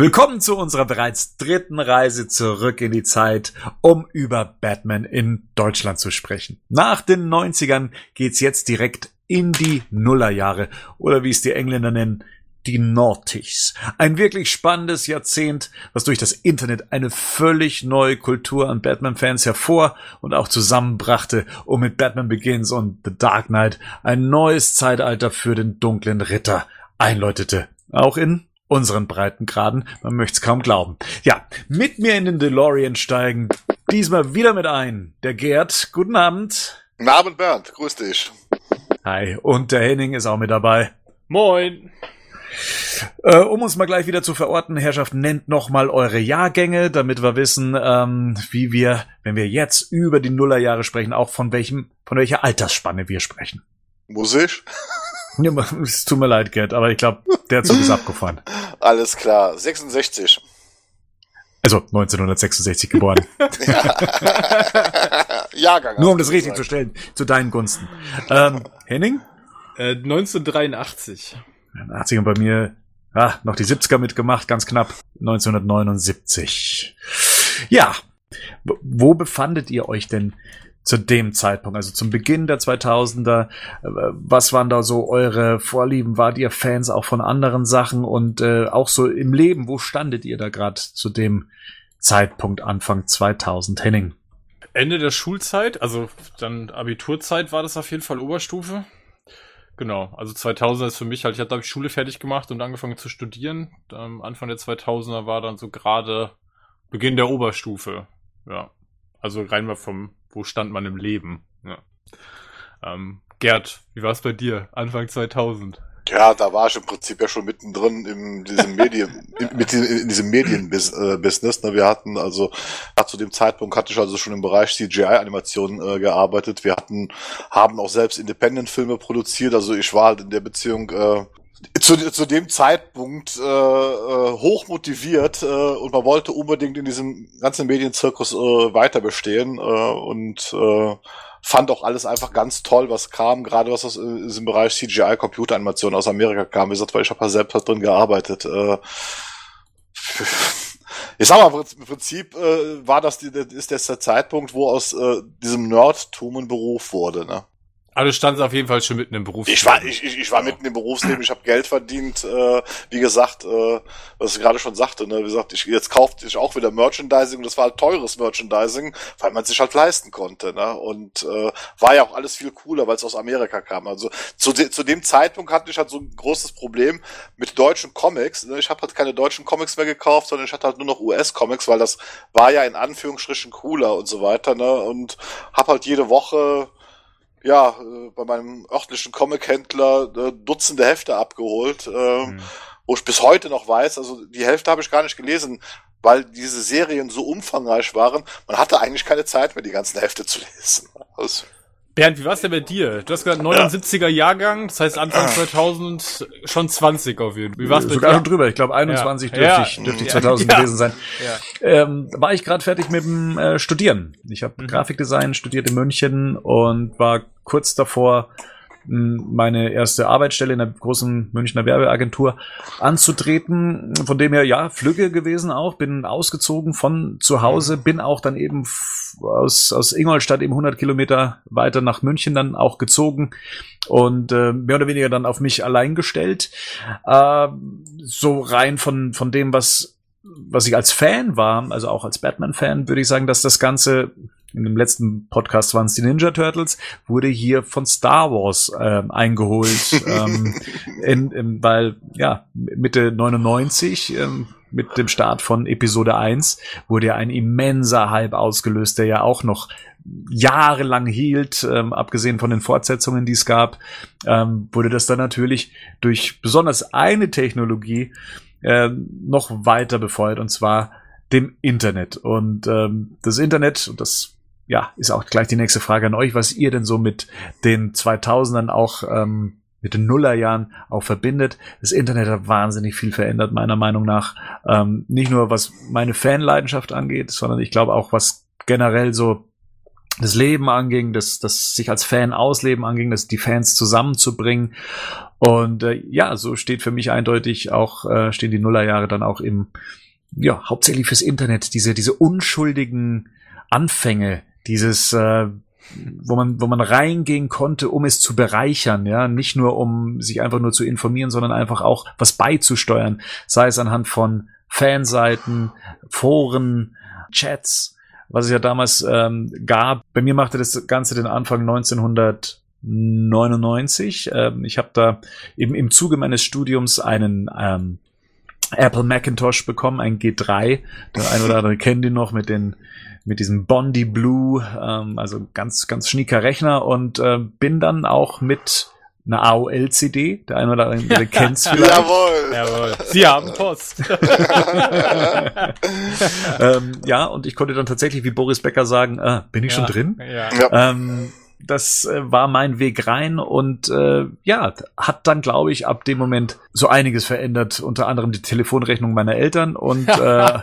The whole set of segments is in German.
Willkommen zu unserer bereits dritten Reise zurück in die Zeit, um über Batman in Deutschland zu sprechen. Nach den 90ern geht's jetzt direkt in die Nullerjahre oder wie es die Engländer nennen, die Noughties. Ein wirklich spannendes Jahrzehnt, was durch das Internet eine völlig neue Kultur an Batman-Fans hervor und auch zusammenbrachte, um mit Batman Begins und The Dark Knight ein neues Zeitalter für den dunklen Ritter einläutete. Auch in unseren Breitengraden. Man möchte es kaum glauben. Ja, mit mir in den DeLorean steigen. Diesmal wieder mit ein. Der Gerd. Guten Abend. Guten Abend, Bernd. Grüß dich. Hi. Und der Henning ist auch mit dabei. Moin. Äh, um uns mal gleich wieder zu verorten, Herrschaft, nennt noch mal eure Jahrgänge, damit wir wissen, ähm, wie wir, wenn wir jetzt über die Nullerjahre sprechen, auch von welchem, von welcher Altersspanne wir sprechen. Muss ich? Ja, es tut mir leid, Gerd, aber ich glaube, der Zug ist abgefahren. Alles klar. 66. Also 1966 geboren. Jahrgang. Nur um das richtig zu stellen, zu deinen Gunsten. Ähm, Henning? Äh, 1983. 80er bei mir, ah, noch die 70er mitgemacht, ganz knapp. 1979. Ja, wo befandet ihr euch denn zu dem Zeitpunkt, also zum Beginn der 2000er? Äh, Was waren da so eure Vorlieben? Wart ihr Fans auch von anderen Sachen und äh, auch so im Leben? Wo standet ihr da gerade zu dem Zeitpunkt Anfang 2000? Henning? Ende der Schulzeit, also dann Abiturzeit war das auf jeden Fall Oberstufe. Genau, also 2000 ist für mich halt, ich habe da Schule fertig gemacht und angefangen zu studieren. Am Anfang der 2000er war dann so gerade Beginn der Oberstufe. Ja, also rein mal vom, wo stand man im Leben. Ja. Ähm, Gerd, wie war es bei dir? Anfang 2000? Ja, da war ich im Prinzip ja schon mittendrin in diesem Medien, in, mit diesem, in diesem Medienbusiness. Ne? Wir hatten also, zu dem Zeitpunkt hatte ich also schon im Bereich CGI-Animation äh, gearbeitet. Wir hatten, haben auch selbst Independent-Filme produziert. Also ich war halt in der Beziehung äh, zu, zu dem Zeitpunkt äh, äh, hoch motiviert äh, und man wollte unbedingt in diesem ganzen Medienzirkus äh, weiter bestehen äh, und äh, fand auch alles einfach ganz toll, was kam, gerade was aus äh, diesem Bereich CGI Computeranimation aus Amerika kam. Wie gesagt, weil ich habe ja selbst halt drin gearbeitet. Äh, ich sag mal, im Prinzip äh, war das, die, ist das der Zeitpunkt, wo aus äh, diesem Nerdtum ein Beruf wurde. Ne? Also stand auf jeden Fall schon mitten im Beruf. Ich war, ich, ich, ich war mitten im Berufsleben, ich habe Geld verdient, äh, wie gesagt, äh, was ich gerade schon sagte, ne, wie gesagt, ich, jetzt kaufte ich auch wieder Merchandising und das war halt teures Merchandising, weil man sich halt leisten konnte, ne? Und äh, war ja auch alles viel cooler, weil es aus Amerika kam. Also zu, de zu dem Zeitpunkt hatte ich halt so ein großes Problem mit deutschen Comics. Ne? Ich habe halt keine deutschen Comics mehr gekauft, sondern ich hatte halt nur noch US-Comics, weil das war ja in Anführungsstrichen cooler und so weiter, ne? Und habe halt jede Woche ja, äh, bei meinem örtlichen Comic-Händler äh, Dutzende Hefte abgeholt, äh, Mhm. wo ich bis heute noch weiß, also die Hälfte habe ich gar nicht gelesen, weil diese Serien so umfangreich waren, man hatte eigentlich keine Zeit mehr, die ganzen Hefte zu lesen. Also, Bernd, wie war's denn bei dir? Du hast gesagt 79er Jahrgang, das heißt Anfang 2000 schon 20 auf jeden Fall. Wie war's bei Sogar schon dir? drüber. Ich glaube, 21 Ja. dürfte Ja. ich, dürfte ich Ja. 2000 Ja. gewesen sein. Ähm, war ich gerade fertig mit dem äh, Studieren. Ich habe Mhm. Grafikdesign studiert in München und war kurz davor, meine erste Arbeitsstelle in einer großen Münchner Werbeagentur anzutreten. Von dem her, ja, Flügge gewesen auch. Bin ausgezogen von zu Hause, bin auch dann eben aus, aus Ingolstadt eben 100 Kilometer weiter nach München dann auch gezogen und äh, mehr oder weniger dann auf mich allein gestellt. Äh, so rein von, von dem, was was ich als Fan war, also auch als Batman-Fan, würde ich sagen, dass das Ganze, in dem letzten Podcast waren es die Ninja Turtles, wurde hier von Star Wars ähm, eingeholt, ähm, in, in, weil, ja, Mitte 99, ähm, mit dem Start von Episode 1, wurde ja ein immenser Hype ausgelöst, der ja auch noch jahrelang hielt, ähm, abgesehen von den Fortsetzungen, die es gab, ähm, wurde das dann natürlich durch besonders eine Technologie äh, noch weiter befeuert, und zwar dem Internet. Und ähm, das Internet, und das ja, ist auch gleich die nächste Frage an euch, was ihr denn so mit den 2000ern auch ähm, mit den Nullerjahren auch verbindet. Das Internet hat wahnsinnig viel verändert, meiner Meinung nach. Ähm, nicht nur was meine Fanleidenschaft angeht, sondern ich glaube auch, was generell so das Leben anging, das, das sich als Fan ausleben anging, das die Fans zusammenzubringen. Und äh, ja, so steht für mich eindeutig auch, äh, stehen die Nullerjahre dann auch im, ja, hauptsächlich fürs Internet, diese, diese unschuldigen Anfänge, dieses, äh, wo man, wo man reingehen konnte, um es zu bereichern, ja, nicht nur um sich einfach nur zu informieren, sondern einfach auch was beizusteuern, sei es anhand von Fanseiten, Foren, Chats, was es ja damals ähm, gab. Bei mir machte das Ganze den Anfang 1999. Ähm, ich habe da eben im Zuge meines Studiums einen ähm, Apple Macintosh bekommen, ein G3. Der ein oder andere kennt ihn noch mit den mit diesem Bondi Blue, ähm, also ganz ganz schnieker Rechner und äh, bin dann auch mit eine AOL-CD. Der eine oder andere kennt es vielleicht. Jawohl. Jawohl. Sie haben Post. ähm, ja, und ich konnte dann tatsächlich wie Boris Becker sagen, äh, bin ich Ja, schon drin? Ja. Ja. Ähm, das äh, war mein Weg rein und äh, ja, hat dann, glaube ich, ab dem Moment so einiges verändert, unter anderem die Telefonrechnung meiner Eltern und äh,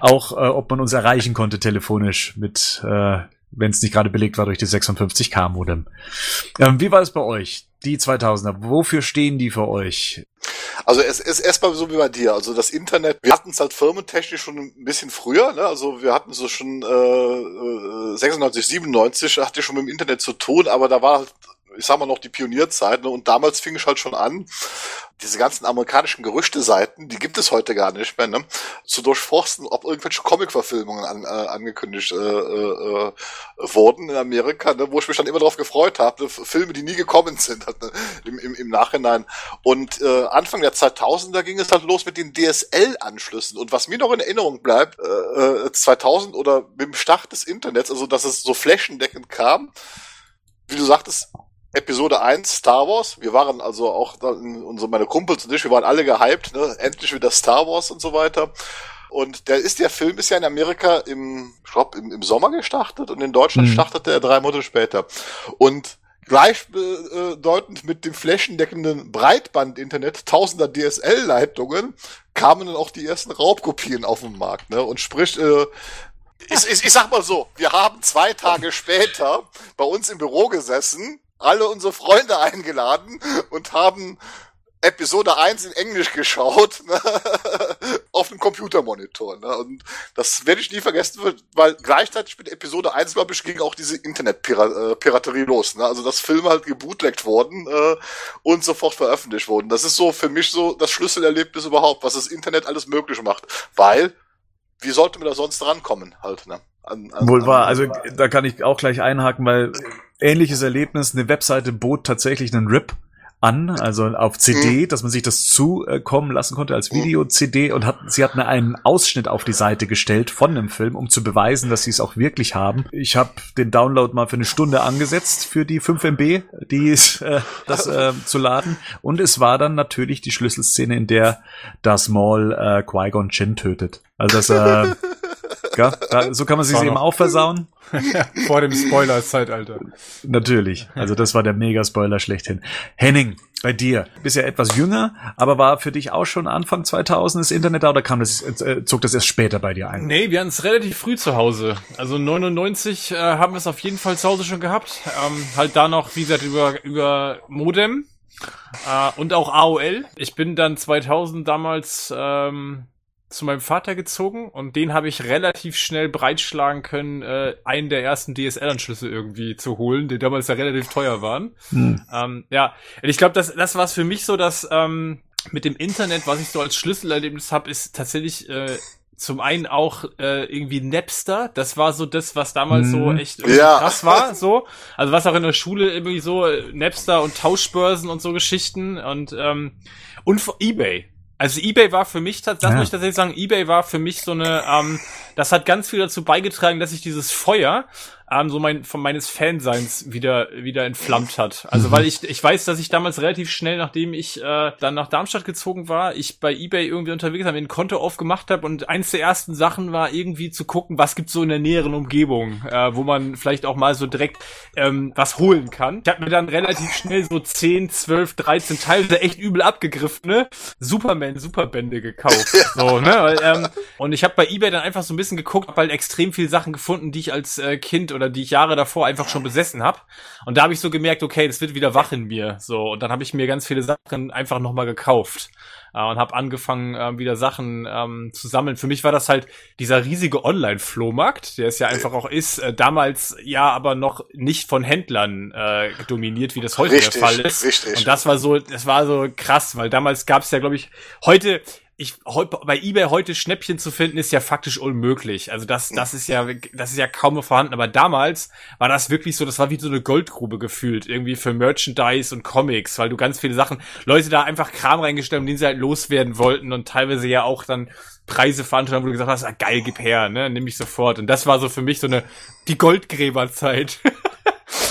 auch, äh, ob man uns erreichen konnte telefonisch mit, äh, wenn es nicht gerade belegt war durch die 56K-Modem. Ähm, wie war es bei euch? Die 2000er, wofür stehen die für euch? Also es ist erstmal so wie bei dir. Also das Internet, wir hatten es halt firmentechnisch schon ein bisschen früher. Ne? Also wir hatten so schon äh, äh, 96, 97 hatte ich schon mit dem Internet zu tun, aber da war halt, ich sag mal noch die Pionierzeit. Ne? Und damals fing ich halt schon an, diese ganzen amerikanischen Gerüchte-Seiten, die gibt es heute gar nicht mehr, ne? zu durchforsten, ob irgendwelche Comic-Verfilmungen an, äh, angekündigt äh, äh, wurden in Amerika, ne? wo ich mich dann immer darauf gefreut habe, ne? Filme, die nie gekommen sind halt, ne? Im, im, im Nachhinein. Und äh, Anfang der 2000er ging es halt los mit den DSL-Anschlüssen. Und was mir noch in Erinnerung bleibt, äh, äh, 2000 oder mit dem Start des Internets, also dass es so flächendeckend kam, wie du sagtest, Episode 1, Star Wars. Wir waren also auch, unsere, meine Kumpels und ich, wir waren alle gehypt, ne? endlich wieder Star Wars und so weiter. Und der ist der Film ist ja in Amerika im, ich glaub, im, im Sommer gestartet und in Deutschland Mhm. startete er drei Monate später. Und gleichbedeutend mit dem flächendeckenden Breitband-Internet tausender DSL-Leitungen kamen dann auch die ersten Raubkopien auf den Markt. Ne? Und sprich, äh, ich, ich, ich sag mal so, wir haben zwei Tage später bei uns im Büro gesessen, alle unsere Freunde eingeladen und haben Episode 1 in Englisch geschaut, ne, auf dem Computermonitor. Ne, und das werde ich nie vergessen, weil gleichzeitig mit Episode 1, glaube ich, ging auch diese Internetpiraterie los. Ne? Also dass Filme halt gebootlegt wurden äh, und sofort veröffentlicht wurden. Das ist so für mich so das Schlüsselerlebnis überhaupt, was das Internet alles möglich macht. Weil, wie sollte man da sonst rankommen halt, ne? An, an, Wohl wahr, also da kann ich auch gleich einhaken, weil ähnliches Erlebnis, eine Webseite bot tatsächlich einen RIP an, also auf CD, dass man sich das zukommen lassen konnte als Video-CD und hat, sie hatten einen Ausschnitt auf die Seite gestellt von dem Film, um zu beweisen, dass sie es auch wirklich haben. Ich habe den Download mal für eine Stunde angesetzt für die 5 MB, die äh, das äh, zu laden. Und es war dann natürlich die Schlüsselszene, in der das Maul äh, Qui-Gon Jinn tötet. Also das, äh, da, so kann man sich eben auch versauen. Vor dem Spoiler-Zeitalter. Natürlich. Also das war der Mega-Spoiler schlechthin. Henning, bei dir. Bist ja etwas jünger, aber war für dich auch schon Anfang 2000 das Internet da oder kam das, äh, zog das erst später bei dir ein? Nee, wir hatten es relativ früh zu Hause. Also 99 äh, haben wir es auf jeden Fall zu Hause schon gehabt. Ähm, halt da noch, wie gesagt, über, über Modem äh, und auch AOL. Ich bin dann 2000 damals ähm, zu meinem Vater gezogen und den habe ich relativ schnell breitschlagen können, äh, einen der ersten DSL-Anschlüsse irgendwie zu holen, die damals ja relativ teuer waren. Hm. Ähm, ja, und ich glaube, das, das war es für mich so, dass ähm, mit dem Internet, was ich so als Schlüsselerlebnis habe, ist tatsächlich äh, zum einen auch äh, irgendwie Napster. Das war so das, was damals so Mhm. echt Ja. krass war. So, also was auch in der Schule irgendwie so äh, Napster und Tauschbörsen und so Geschichten und ähm, und vor eBay. Also eBay war für mich, das Ja. muss ich tatsächlich sagen, eBay war für mich so eine, ähm, das hat ganz viel dazu beigetragen, dass ich dieses Feuer ähm, so mein, von meines Fanseins wieder, wieder entflammt hat. Also weil ich, ich weiß, dass ich damals relativ schnell, nachdem ich äh, dann nach Darmstadt gezogen war, ich bei Ebay irgendwie unterwegs war, mir ein Konto aufgemacht habe und eins der ersten Sachen war irgendwie zu gucken, was gibt's so in der näheren Umgebung, äh, wo man vielleicht auch mal so direkt ähm, was holen kann. Ich habe mir dann relativ schnell so 10, 12, 13 teilweise echt übel abgegriffene Superman Superbände gekauft. So, ne? Weil, ähm, und ich habe bei eBay dann einfach so ein bisschen geguckt, hab halt extrem viele Sachen gefunden, die ich als äh, Kind oder die ich Jahre davor einfach schon besessen habe. Und da habe ich so gemerkt, okay, das wird wieder wach in mir. So und dann habe ich mir ganz viele Sachen einfach nochmal gekauft äh, und habe angefangen äh, wieder Sachen ähm, zu sammeln. Für mich war das halt dieser riesige Online-Flohmarkt, der es ja einfach auch ist. Äh, damals ja, aber noch nicht von Händlern äh, dominiert, wie das heute richtig, der Fall ist. Richtig. Und das war so, das war so krass, weil damals gab es ja, glaube ich, heute ich bei eBay heute Schnäppchen zu finden ist ja faktisch unmöglich. Also das das ist ja das ist ja kaum mehr vorhanden, aber damals war das wirklich so, das war wie so eine Goldgrube gefühlt, irgendwie für Merchandise und Comics, weil du ganz viele Sachen Leute da einfach Kram reingestellt haben, den sie halt loswerden wollten und teilweise ja auch dann Preise veranstaltet wo du gesagt hast, ah, geil, gib her, ne, nimm ich sofort und das war so für mich so eine die Goldgräberzeit.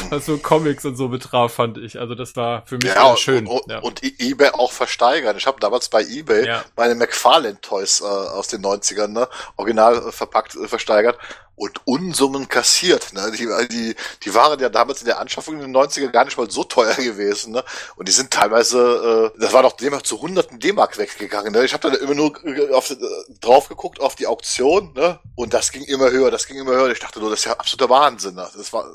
was so Comics und so betraf, fand ich. Also das war für mich ja, schön. Und, ja. und eBay auch versteigern. Ich habe damals bei eBay ja. meine McFarlane Toys äh, aus den 90ern, ne, original äh, verpackt, äh, versteigert und Unsummen kassiert. Ne? Die, die, die waren ja damals in der Anschaffung in den 90ern gar nicht mal so teuer gewesen. Ne? Und die sind teilweise, äh, das war doch D-Mark zu hunderten D-Mark weggegangen. Ne? Ich habe da immer nur äh, auf, äh, drauf geguckt auf die Auktion ne? und das ging immer höher, das ging immer höher. Ich dachte nur, das ist ja absoluter Wahnsinn. Ne? Das war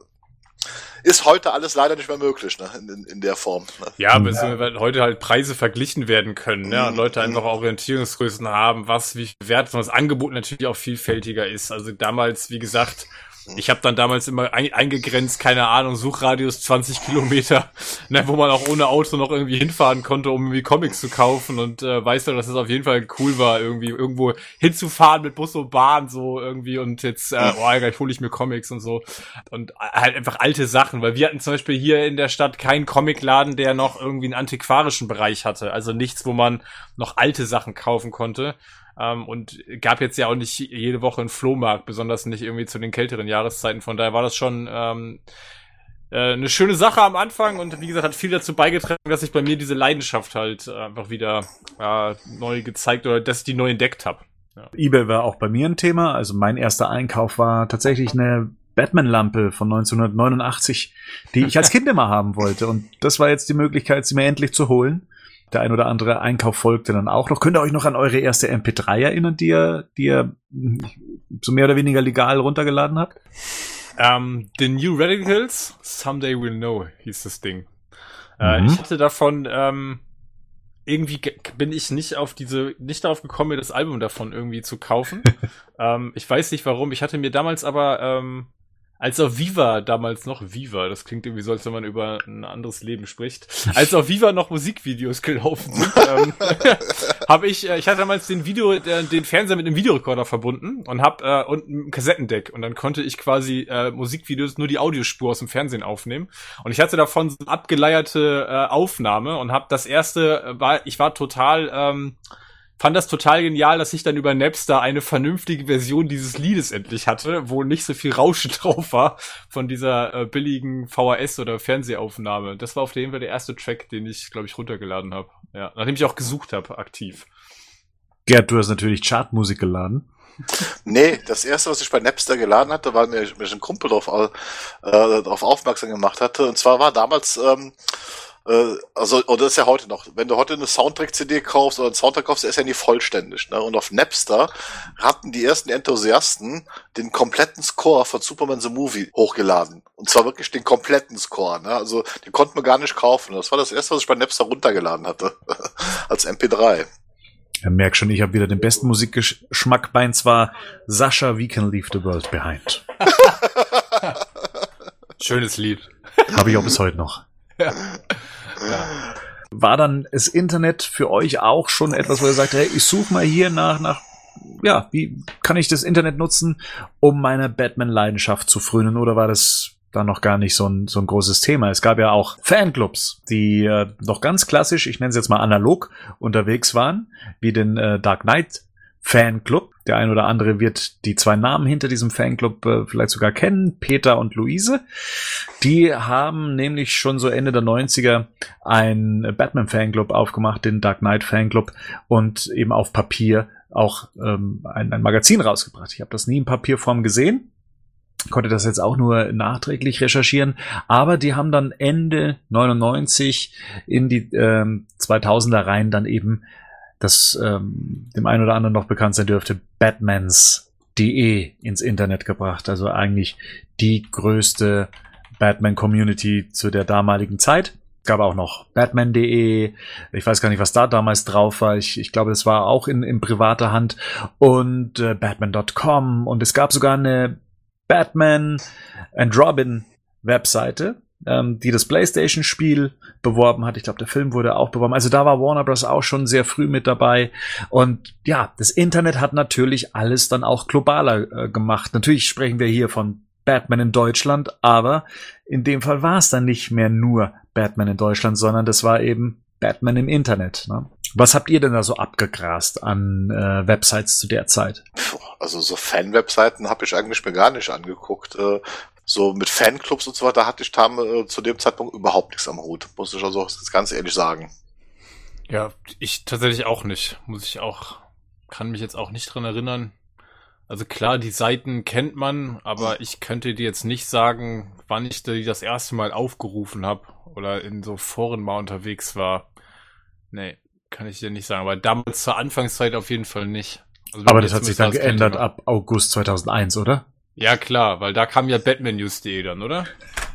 ist heute alles leider nicht mehr möglich, ne? in, in der Form. Ne? Ja, aber ja. weil heute halt Preise verglichen werden können, ne? Und Leute einfach Orientierungsgrößen haben, was wie viel wert ist und das Angebot natürlich auch vielfältiger ist. Also damals, wie gesagt, ich habe dann damals immer ein, eingegrenzt, keine Ahnung, Suchradius 20 Kilometer, ne, wo man auch ohne Auto noch irgendwie hinfahren konnte, um irgendwie Comics zu kaufen und äh, weißt du, dass es auf jeden Fall cool war, irgendwie irgendwo hinzufahren mit Bus und Bahn so irgendwie und jetzt, äh, oh, gleich hole ich mir Comics und so. Und halt einfach alte Sachen, weil wir hatten zum Beispiel hier in der Stadt keinen Comicladen, der noch irgendwie einen antiquarischen Bereich hatte, also nichts, wo man noch alte Sachen kaufen konnte. Ähm, und gab jetzt ja auch nicht jede Woche einen Flohmarkt, besonders nicht irgendwie zu den kälteren Jahreszeiten. Von daher war das schon ähm, äh, eine schöne Sache am Anfang und wie gesagt, hat viel dazu beigetragen, dass ich bei mir diese Leidenschaft halt einfach wieder äh, neu gezeigt oder dass ich die neu entdeckt habe. Ja. eBay war auch bei mir ein Thema. Also mein erster Einkauf war tatsächlich eine Batman-Lampe von 1989, die ich als Kind immer haben wollte. Und das war jetzt die Möglichkeit, sie mir endlich zu holen der ein oder andere Einkauf folgte dann auch noch. Könnt ihr euch noch an eure erste MP3 erinnern, die ihr, die ihr so mehr oder weniger legal runtergeladen habt? Um, ähm, The New Radicals, Someday We'll Know, hieß das Ding. Äh, mhm. Äh, ich hatte davon, ähm, irgendwie bin ich nicht auf diese, nicht darauf gekommen, mir das Album davon irgendwie zu kaufen. ähm, ich weiß nicht warum. Ich hatte mir damals aber ähm, als auf Viva damals noch Viva, das klingt irgendwie so, als wenn man über ein anderes Leben spricht, als auf Viva noch Musikvideos gelaufen sind, ähm, habe ich, äh, ich hatte damals den Video, äh, den Fernseher mit einem Videorekorder verbunden und hab äh, und ein Kassettendeck. Und dann konnte ich quasi äh, Musikvideos nur die Audiospur aus dem Fernsehen aufnehmen. Und ich hatte davon so eine abgeleierte äh, Aufnahme und habe das erste äh, war, ich war total ähm, fand das total genial, dass ich dann über Napster eine vernünftige Version dieses Liedes endlich hatte, wo nicht so viel Rauschen drauf war von dieser äh, billigen VHS oder Fernsehaufnahme. Das war auf jeden Fall der erste Track, den ich, glaube ich, runtergeladen habe. Ja, nachdem ich auch gesucht habe, aktiv. Gerd, du hast natürlich Chartmusik geladen. Nee, das erste, was ich bei Napster geladen hatte, war mir, mir ein Kumpel drauf, äh, darauf aufmerksam gemacht hatte. Und zwar war damals ähm, äh, also, oder ist ja heute noch, wenn du heute eine Soundtrack-CD kaufst oder einen Soundtrack kaufst, der ist ja nie vollständig. Ne? Und auf Napster hatten die ersten Enthusiasten den kompletten Score von Superman the Movie hochgeladen. Und zwar wirklich den kompletten Score. Ne? Also den konnten wir gar nicht kaufen. Das war das erste, was ich bei Napster runtergeladen hatte. Als MP3. Ja, merk schon, ich habe wieder den besten Musikgeschmack bei, und zwar Sascha, We Can Leave the World Behind. Schönes Lied. Habe ich auch bis heute noch. Ja. War dann das Internet für euch auch schon etwas, wo ihr sagt, hey, ich suche mal hier nach, nach, ja, wie kann ich das Internet nutzen, um meine Batman-Leidenschaft zu frönen? Oder war das dann noch gar nicht so ein, so ein großes Thema. Es gab ja auch Fanclubs, die äh, noch ganz klassisch, ich nenne es jetzt mal analog, unterwegs waren, wie den äh, Dark Knight Fanclub. Der ein oder andere wird die zwei Namen hinter diesem Fanclub äh, vielleicht sogar kennen, Peter und Luise. Die haben nämlich schon so Ende der 90er ein Batman Fanclub aufgemacht, den Dark Knight Fanclub und eben auf Papier auch ähm, ein, ein Magazin rausgebracht. Ich habe das nie in Papierform gesehen, konnte das jetzt auch nur nachträglich recherchieren, aber die haben dann Ende 99 in die ähm, 2000er rein dann eben das ähm, dem einen oder anderen noch bekannt sein dürfte, Batmans Batman.de ins Internet gebracht. Also eigentlich die größte Batman-Community zu der damaligen Zeit. Gab auch noch Batman.de. Ich weiß gar nicht, was da damals drauf war. Ich, ich glaube, das war auch in, in privater Hand. Und äh, Batman.com. Und es gab sogar eine Batman and Robin Webseite, ähm, die das PlayStation-Spiel beworben hat. Ich glaube, der Film wurde auch beworben. Also da war Warner Bros. auch schon sehr früh mit dabei. Und ja, das Internet hat natürlich alles dann auch globaler äh, gemacht. Natürlich sprechen wir hier von Batman in Deutschland, aber in dem Fall war es dann nicht mehr nur Batman in Deutschland, sondern das war eben Batman im Internet. Ne? Was habt ihr denn da so abgegrast an äh, Websites zu der Zeit? Also so Fan-Webseiten habe ich eigentlich mir gar nicht angeguckt. Äh, so mit Fanclubs und so weiter hatte ich da äh, zu dem Zeitpunkt überhaupt nichts am Hut, muss ich also ganz ehrlich sagen. Ja, ich tatsächlich auch nicht. Muss ich auch, kann mich jetzt auch nicht dran erinnern. Also klar, die Seiten kennt man, aber ich könnte dir jetzt nicht sagen, wann ich die das erste Mal aufgerufen habe oder in so Foren mal unterwegs war. Nee, kann ich dir nicht sagen. Aber damals zur Anfangszeit auf jeden Fall nicht. Also aber das hat sich dann geändert ab August 2001, oder? Ja, klar, weil da kam ja batmannews.de dann, oder?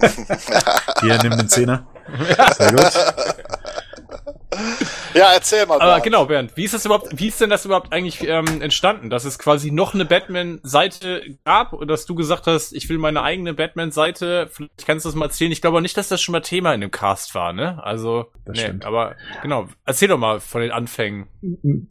Hier, nimm den Zehner. Sehr gut. Ja, erzähl mal. Aber genau, Bernd, wie ist das überhaupt, wie ist denn das überhaupt eigentlich ähm, entstanden, dass es quasi noch eine Batman-Seite gab und dass du gesagt hast, ich will meine eigene Batman-Seite, vielleicht kannst du das mal erzählen. Ich glaube auch nicht, dass das schon mal Thema in dem Cast war, ne? Also, das nee, stimmt. aber genau, erzähl doch mal von den Anfängen.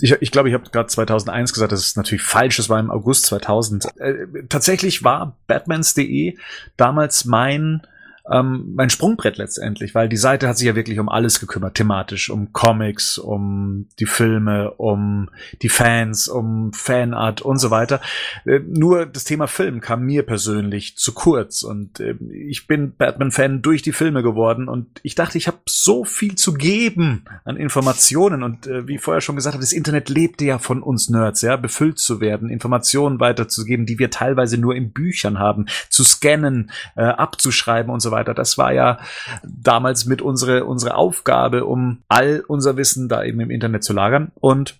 Ich glaube, ich, glaub, ich habe gerade 2001 gesagt, das ist natürlich falsch, das war im August 2000. Äh, tatsächlich war Batmans.de damals mein ähm, mein Sprungbrett letztendlich, weil die Seite hat sich ja wirklich um alles gekümmert, thematisch, um Comics, um die Filme, um die Fans, um Fanart und so weiter. Äh, nur das Thema Film kam mir persönlich zu kurz und äh, ich bin Batman-Fan durch die Filme geworden und ich dachte, ich habe so viel zu geben an Informationen und äh, wie vorher schon gesagt habe, das Internet lebte ja von uns Nerds, ja, befüllt zu werden, Informationen weiterzugeben, die wir teilweise nur in Büchern haben, zu scannen, äh, abzuschreiben und so weiter. Das war ja damals mit unsere, unsere Aufgabe, um all unser Wissen da eben im Internet zu lagern. Und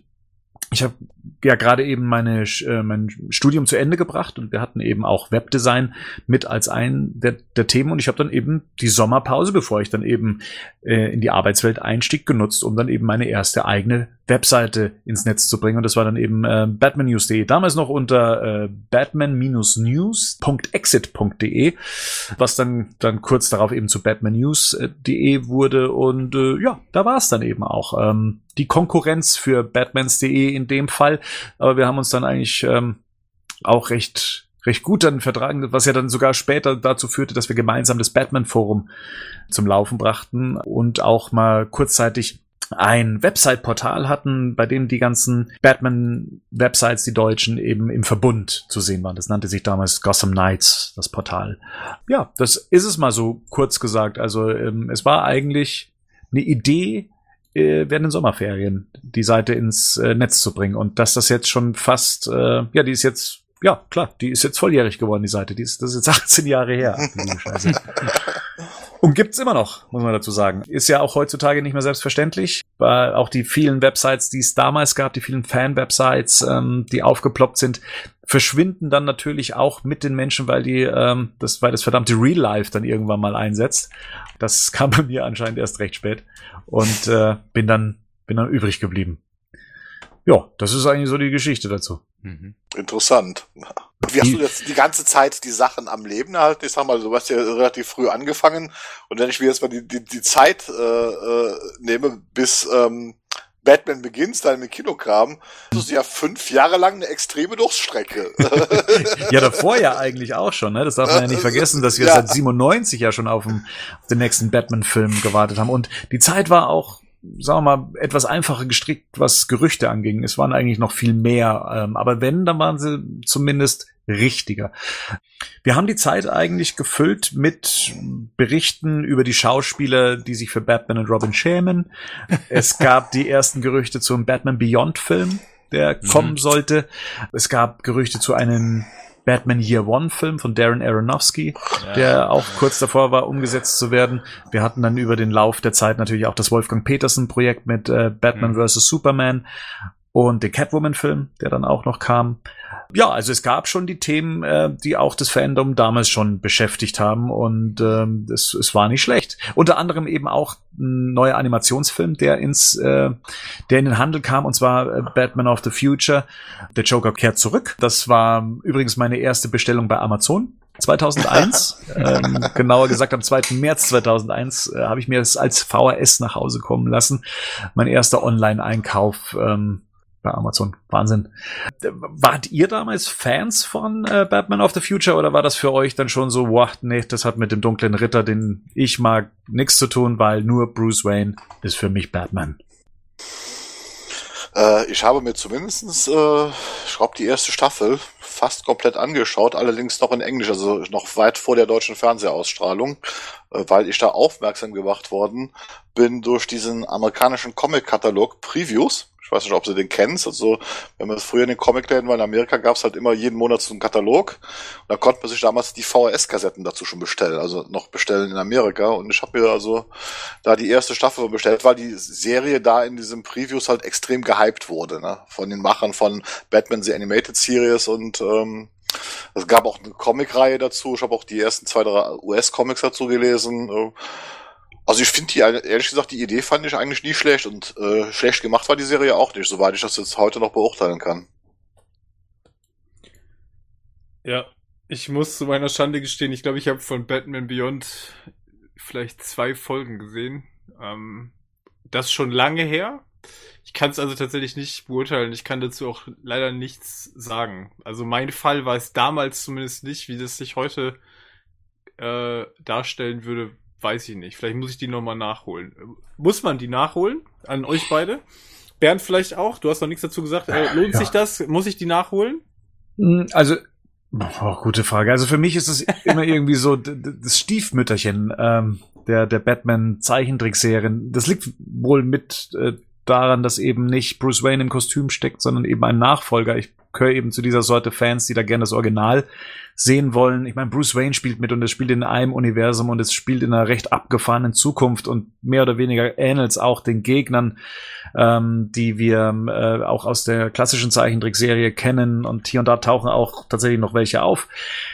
ich habe ja gerade eben meine, äh, mein Studium zu Ende gebracht und wir hatten eben auch Webdesign mit als ein der, der Themen und ich habe dann eben die Sommerpause, bevor ich dann eben äh, in die Arbeitswelt einstieg, genutzt, um dann eben meine erste eigene Webseite ins Netz zu bringen und das war dann eben äh, batmannews.de, damals noch unter äh, batman-news.exit.de, was dann dann kurz darauf eben zu batmannews.de wurde und äh, ja, da war es dann eben auch. Ähm, die Konkurrenz für batmans.de in dem Fall. Aber wir haben uns dann eigentlich ähm, auch recht recht gut dann vertragen, was ja dann sogar später dazu führte, dass wir gemeinsam das Batman-Forum zum Laufen brachten und auch mal kurzzeitig ein Website-Portal hatten, bei dem die ganzen Batman-Websites, die deutschen, eben im Verbund zu sehen waren. Das nannte sich damals Gotham Knights, das Portal. Ja, das ist es mal so kurz gesagt. Also ähm, es war eigentlich eine Idee, äh, während den Sommerferien die Seite ins äh, Netz zu bringen. Und dass das jetzt schon fast, äh, ja, die ist jetzt, ja, klar, die ist jetzt volljährig geworden, die Seite. Die ist, das ist jetzt 18 Jahre her. Und gibt's immer noch, muss man dazu sagen. Ist ja auch heutzutage nicht mehr selbstverständlich. Weil auch die vielen Websites, die es damals gab, die vielen Fan-Websites, ähm, die aufgeploppt sind, verschwinden dann natürlich auch mit den Menschen, weil die, ähm, das, weil das verdammte Real Life dann irgendwann mal einsetzt. Das kam bei mir anscheinend erst recht spät und äh, bin dann bin dann übrig geblieben. Ja, das ist eigentlich so die Geschichte dazu. Mhm. Interessant. Wie hast du jetzt die ganze Zeit die Sachen am Leben erhalten? Ich sag mal, du hast ja relativ früh angefangen und wenn ich mir jetzt mal die, die, die Zeit äh, äh, nehme, bis ähm, Batman Begins, dann im Kinokram, das ist ja fünf Jahre lang eine extreme Durststrecke. ja, davor ja eigentlich auch schon, ne? Das darf man ja nicht vergessen, dass wir ja. seit 97 ja schon auf, dem, auf den nächsten Batman-Film gewartet haben. Und die Zeit war auch sagen wir mal, etwas einfacher gestrickt, was Gerüchte anging. Es waren eigentlich noch viel mehr. Ähm, aber wenn, dann waren sie zumindest richtiger. Wir haben die Zeit eigentlich gefüllt mit Berichten über die Schauspieler, die sich für Batman und Robin schämen. Es gab die ersten Gerüchte zum Batman Beyond Film, der mhm. kommen sollte. Es gab Gerüchte zu einem Batman Year One Film von Darren Aronofsky, ja. der auch kurz davor war, umgesetzt zu werden. Wir hatten dann über den Lauf der Zeit natürlich auch das Wolfgang Peterson Projekt mit äh, Batman mhm. vs. Superman. und den Catwoman-Film, der dann auch noch kam. Ja, also es gab schon die Themen, äh, die auch das Fandom damals schon beschäftigt haben und ähm, es, es war nicht schlecht. Unter anderem eben auch ein neuer Animationsfilm, der ins, äh, der in den Handel kam und zwar äh, Batman of the Future. Der Joker kehrt zurück. Das war übrigens meine erste Bestellung bei Amazon. 2001, ähm, genauer gesagt am 2. März 2001, äh, habe ich mir es als VHS nach Hause kommen lassen. Mein erster Online-Einkauf ähm, bei Amazon. Wahnsinn. Wart ihr damals Fans von äh, Batman of the Future oder war das für euch dann schon so, wow, nee, das hat mit dem dunklen Ritter, den ich mag, nichts zu tun, weil nur Bruce Wayne ist für mich Batman? Äh, ich habe mir zumindestens, äh, ich glaube, die erste Staffel fast komplett angeschaut, allerdings noch in Englisch, also noch weit vor der deutschen Fernsehausstrahlung, äh, weil ich da aufmerksam gemacht worden bin durch diesen amerikanischen Comic-Katalog Previews ich weiß nicht, ob du den kennst. Also, wenn man früher in den Comicläden war, in Amerika gab es halt immer jeden Monat so einen Katalog. Und da konnte man sich damals die VHS-Kassetten dazu schon bestellen, also noch bestellen in Amerika. Und ich habe mir also da die erste Staffel bestellt, weil die Serie da in diesem Previews halt extrem gehypt wurde, ne? Von den Machern von Batman The Animated Series und ähm, es gab auch eine Comicreihe dazu. Ich habe auch die ersten zwei, drei US-Comics dazu gelesen. Also ich finde die, ehrlich gesagt, die Idee fand ich eigentlich nie schlecht und äh, schlecht gemacht war die Serie auch nicht, soweit ich das jetzt heute noch beurteilen kann. Ja, ich muss zu meiner Schande gestehen, ich glaube, ich habe von Batman Beyond vielleicht zwei Folgen gesehen. Ähm, das schon lange her. Ich kann es also tatsächlich nicht beurteilen. Ich kann dazu auch leider nichts sagen. Also mein Fall war es damals zumindest nicht, wie das sich heute äh, darstellen würde, weiß ich nicht. Vielleicht muss ich die nochmal nachholen. Muss man die nachholen? An euch beide? Bernd vielleicht auch? Du hast noch nichts dazu gesagt. Äh, lohnt ja. sich das? Muss ich die nachholen? Hm, also, oh, gute Frage. Also für mich ist es immer irgendwie so das Stiefmütterchen ähm, der, der Batman-Zeichentrickserien. Das liegt wohl mit äh, daran, dass eben nicht Bruce Wayne im Kostüm steckt, sondern eben ein Nachfolger. Ich gehöre eben zu dieser Sorte Fans, die da gerne das Original sehen wollen. Ich meine, Bruce Wayne spielt mit und es spielt in einem Universum und es spielt in einer recht abgefahrenen Zukunft und mehr oder weniger ähnelt es auch den Gegnern, ähm, die wir äh, auch aus der klassischen Zeichentrickserie kennen und hier und da tauchen auch tatsächlich noch welche auf.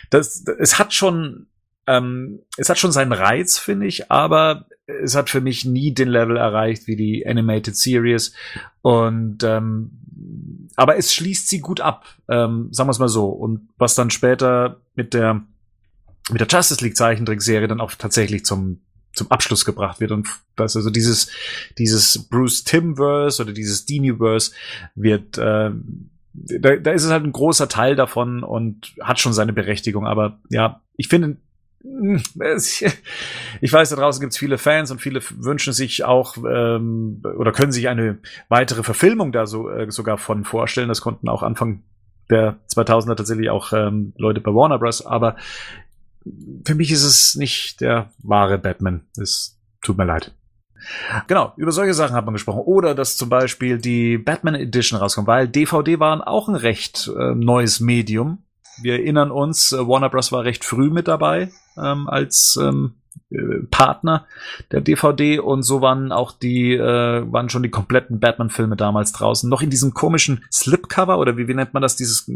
Das, es hat schon ähm, es hat schon seinen Reiz, finde ich, aber es hat für mich nie den Level erreicht wie die Animated Series. Und ähm, aber es schließt sie gut ab, ähm, sagen wir es mal so. Und was dann später mit der mit der Justice League Zeichentrickserie dann auch tatsächlich zum zum Abschluss gebracht wird und das also dieses dieses Bruce Timverse oder dieses Diniverse wird äh, da, da ist es halt ein großer Teil davon und hat schon seine Berechtigung aber ja ich finde ich weiß, da draußen gibt es viele Fans und viele wünschen sich auch ähm, oder können sich eine weitere Verfilmung da so äh, sogar von vorstellen. Das konnten auch Anfang der 2000er tatsächlich auch ähm, Leute bei Warner Bros. Aber für mich ist es nicht der wahre Batman. Es tut mir leid. Genau, über solche Sachen hat man gesprochen. Oder dass zum Beispiel die Batman Edition rauskommt, weil DVD waren auch ein recht äh, neues Medium. Wir erinnern uns, äh, Warner Bros. war recht früh mit dabei ähm, als ähm, äh, Partner der DVD und so waren auch die äh, waren schon die kompletten Batman-Filme damals draußen. Noch in diesem komischen Slipcover oder wie, wie nennt man das? Dieses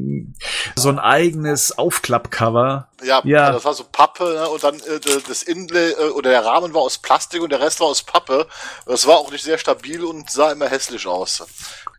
so ein eigenes Aufklappcover. Ja, ja, das war so Pappe ne? und dann äh, das Inlay äh, oder der Rahmen war aus Plastik und der Rest war aus Pappe. Das war auch nicht sehr stabil und sah immer hässlich aus.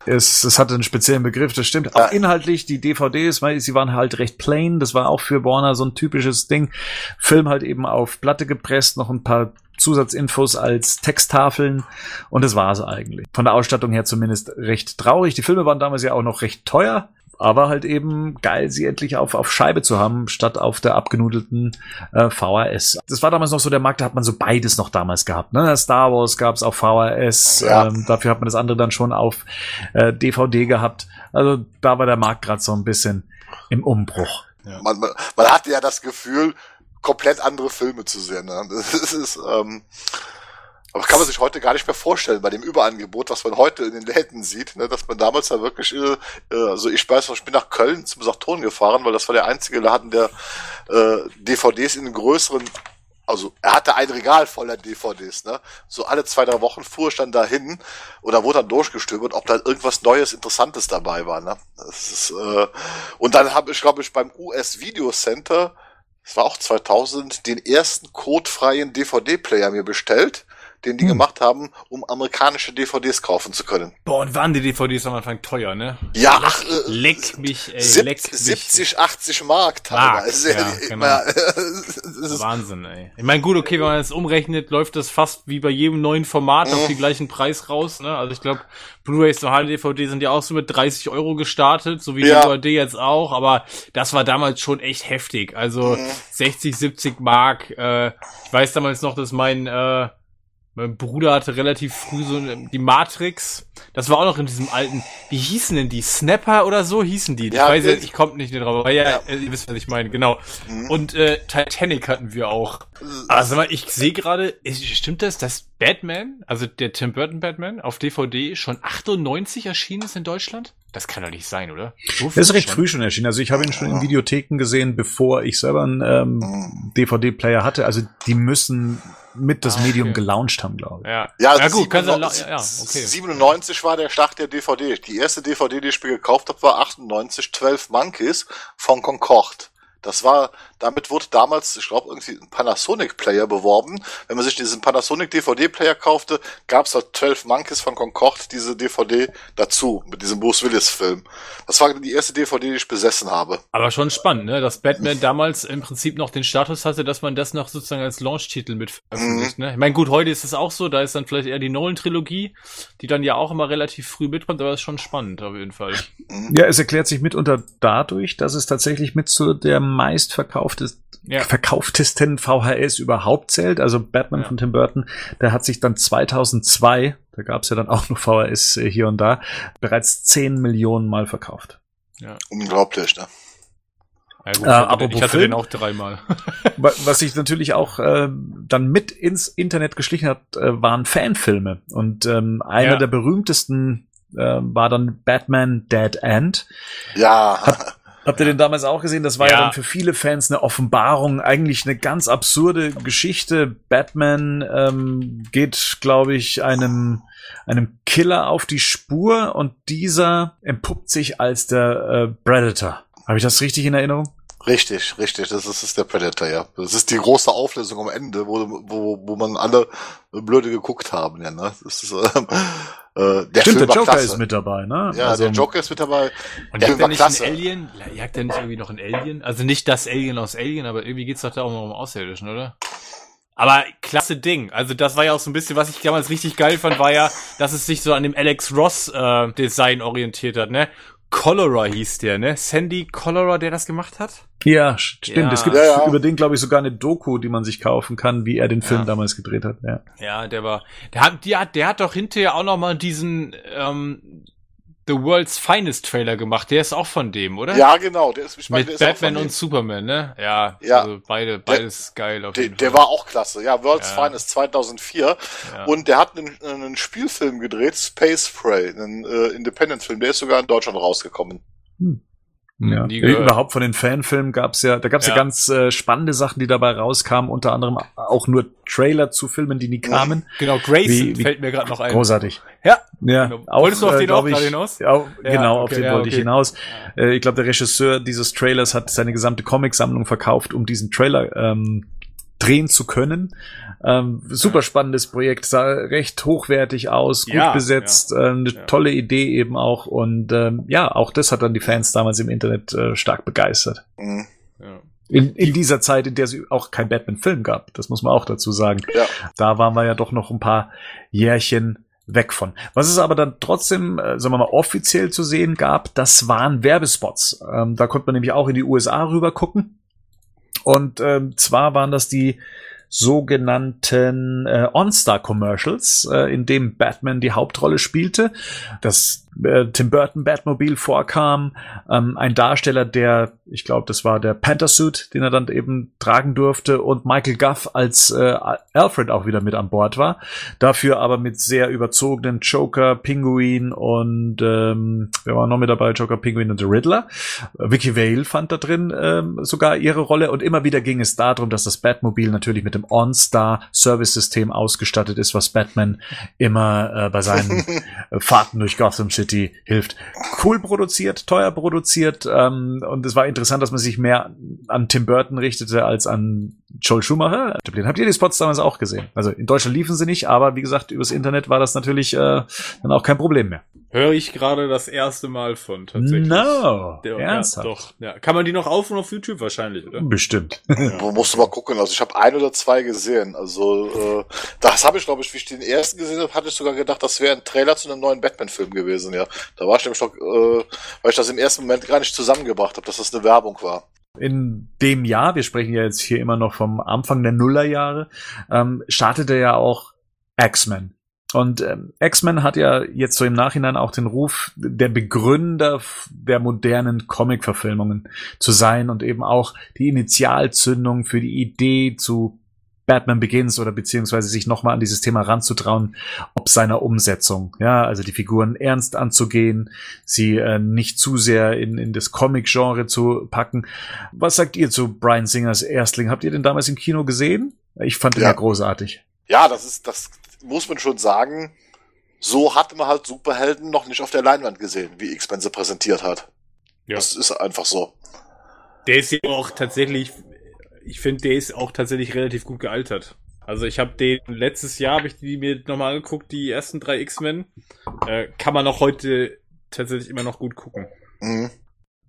Es, es hatte einen speziellen Begriff, das stimmt. Auch inhaltlich, die DVDs, weil sie waren halt recht plain. Das war auch für Warner so ein typisches Ding. Film halt eben auf Platte gepresst, noch ein paar Zusatzinfos als Texttafeln und das war's eigentlich. Von der Ausstattung her zumindest recht traurig. Die Filme waren damals ja auch noch recht teuer aber halt eben geil, sie endlich auf, auf Scheibe zu haben, statt auf der abgenudelten äh, VHS. Das war damals noch so der Markt, da hat man so beides noch damals gehabt. Ne? Star Wars gab's auf VHS, ja. ähm, dafür hat man das andere dann schon auf äh, DVD gehabt. Also da war der Markt gerade so ein bisschen im Umbruch. Ja. Man, man, man hatte ja das Gefühl, komplett andere Filme zu sehen. Ne? Das ist, ähm, aber kann man sich heute gar nicht mehr vorstellen bei dem Überangebot, was man heute in den Läden sieht, ne, dass man damals da wirklich, äh, also ich weiß, ich bin nach Köln zum Saturn gefahren, weil das war der einzige Laden, der äh, DVDs in größeren also er hatte ein Regal voller DVDs, ne? So alle zwei, drei Wochen fuhr ich dann dahin oder wurde dann durchgestöbert, ob da irgendwas Neues, Interessantes dabei war, ne? Das ist, äh, und dann habe ich, glaube ich, beim US Video Center, das war auch 2000, den ersten codefreien DVD-Player mir bestellt den die hm. gemacht haben, um amerikanische DVDs kaufen zu können. Boah, und waren die DVDs am Anfang teuer, ne? Ja, ach, äh, leck mich, ey, sieb, leck mich. 70, 80 Mark teilweise. Ja, genau. Wahnsinn, ey. Ich meine, gut, okay, wenn man das umrechnet, läuft das fast wie bei jedem neuen Format auf mhm. den gleichen Preis raus, ne? Also ich glaube, Blu-rays und HD-DVD sind ja auch so mit 30 Euro gestartet, so wie ja. DVD jetzt auch, aber das war damals schon echt heftig. Also mhm. 60, 70 Mark. Äh, ich weiß damals noch, dass mein äh, mein Bruder hatte relativ früh so die Matrix. Das war auch noch in diesem alten, wie hießen denn die? Snapper oder so hießen die. Ja, ich weiß jetzt, ich komme nicht drauf, aber ja, ja, ihr wisst, was ich meine, genau. Mhm. Und äh, Titanic hatten wir auch. Also mal, ich sehe gerade, stimmt das, dass Batman, also der Tim Burton Batman auf DVD schon 98 erschienen ist in Deutschland? Das kann doch nicht sein, oder? So das ist recht schon? früh schon erschienen. Also ich habe ihn schon in Videotheken gesehen, bevor ich selber einen ähm, DVD-Player hatte. Also die müssen mit das ah, Medium okay. gelauncht haben, glaube ich. Ja, ja, also ja gut, 97, ja, okay. 97 war der Start der DVD. Die erste DVD, die ich mir gekauft habe, war 98, 12 Monkeys von Concord. Das war, damit wurde damals, ich glaube, irgendwie ein Panasonic-Player beworben. Wenn man sich diesen Panasonic DVD-Player kaufte, gab es halt 12 Monkeys von Concord diese DVD dazu, mit diesem Bruce Willis-Film. Das war die erste DVD, die ich besessen habe. Aber schon spannend, ne? Dass Batman damals im Prinzip noch den Status hatte, dass man das noch sozusagen als Launch-Titel mit veröffentlicht, mhm. ne? Ich meine, gut, heute ist es auch so, da ist dann vielleicht eher die Nolan-Trilogie, die dann ja auch immer relativ früh mitkommt, aber ist schon spannend auf jeden Fall. Ja, es erklärt sich mitunter dadurch, dass es tatsächlich mit zu der meistverkauftesten ja. verkauftesten VHS überhaupt zählt. Also Batman ja. von Tim Burton, der hat sich dann 2002, da gab es ja dann auch noch VHS äh, hier und da, bereits 10 Millionen Mal verkauft. Ja. Unglaublich, ne? Ja, gut, äh, aber ich hatte Film, den auch dreimal. was sich natürlich auch äh, dann mit ins Internet geschlichen hat, äh, waren Fanfilme. Und ähm, einer ja. der berühmtesten äh, war dann Batman Dead End. Ja. Hat, Habt ihr den damals auch gesehen? Das war ja. ja. dann für viele Fans eine Offenbarung, eigentlich eine ganz absurde Geschichte. Batman ähm, geht, glaube ich, einem einem Killer auf die Spur und dieser entpuppt sich als der äh, Predator. Habe ich das richtig in Erinnerung? Richtig, richtig. Das ist, das ist der Predator, ja. Das ist die große Auflösung am Ende, wo, wo, wo man alle blöde geguckt haben, ja, ne? Das ist, ähm, äh, der Stimmt, Film der Joker klasse. ist mit dabei, ne? Ja, also, der Joker ist mit dabei. Und der jagt er nicht klasse. ein Alien? Jagt er nicht irgendwie noch ein Alien? Also nicht das Alien aus Alien, aber irgendwie geht's doch da auch noch um Außerirdischen, oder? Aber klasse Ding. Also das war ja auch so ein bisschen, was ich damals richtig geil fand, war ja, dass es sich so an dem Alex Ross äh, Design orientiert hat, ne? Cholera hieß der, ne? Sandy Cholera, der das gemacht hat? Ja, stimmt. Ja. Es gibt ja, ja. über den, glaube ich, sogar eine Doku, die man sich kaufen kann, wie er den Film damals gedreht hat. Ja. ja, der war, der hat, der hat, der hat doch hinterher auch noch mal diesen ähm, The World's Finest Trailer gemacht. Der ist auch von dem, oder? Ja, genau. Der ist, ich mein, Mit der Batman und Superman, ne? Ja, ja. Also beide, beides der, geil auf der, jeden Fall. Der war auch klasse. Ja, World's ja. Finest 2004. Ja. Und der hat einen, einen Spielfilm gedreht, Space Prey, einen äh, Independent-Film. Der ist sogar in Deutschland rausgekommen. Hm. Ja. Überhaupt von den Fanfilmen gab's ja, da gab's ja. ja ganz äh, spannende Sachen, die dabei rauskamen, unter anderem auch nur Trailer zu Filmen, die nie kamen. Genau, Grayson wie, wie, fällt mir gerade noch ein. Großartig. Ja. ja genau. Auch, Wolltest du auf den äh, auch ich, hinaus? Ja, genau, ja, auf den wollte okay. ich hinaus. Äh, ich glaube, der Regisseur dieses Trailers hat seine gesamte Comicsammlung verkauft, um diesen Trailer ähm, drehen zu können. Ähm, super spannendes Projekt, sah recht hochwertig aus, gut ja, besetzt, ja. Äh, eine ja. tolle Idee eben auch und ähm, ja, auch das hat dann die Fans damals im Internet äh, stark begeistert. Mhm. In, in dieser Zeit, in der es auch kein Batman-Film gab, das muss man auch dazu sagen. Ja. Da waren wir ja doch noch ein paar Jährchen weg von. Was es aber dann trotzdem, äh, sagen wir mal, offiziell zu sehen gab, das waren Werbespots. Ähm, da konnte man nämlich auch in die USA rüber gucken. Und ähm, zwar waren das die sogenannten äh, OnStar Commercials, äh, in dem Batman die Hauptrolle spielte. Das äh, Tim Burton Batmobile vorkam, ähm, ein Darsteller, der, ich glaube, das war der Panther-Suit, den er dann eben tragen durfte und Michael Guff als äh, Alfred auch wieder mit an Bord war. Dafür aber mit sehr überzogenen Joker, Pinguin und ähm, wer war noch mit dabei? Joker, Pinguin und The Riddler. Vicky Vale fand da drin ähm, sogar ihre Rolle und immer wieder ging es darum, dass das Batmobil natürlich mit dem OnStar-Service-System ausgestattet ist, was Batman immer äh, bei seinen Fahrten durch Gotham City hilft. Cool produziert, teuer produziert ähm, und es war interessant, dass man sich mehr an Tim Burton richtete als an Joel Schumacher. Habt ihr die Spots damals auch gesehen? Also in Deutschland liefen sie nicht, aber wie gesagt, übers Internet war das natürlich äh, dann auch kein Problem mehr. Höre ich gerade das erste Mal von, tatsächlich. No, Der, ernsthaft? Ja, doch. Ja. Kann man die noch aufrufen auf YouTube wahrscheinlich, oder? Bestimmt. Wo musst du mal gucken. Also ich habe ein oder zwei gesehen. Also äh, das habe ich, glaube ich, wie ich den ersten gesehen habe, hatte ich sogar gedacht, das wäre ein Trailer zu einem neuen Batman-Film gewesen. Ja, da war ich nämlich noch, äh, weil ich das im ersten Moment gar nicht zusammengebracht habe, dass das eine Werbung war. in dem Jahr, wir sprechen ja jetzt hier immer noch vom Anfang der Nullerjahre, ähm, startete ja auch X-Men. Und ähm, X-Men hat ja jetzt so im Nachhinein auch den Ruf, der Begründer der modernen Comic-Verfilmungen zu sein und eben auch die Initialzündung für die Idee zu Batman Begins oder beziehungsweise sich nochmal an dieses Thema ranzutrauen, ob seiner Umsetzung. Ja, also die Figuren ernst anzugehen, sie äh, nicht zu sehr in, in das Comic-Genre zu packen. Was sagt ihr zu Brian Singers Erstling? Habt ihr den damals im Kino gesehen? Ich fand den ja, Ja. großartig. Ja, das ist, das muss man schon sagen. So hat man halt Superhelden noch nicht auf der Leinwand gesehen, wie X-Men sie präsentiert hat. Ja. Das ist einfach so. Der ist ja auch tatsächlich, ich finde, der ist auch tatsächlich relativ gut gealtert. Also ich habe den letztes Jahr habe ich die mir nochmal angeguckt, die ersten drei X-Men. Äh, kann man auch heute tatsächlich immer noch gut gucken. Mhm.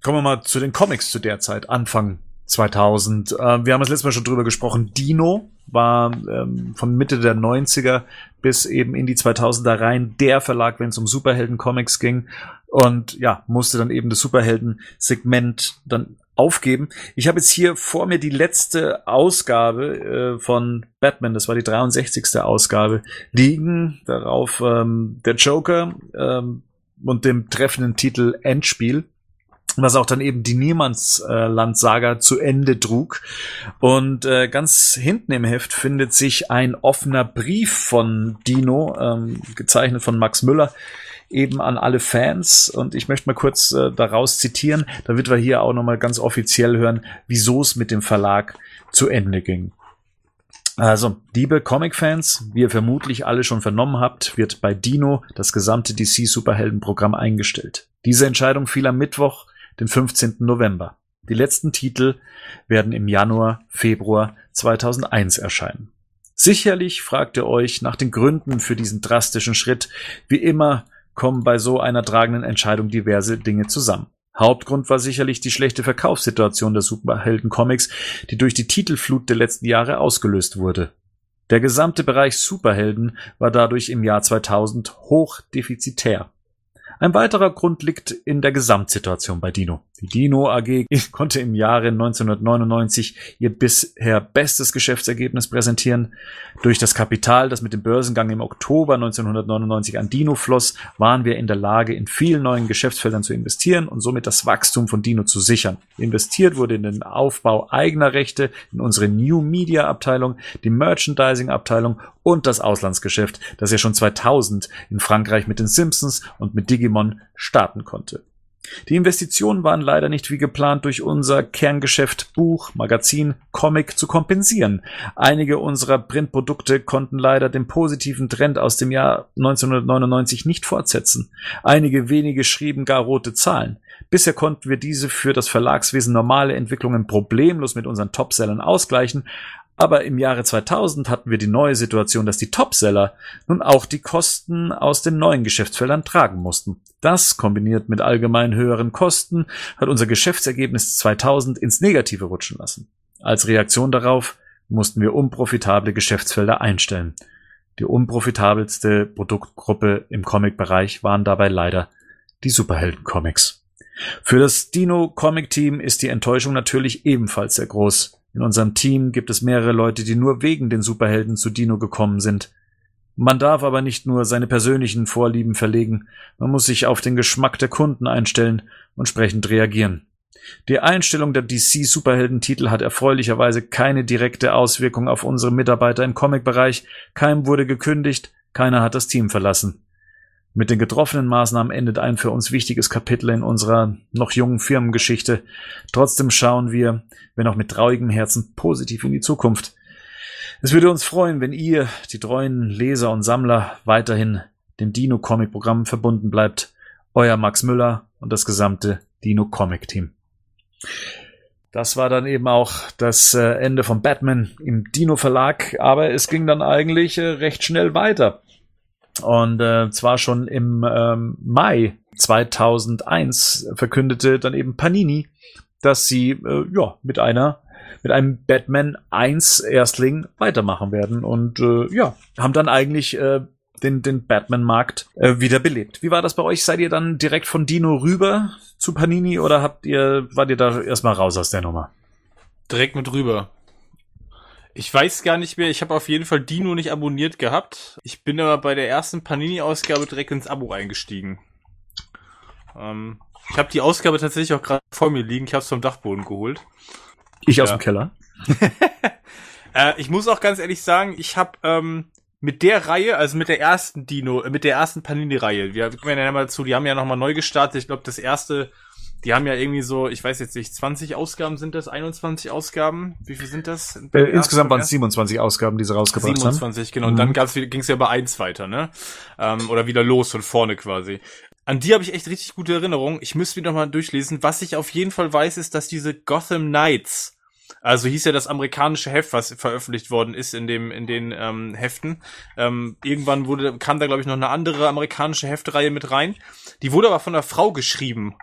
Kommen wir mal zu den Comics zu der Zeit, Anfang 2000. Äh, wir haben das letzte Mal schon drüber gesprochen. Dino war ähm, von Mitte der 90er bis eben in die 2000er rein der Verlag, wenn es um Superhelden-Comics ging. Und ja, musste dann eben das Superhelden-Segment dann aufgeben. Ich habe jetzt hier vor mir die letzte Ausgabe äh, von Batman, das war die 63. Ausgabe, liegen. Darauf ähm, der Joker ähm, und dem treffenden Titel Endspiel was auch dann eben die Niemandsland-Saga zu Ende trug. Und äh, ganz hinten im Heft findet sich ein offener Brief von Dino, ähm, gezeichnet von Max Müller, eben an alle Fans. Und ich möchte mal kurz äh, daraus zitieren, damit wir hier auch nochmal ganz offiziell hören, wieso es mit dem Verlag zu Ende ging. Also, liebe Comic-Fans, wie ihr vermutlich alle schon vernommen habt, wird bei Dino das gesamte DC-Superheldenprogramm eingestellt. Diese Entscheidung fiel am Mittwoch, den 15. November. Die letzten Titel werden im Januar, Februar 2001 erscheinen. Sicherlich fragt ihr euch nach den Gründen für diesen drastischen Schritt. Wie immer kommen bei so einer tragenden Entscheidung diverse Dinge zusammen. Hauptgrund war sicherlich die schlechte Verkaufssituation der Superhelden-Comics, die durch die Titelflut der letzten Jahre ausgelöst wurde. Der gesamte Bereich Superhelden war dadurch im Jahr 2000 hoch defizitär. Ein weiterer Grund liegt in der Gesamtsituation bei Dino. Die Dino AG konnte im Jahre 1999 ihr bisher bestes Geschäftsergebnis präsentieren. Durch das Kapital, das mit dem Börsengang im Oktober 1999 an Dino floss, waren wir in der Lage, in vielen neuen Geschäftsfeldern zu investieren und somit das Wachstum von Dino zu sichern. Investiert wurde in den Aufbau eigener Rechte, in unsere New Media Abteilung, die Merchandising Abteilung und das Auslandsgeschäft, das ja schon 2000 in Frankreich mit den Simpsons und mit Digimon starten konnte. Die Investitionen waren leider nicht wie geplant durch unser Kerngeschäft Buch, Magazin, Comic zu kompensieren. Einige unserer Printprodukte konnten leider den positiven Trend aus dem Jahr 1999 nicht fortsetzen. Einige wenige schrieben gar rote Zahlen. Bisher konnten wir diese für das Verlagswesen normale Entwicklungen problemlos mit unseren Topsellern ausgleichen, aber im Jahre 2000 hatten wir die neue Situation, dass die Topseller nun auch die Kosten aus den neuen Geschäftsfeldern tragen mussten. Das, kombiniert mit allgemein höheren Kosten, hat unser Geschäftsergebnis 2000 ins Negative rutschen lassen. Als Reaktion darauf mussten wir unprofitable Geschäftsfelder einstellen. Die unprofitabelste Produktgruppe im Comic-Bereich waren dabei leider die Superhelden-Comics. Für das Dino-Comic-Team ist die Enttäuschung natürlich ebenfalls sehr groß. In unserem Team gibt es mehrere Leute, die nur wegen den Superhelden zu Dino gekommen sind. Man darf aber nicht nur seine persönlichen Vorlieben verlegen, man muss sich auf den Geschmack der Kunden einstellen und entsprechend reagieren. Die Einstellung der DC-Superheldentitel hat erfreulicherweise keine direkte Auswirkung auf unsere Mitarbeiter im Comic-Bereich, keinem wurde gekündigt, keiner hat das Team verlassen. Mit den getroffenen Maßnahmen endet ein für uns wichtiges Kapitel in unserer noch jungen Firmengeschichte. Trotzdem schauen wir, wenn auch mit traurigem Herzen, positiv in die Zukunft. Es würde uns freuen, wenn ihr, die treuen Leser und Sammler, weiterhin dem Dino-Comic-Programm verbunden bleibt. Euer Max Müller und das gesamte Dino-Comic-Team. Das war dann eben auch das äh, Ende von Batman im Dino Verlag, aber es ging dann eigentlich äh, recht schnell weiter. Und äh, zwar schon im ähm, Mai 2001 verkündete dann eben Panini, dass sie äh, ja mit einer mit einem Batman 1 Erstling weitermachen werden und äh, ja haben dann eigentlich äh, den den Batman Markt äh, wieder belebt. Wie war das bei euch? Seid ihr dann direkt von Dino rüber zu Panini oder habt ihr wart ihr da erstmal raus aus der Nummer? Direkt mit rüber. Ich weiß gar nicht mehr. Ich habe auf jeden Fall Dino nicht abonniert gehabt. Ich bin aber bei der ersten Panini-Ausgabe direkt ins Abo eingestiegen. Ähm, ich habe die Ausgabe tatsächlich auch gerade vor mir liegen. Ich habe es vom Dachboden geholt. Ich ja. aus dem Keller. äh, ich muss auch ganz ehrlich sagen, ich habe ähm, mit der Reihe, also mit der ersten Dino, äh, mit der ersten Panini-Reihe, wir kommen ja mal zu, die haben ja nochmal neu gestartet. Ich glaube, das erste die haben ja irgendwie so, ich weiß jetzt nicht, 20 Ausgaben sind das, 21 Ausgaben? Wie viel sind das? Äh, insgesamt waren es 27 Ausgaben, die sie rausgebracht 27, haben. 27, genau. Und mhm. dann ging es ja bei eins weiter, ne? Ähm, oder wieder los von vorne quasi. An die habe ich echt richtig gute Erinnerungen. Ich müsste wieder mal durchlesen. Was ich auf jeden Fall weiß, ist, dass diese Gotham Knights, also hieß ja das amerikanische Heft, was veröffentlicht worden ist in dem in den ähm, Heften. Ähm, irgendwann wurde kam da glaube ich noch eine andere amerikanische Heftreihe mit rein. Die wurde aber von einer Frau geschrieben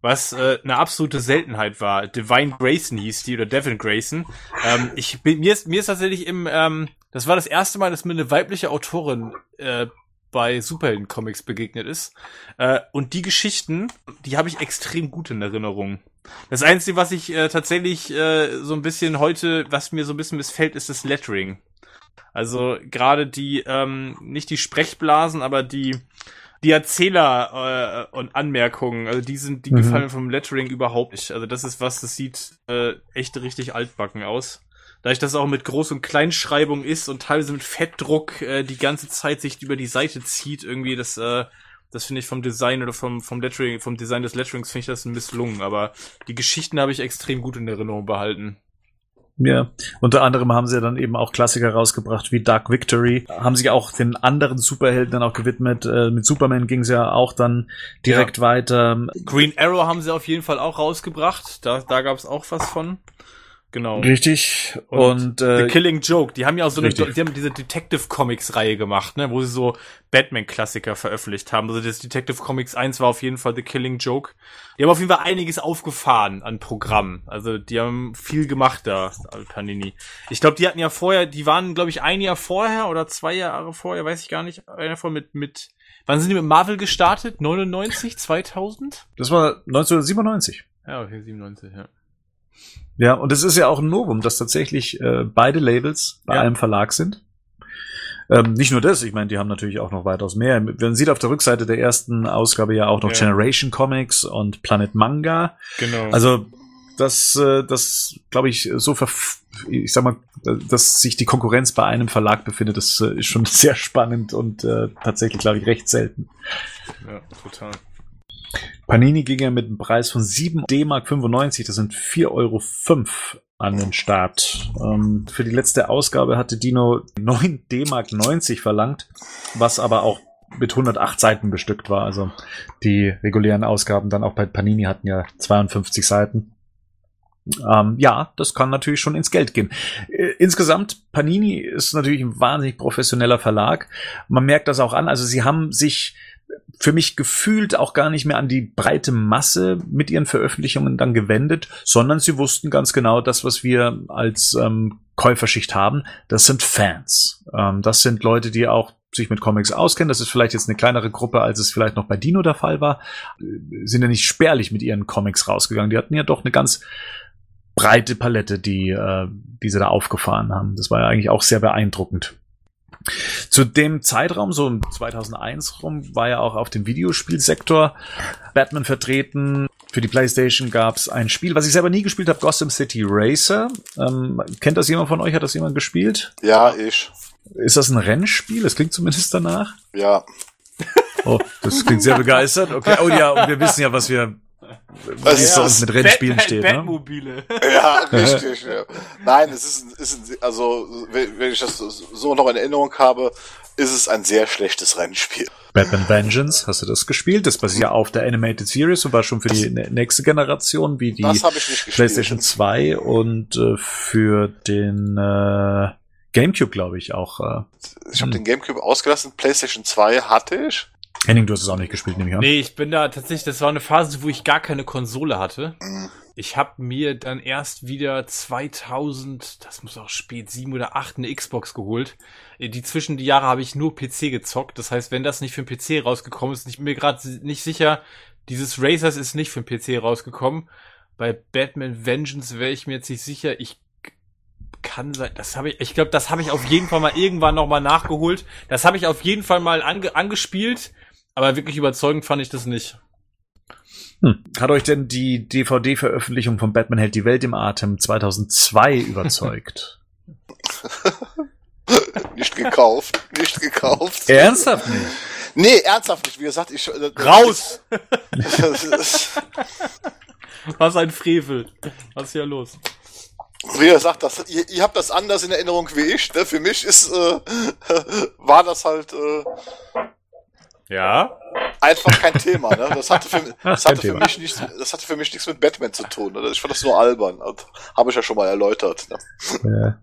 was äh, eine absolute Seltenheit war. Divine Grayson hieß die oder Devin Grayson. Ähm, ich bin, mir ist mir ist tatsächlich im ähm, das war das erste Mal, dass mir eine weibliche Autorin äh, bei Superhelden-Comics begegnet ist. Äh, und die Geschichten, die habe ich extrem gut in Erinnerung. Das Einzige, was ich äh, tatsächlich äh, so ein bisschen heute, was mir so ein bisschen missfällt, ist das Lettering. Also gerade die, ähm, nicht die Sprechblasen, aber die, die Erzähler äh, und Anmerkungen, also die sind, die mhm. gefallen vom Lettering überhaupt nicht. Also das ist was, das sieht äh, echt richtig altbacken aus. Da ich das auch mit Groß- und Kleinschreibung ist und teilweise mit Fettdruck äh, die ganze Zeit sich über die Seite zieht, irgendwie, das, äh, das finde ich vom Design oder vom, vom Lettering, vom Design des Letterings finde ich das ein misslungen. Aber die Geschichten habe ich extrem gut in Erinnerung behalten. Ja, unter anderem haben sie dann eben auch Klassiker rausgebracht wie Dark Victory, haben sich auch den anderen Superhelden dann auch gewidmet. Äh, mit Superman ging es ja auch dann direkt ja. weiter. Green Arrow haben sie auf jeden Fall auch rausgebracht. Da, da gab es auch was von. Genau. Richtig. Und, und äh, The Killing Joke, die haben ja auch so eine, die haben diese Detective Comics Reihe gemacht, ne, wo sie so Batman Klassiker veröffentlicht haben. Also das Detective Comics 1 war auf jeden Fall The Killing Joke. Die haben auf jeden Fall einiges aufgefahren an Programmen. Also die haben viel gemacht da, Panini. Ich glaube, die hatten ja vorher, die waren glaube ich ein Jahr vorher oder zwei Jahre vorher, weiß ich gar nicht, einer von mit mit Wann sind die mit Marvel gestartet? 99, 2000? Das war 1997. Ja, okay, 97, ja. Ja, und es ist ja auch ein Novum, dass tatsächlich äh, beide Labels bei ja. einem Verlag sind. Ähm, nicht nur das, ich meine, die haben natürlich auch noch weitaus mehr. Man sieht auf der Rückseite der ersten Ausgabe ja auch noch ja. Generation Comics und Planet Manga. Genau. Also das, äh, das glaube ich, so ver ich sag mal, dass sich die Konkurrenz bei einem Verlag befindet, das äh, ist schon sehr spannend und äh, tatsächlich, glaube ich, recht selten. Ja, total. Panini ging ja mit einem Preis von 7 D-Mark 95, das sind 4,05 Euro an den Start. Ähm, für die letzte Ausgabe hatte Dino 9 D-Mark 90 verlangt, was aber auch mit 108 Seiten bestückt war. Also die regulären Ausgaben dann auch bei Panini hatten ja 52 Seiten. Ähm, ja, das kann natürlich schon ins Geld gehen. Äh, insgesamt, Panini ist natürlich ein wahnsinnig professioneller Verlag. Man merkt das auch an. Also sie haben sich für mich gefühlt auch gar nicht mehr an die breite Masse mit ihren Veröffentlichungen dann gewendet, sondern sie wussten ganz genau, das, was wir als ähm, Käuferschicht haben, das sind Fans. Ähm, das sind Leute, die auch sich mit Comics auskennen. Das ist vielleicht jetzt eine kleinere Gruppe, als es vielleicht noch bei Dino der Fall war. Äh, sind ja nicht spärlich mit ihren Comics rausgegangen. Die hatten ja doch eine ganz breite Palette, die, äh, die sie da aufgefahren haben. Das war ja eigentlich auch sehr beeindruckend. Zu dem Zeitraum, so um 2001 rum, war ja auch auf dem Videospielsektor Batman vertreten. Für die PlayStation gab es ein Spiel, was ich selber nie gespielt habe, Gotham City Racer. Ähm, kennt das jemand von euch? Hat das jemand gespielt? Ja, ich. Ist das ein Rennspiel? Das klingt zumindest danach. Ja. Oh, das klingt sehr begeistert. Okay. Oh ja, und wir wissen ja, was wir was es ja, sonst mit Rennspielen Bat steht. Batmobile. Ne? Ja, richtig. ja. Nein, es ist, ein, ist ein, also wenn ich das so noch in Erinnerung habe, ist es ein sehr schlechtes Rennspiel. Batman Vengeance, hast du das gespielt? Das basiert ja auf der Animated Series und war schon für die nächste Generation, wie die PlayStation 2 und äh, für den äh, Gamecube, glaube ich, auch. Äh, ich habe den Gamecube ausgelassen, PlayStation 2 hatte ich. Henning, du hast es auch nicht gespielt, nehme ich an. Nee, ich bin da tatsächlich, das war eine Phase, wo ich gar keine Konsole hatte. Ich habe mir dann erst wieder 2000, das muss auch spät, 7 oder 8 eine Xbox geholt. Die zwischen die Jahre habe ich nur PC gezockt. Das heißt, wenn das nicht für den PC rausgekommen ist, ich bin mir gerade nicht sicher, dieses Racers ist nicht für den PC rausgekommen. Bei Batman Vengeance wäre ich mir jetzt nicht sicher. Ich kann sein, das habe ich, ich glaube, das habe ich auf jeden Fall mal irgendwann nochmal nachgeholt. Das habe ich auf jeden Fall mal ange, angespielt, aber wirklich überzeugend fand ich das nicht. Hm. Hat euch denn die DVD-Veröffentlichung von Batman hält die Welt im Atem 2002 überzeugt? nicht gekauft, nicht gekauft. Ernsthaft nicht? Nee, ernsthaft nicht. Wie gesagt, ich... Äh, Raus! Was ein Frevel. Was ist hier los? Wie gesagt, das, ihr, ihr habt das anders in Erinnerung wie ich. Ne? Für mich ist, äh, war das halt... Äh, ja. Einfach kein Thema, ne? Das hatte für, das hatte für mich nichts, das hatte für mich nichts mit Batman zu tun. Ne? Ich fand das nur albern. Habe ich ja schon mal erläutert. Ne? Ja.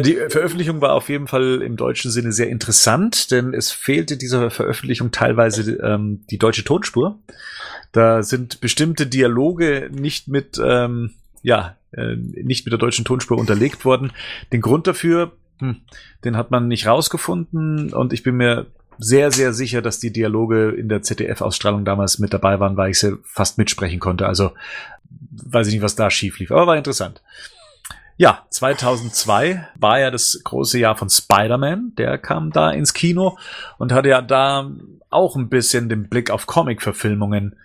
Die Veröffentlichung war auf jeden Fall im deutschen Sinne sehr interessant, denn es fehlte dieser Veröffentlichung teilweise ähm, die deutsche Tonspur. Da sind bestimmte Dialoge nicht mit, ähm, ja, äh, nicht mit der deutschen Tonspur unterlegt worden. Den Grund dafür, hm, den hat man nicht rausgefunden und ich bin mir sehr, sehr sicher, dass die Dialoge in der ZDF-Ausstrahlung damals mit dabei waren, weil ich sie fast mitsprechen konnte. Also weiß ich nicht, was da schief lief, aber war interessant. Ja, 2002 war ja das große Jahr von Spider-Man. Der kam da ins Kino und hatte ja da auch ein bisschen den Blick auf Comic-Verfilmungen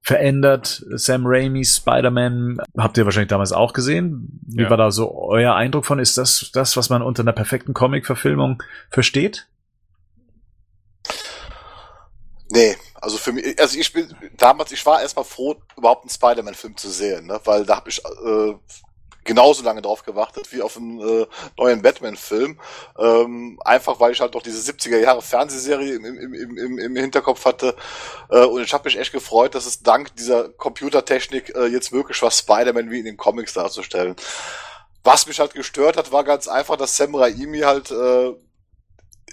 verändert. Sam Raimi, Spider-Man, habt ihr wahrscheinlich damals auch gesehen. Wie ja. war da so euer Eindruck von? Ist das das, was man unter einer perfekten Comic-Verfilmung versteht? Nee, also für mich, also ich bin damals, ich war erstmal froh, überhaupt einen Spider-Man-Film zu sehen, ne? weil da habe ich äh, genauso lange drauf gewartet wie auf einen äh, neuen Batman-Film. Ähm, einfach weil ich halt noch diese 70er Jahre Fernsehserie im, im, im, im Hinterkopf hatte. Äh, und ich habe mich echt gefreut, dass es dank dieser Computertechnik äh, jetzt möglich war, Spider-Man wie in den Comics darzustellen. Was mich halt gestört hat, war ganz einfach, dass Sam Raimi halt äh,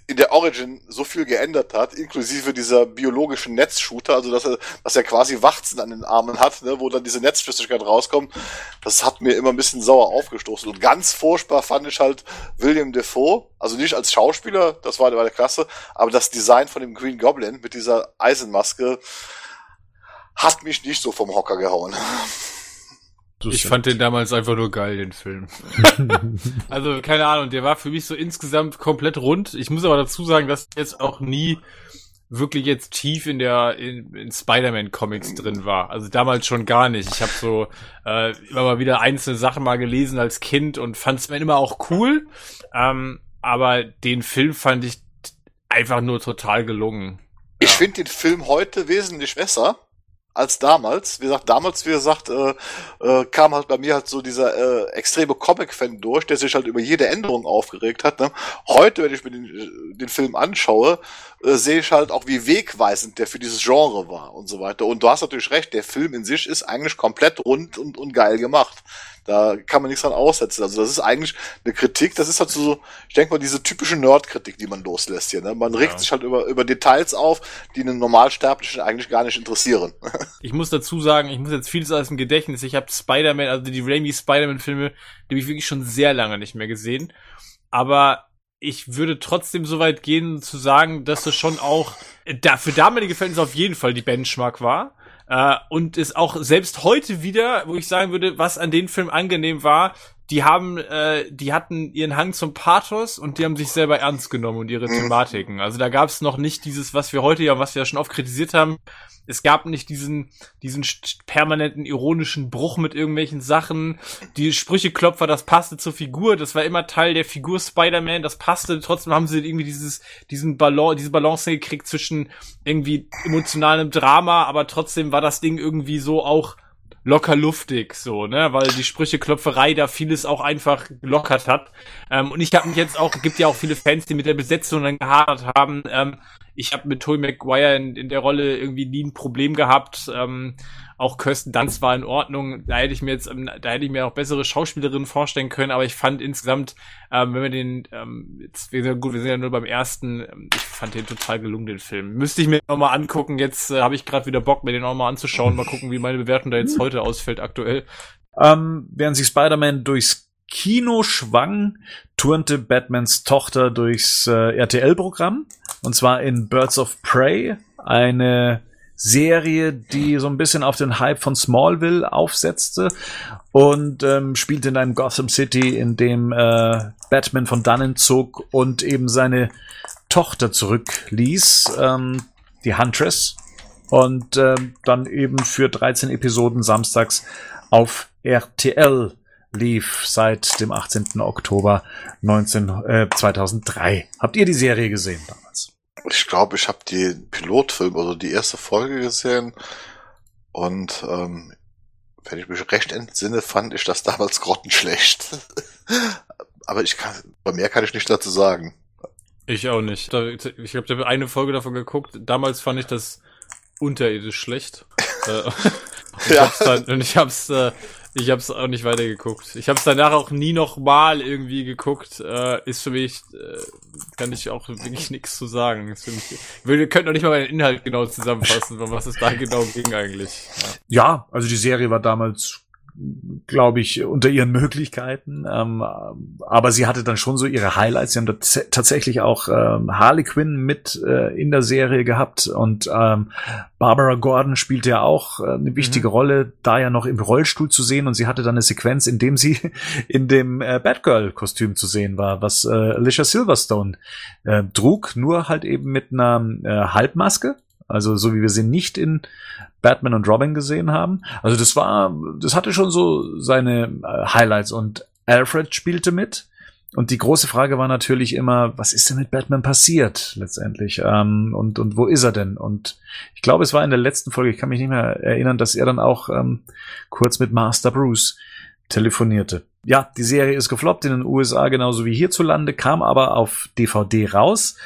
in der Origin so viel geändert hat, inklusive dieser biologischen Netzshooter, also dass er, dass er quasi Wachzen an den Armen hat, ne, wo dann diese Netzflüssigkeit rauskommt, das hat mir immer ein bisschen sauer aufgestoßen. Und ganz furchtbar fand ich halt William Defoe, also nicht als Schauspieler, das war, war der Klasse, aber das Design von dem Green Goblin mit dieser Eisenmaske hat mich nicht so vom Hocker gehauen. Ich fand den damals einfach nur geil, den Film. also, keine Ahnung, der war für mich so insgesamt komplett rund. Ich muss aber dazu sagen, dass jetzt auch nie wirklich jetzt tief in der in, in Spider-Man-Comics drin war. Also damals schon gar nicht. Ich habe so äh, immer mal wieder einzelne Sachen mal gelesen als Kind und fand es mir immer auch cool. Ähm, aber den Film fand ich einfach nur total gelungen. Ich ja. finde den Film heute wesentlich besser als damals. Wie gesagt, damals, wie gesagt, äh, äh, kam halt bei mir halt so dieser äh, extreme Comic-Fan durch, der sich halt über jede Änderung aufgeregt hat. Ne? Heute, wenn ich mir den, den Film anschaue, äh, sehe ich halt auch, wie wegweisend der für dieses Genre war und so weiter. Und du hast natürlich recht, der Film in sich ist eigentlich komplett rund und, und geil gemacht. Da kann man nichts dran aussetzen. Also das ist eigentlich eine Kritik, das ist halt so, ich denke mal, diese typische Nerd-Kritik, die man loslässt hier. Ne? Man regt ja. sich halt über, über Details auf, die einen Normalsterblichen eigentlich gar nicht interessieren. ich muss dazu sagen, ich muss jetzt vieles aus dem Gedächtnis. Ich habe Spider-Man, also die Raimi Spider-Man-Filme, die habe ich wirklich schon sehr lange nicht mehr gesehen. Aber ich würde trotzdem so weit gehen zu sagen, dass es schon auch da, für damalige Fans auf jeden Fall die Benchmark war. Äh, und es auch selbst heute wieder, wo ich sagen würde, was an den Film angenehm war, die haben, äh, die hatten ihren Hang zum Pathos und die haben sich selber ernst genommen und ihre mhm. Thematiken. Also da gab es noch nicht dieses, was wir heute ja, was wir ja schon oft kritisiert haben. Es gab nicht diesen, diesen permanenten ironischen Bruch mit irgendwelchen Sachen. Die Sprücheklopfer, das passte zur Figur. Das war immer Teil der Figur Spider-Man. Das passte. Trotzdem haben sie irgendwie dieses, diesen Balance, diese Balance gekriegt zwischen irgendwie emotionalem Drama, aber trotzdem war das Ding irgendwie so auch locker luftig, so, ne, weil die Sprücheklopferei da vieles auch einfach gelockert hat. Ähm, und ich habe mich jetzt auch, gibt ja auch viele Fans, die mit der Besetzung dann gehadert haben. Ähm, ich habe mit Tobey Maguire in, in der Rolle irgendwie nie ein Problem gehabt. Ähm, auch Kirsten Dunst war in Ordnung. Da hätte ich mir jetzt, ähm, da hätte ich mir auch bessere Schauspielerinnen vorstellen können, aber ich fand insgesamt, ähm, wenn wir den, ähm, jetzt, wir sind, gut, wir sind ja nur beim ersten, ähm, ich fand den total gelungen, den Film. Müsste ich mir nochmal angucken. Jetzt äh, habe ich gerade wieder Bock, mir den nochmal anzuschauen. Mal gucken, wie meine Bewertung da jetzt heute ausfällt aktuell. Ähm, während sich Spider-Man durchs Kino schwang, turnte Batmans Tochter durchs äh, RTL-Programm. Und zwar in Birds of Prey, eine Serie, die so ein bisschen auf den Hype von Smallville aufsetzte und ähm, spielte in einem Gotham City, in dem äh, Batman von dannen zog und eben seine Tochter zurückließ, ähm, die Huntress, und äh, dann eben für 13 Episoden samstags auf RTL lief seit dem 18. Oktober 19, äh, 2003. Habt ihr die Serie gesehen damals? Ich glaube, ich habe die Pilotfilm, also die erste Folge gesehen und ähm, wenn ich mich recht entsinne, fand ich das damals grottenschlecht. Aber ich kann, bei mehr kann ich nicht dazu sagen. Ich auch nicht. Ich habe hab eine Folge davon geguckt. Damals fand ich das unterirdisch schlecht. Äh, und ja. Ich dann, und ich hab's äh, ich habe es auch nicht weitergeguckt. Ich habe es danach auch nie noch mal irgendwie geguckt. Äh, ist für mich, äh, kann ich auch wirklich nichts zu sagen. Ist für wir könnten noch nicht mal den Inhalt genau zusammenfassen, was es da genau ging eigentlich. Ja. ja, also die Serie war damals glaube ich, unter ihren Möglichkeiten. Ähm, aber sie hatte dann schon so ihre Highlights. Sie haben tatsächlich auch ähm, Harley Quinn mit äh, in der Serie gehabt und ähm, Barbara Gordon spielte ja auch äh, eine wichtige mhm. Rolle, da ja noch im Rollstuhl zu sehen und sie hatte dann eine Sequenz, in dem sie in dem äh, Batgirl-Kostüm zu sehen war, was äh, Alicia Silverstone äh, trug, nur halt eben mit einer äh, Halbmaske also so wie wir sie nicht in Batman und Robin gesehen haben. Also das war, das hatte schon so seine äh, Highlights und Alfred spielte mit. Und die große Frage war natürlich immer, was ist denn mit Batman passiert letztendlich? Ähm, und, und wo ist er denn? Und ich glaube, es war in der letzten Folge, ich kann mich nicht mehr erinnern, dass er dann auch ähm, kurz mit Master Bruce telefonierte. Ja, die Serie ist gefloppt in den USA genauso wie hierzulande, kam aber auf DVD raus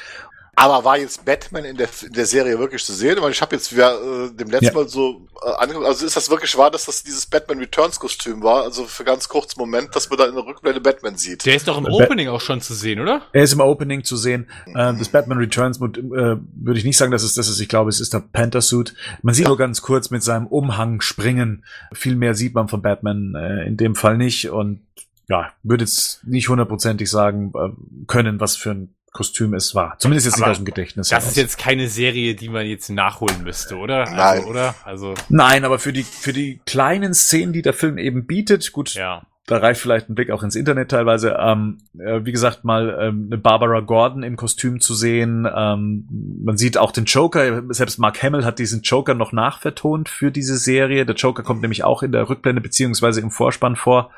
aber war jetzt Batman in der, in der Serie wirklich zu sehen? Weil ich habe jetzt wieder äh, dem letzten ja. Mal so äh, angeguckt, also ist das wirklich wahr, dass das dieses Batman Returns Kostüm war? Also für ganz kurzen Moment, dass man da in der Rückblende Batman sieht. Der ist doch im ba Opening auch schon zu sehen, oder? Er ist im Opening zu sehen. Mhm. Äh, das Batman Returns äh, würde ich nicht sagen, dass es das ist. Ich glaube, es ist der Panther Suit. Man sieht ja. nur ganz kurz mit seinem Umhang springen. Viel mehr sieht man von Batman äh, in dem Fall nicht und ja, würde jetzt nicht hundertprozentig sagen äh, können, was für ein Kostüm es war. Zumindest jetzt Aber nicht aus dem Gedächtnis. Das heraus. ist jetzt keine Serie, die man jetzt nachholen müsste, oder? Also, Nein. Also, oder? Also. Nein, aber für die, für die kleinen Szenen, die der Film eben bietet, gut, ja da reicht vielleicht ein Blick auch ins Internet teilweise. Ähm, äh, wie gesagt, mal ähm, eine Barbara Gordon im Kostüm zu sehen. Ähm, man sieht auch den Joker. Selbst Mark Hamill hat diesen Joker noch nachvertont für diese Serie. Der Joker kommt nämlich auch in der Rückblende beziehungsweise im Vorspann vor.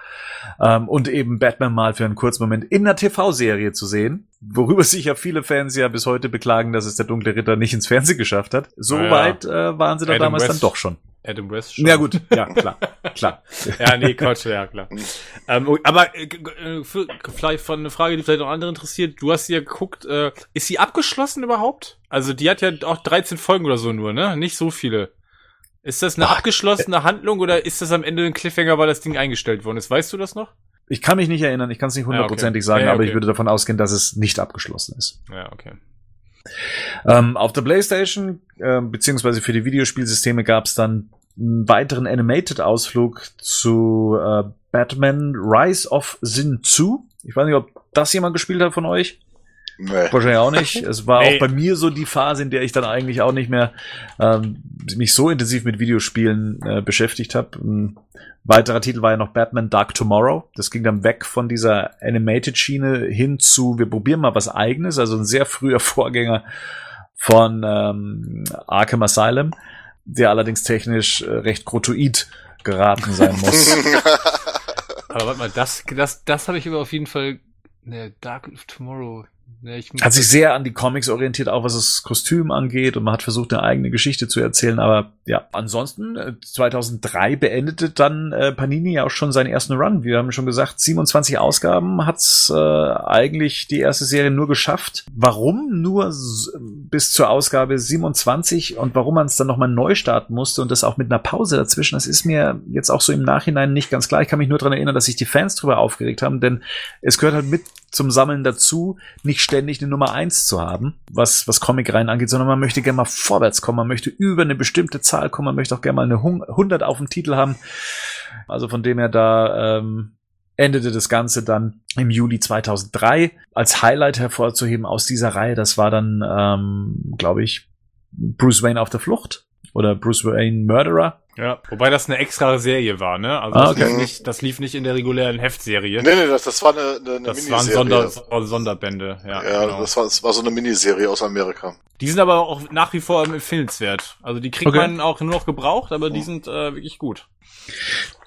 Ähm, und eben Batman mal für einen kurzen Moment in einer TV-Serie zu sehen. Worüber sich ja viele Fans ja bis heute beklagen, dass es der Dunkle Ritter nicht ins Fernsehen geschafft hat. So ja. weit äh, waren sie da Adam damals West. dann doch schon. Adam West schon. Ja gut, ja klar, klar. ja, nee, Quatsch, ja klar. ähm, aber äh, äh, für, vielleicht von eine Frage, die vielleicht noch andere interessiert. Du hast ja geguckt, äh, ist sie abgeschlossen überhaupt? Also die hat ja auch 13 Folgen oder so nur, ne? Nicht so viele. Ist das eine Ach, abgeschlossene äh, Handlung oder ist das am Ende ein Cliffhanger, weil das Ding eingestellt worden ist? Weißt du das noch? Ich kann mich nicht erinnern, ich kann es nicht hundertprozentig ja, okay. sagen, ja, okay. aber ich würde davon ausgehen, dass es nicht abgeschlossen ist. Ja, okay. Ähm, auf der PlayStation, äh, beziehungsweise für die Videospielsysteme gab es dann einen weiteren Animated-Ausflug zu äh, Batman Rise of Sin 2. Ich weiß nicht, ob das jemand gespielt hat von euch. Nee. Wahrscheinlich auch nicht. Es war nee. auch bei mir so die Phase, in der ich dann eigentlich auch nicht mehr ähm, mich so intensiv mit Videospielen äh, beschäftigt habe. Ein weiterer Titel war ja noch Batman Dark Tomorrow. Das ging dann weg von dieser Animated-Schiene hin zu, wir probieren mal was eigenes, also ein sehr früher Vorgänger von ähm, Arkham Asylum, der allerdings technisch äh, recht grottoid geraten sein muss. Aber warte mal, das, das, das habe ich aber auf jeden Fall. Ne, Dark of Tomorrow. Ja, hat sich sehr an die Comics orientiert, auch was das Kostüm angeht und man hat versucht, eine eigene Geschichte zu erzählen. Aber ja, ansonsten, 2003 äh, beendete dann äh, Panini ja auch schon seinen ersten Run. Wir haben schon gesagt, 27 Ausgaben hat's äh, eigentlich die erste Serie nur geschafft. Warum nur bis zur Ausgabe 27 und warum man es dann nochmal neu starten musste und das auch mit einer Pause dazwischen, das ist mir jetzt auch so im Nachhinein nicht ganz klar. Ich kann mich nur daran erinnern, dass sich die Fans drüber aufgeregt haben, denn es gehört halt mit zum Sammeln dazu, nicht ständig eine Nummer eins zu haben, was, was Comic rein angeht, sondern man möchte gerne mal vorwärts kommen, man möchte über eine bestimmte Zahl kommen, man möchte auch gerne mal eine 100 auf dem Titel haben. Also von dem her da ähm, endete das Ganze dann im Juli 2003. Als Highlight hervorzuheben aus dieser Reihe, das war dann, ähm, glaube ich, Bruce Wayne auf der Flucht oder Bruce Wayne Murderer. Ja, wobei das eine extra Serie war, ne? Also ah, okay. das, lief nicht, das lief nicht in der regulären Heftserie. Nee, nee, das, das war eine, eine, eine das Miniserie. Waren Sonder, Sonderbände, ja. Ja, genau. das, war, das war so eine Miniserie aus Amerika. Die sind aber auch nach wie vor empfehlenswert. Also die kriegt okay. man auch nur noch gebraucht, aber die sind äh, wirklich gut.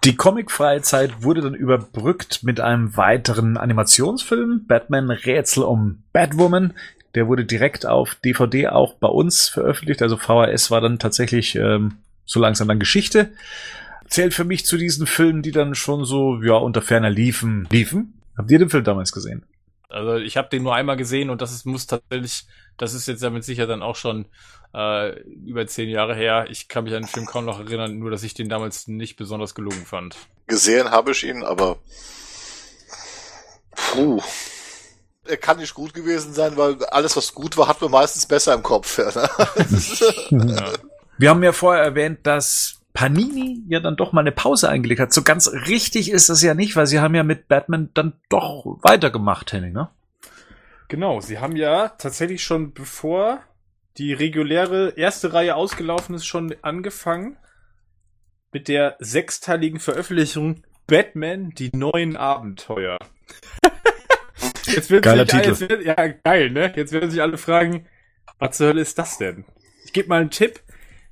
Die comicfreie Zeit wurde dann überbrückt mit einem weiteren Animationsfilm, Batman Rätsel um Batwoman. Der wurde direkt auf DVD auch bei uns veröffentlicht. Also VHS war dann tatsächlich ähm, so langsam dann Geschichte. Zählt für mich zu diesen Filmen, die dann schon so, ja, unter ferner liefen. Liefen? Habt ihr den Film damals gesehen? Also ich habe den nur einmal gesehen und das ist, muss tatsächlich, das ist jetzt damit sicher dann auch schon äh, über zehn Jahre her. Ich kann mich an den Film kaum noch erinnern, nur dass ich den damals nicht besonders gelungen fand. Gesehen habe ich ihn, aber puh. Er kann nicht gut gewesen sein, weil alles, was gut war, hat man meistens besser im Kopf. Ja, ne? ja. Wir haben ja vorher erwähnt, dass Panini ja dann doch mal eine Pause eingelegt hat. So ganz richtig ist das ja nicht, weil sie haben ja mit Batman dann doch weitergemacht, Henning, ne? Genau, sie haben ja tatsächlich schon bevor die reguläre erste Reihe ausgelaufen ist, schon angefangen mit der sechsteiligen Veröffentlichung Batman, die neuen Abenteuer. Jetzt wird Geiler Titel. Alle, wird, ja, geil, ne? Jetzt werden sich alle fragen, was zur Hölle ist das denn? Ich gebe mal einen Tipp.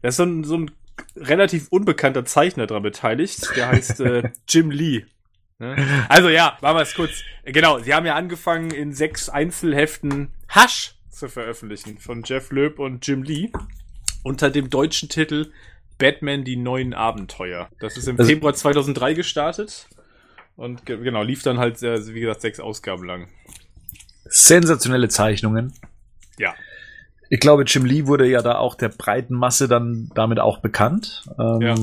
Da ist so ein, so ein relativ unbekannter Zeichner dran beteiligt. Der heißt äh, Jim Lee. Ne? Also ja, machen wir es kurz. Genau, sie haben ja angefangen in sechs Einzelheften Hasch zu veröffentlichen von Jeff Loeb und Jim Lee unter dem deutschen Titel Batman die neuen Abenteuer. Das ist im also, Februar 2003 gestartet und genau, lief dann halt, äh, wie gesagt, sechs Ausgaben lang. Sensationelle Zeichnungen. Ja. Ich glaube, Jim Lee wurde ja da auch der breiten Masse dann damit auch bekannt. Ähm, ja.